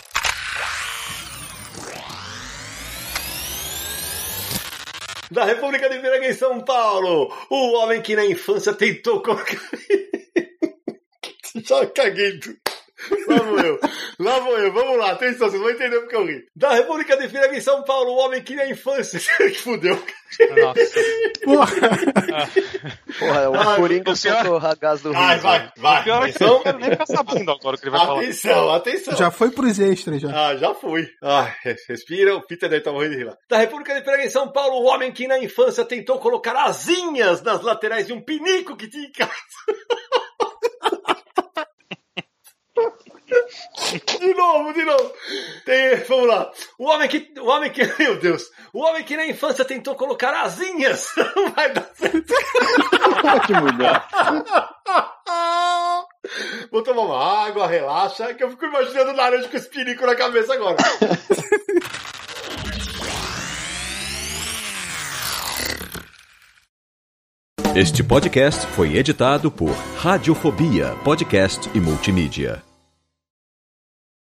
Da República de Piranga em São Paulo, o homem que na infância tentou colocar. Já caguei tudo. Lá vou eu. Lá vou eu. Vamos lá. Atenção, vocês vão entender porque eu ri. Da República de Piranga em São Paulo, o homem que na infância. que fudeu. Nossa. Porra. Porra, o Coringa o pior- soltou o gás do Rio. Ai, vai, vai. Pior é que eu Atenção. não quero nem ficar sabendo agora o que ele vai falar. Atenção, atenção. Já foi pros extras já. Ah, já fui. Ah, respira, o Peter deve estar morrendo de rir lá. Da República de Piranga em São Paulo, o homem que na infância tentou colocar asinhas nas laterais de um pinico que tinha em casa. De novo, de novo. Tem- vamos lá. O homem que. O homem que. Meu Deus. O homem que na infância tentou colocar asinhas. Não vai dar certo. Pode mudar. Vou tomar uma água, relaxa, que eu fico imaginando o laranja com esse pinico na cabeça agora. Este podcast foi editado por Radiofobia, podcast e multimídia.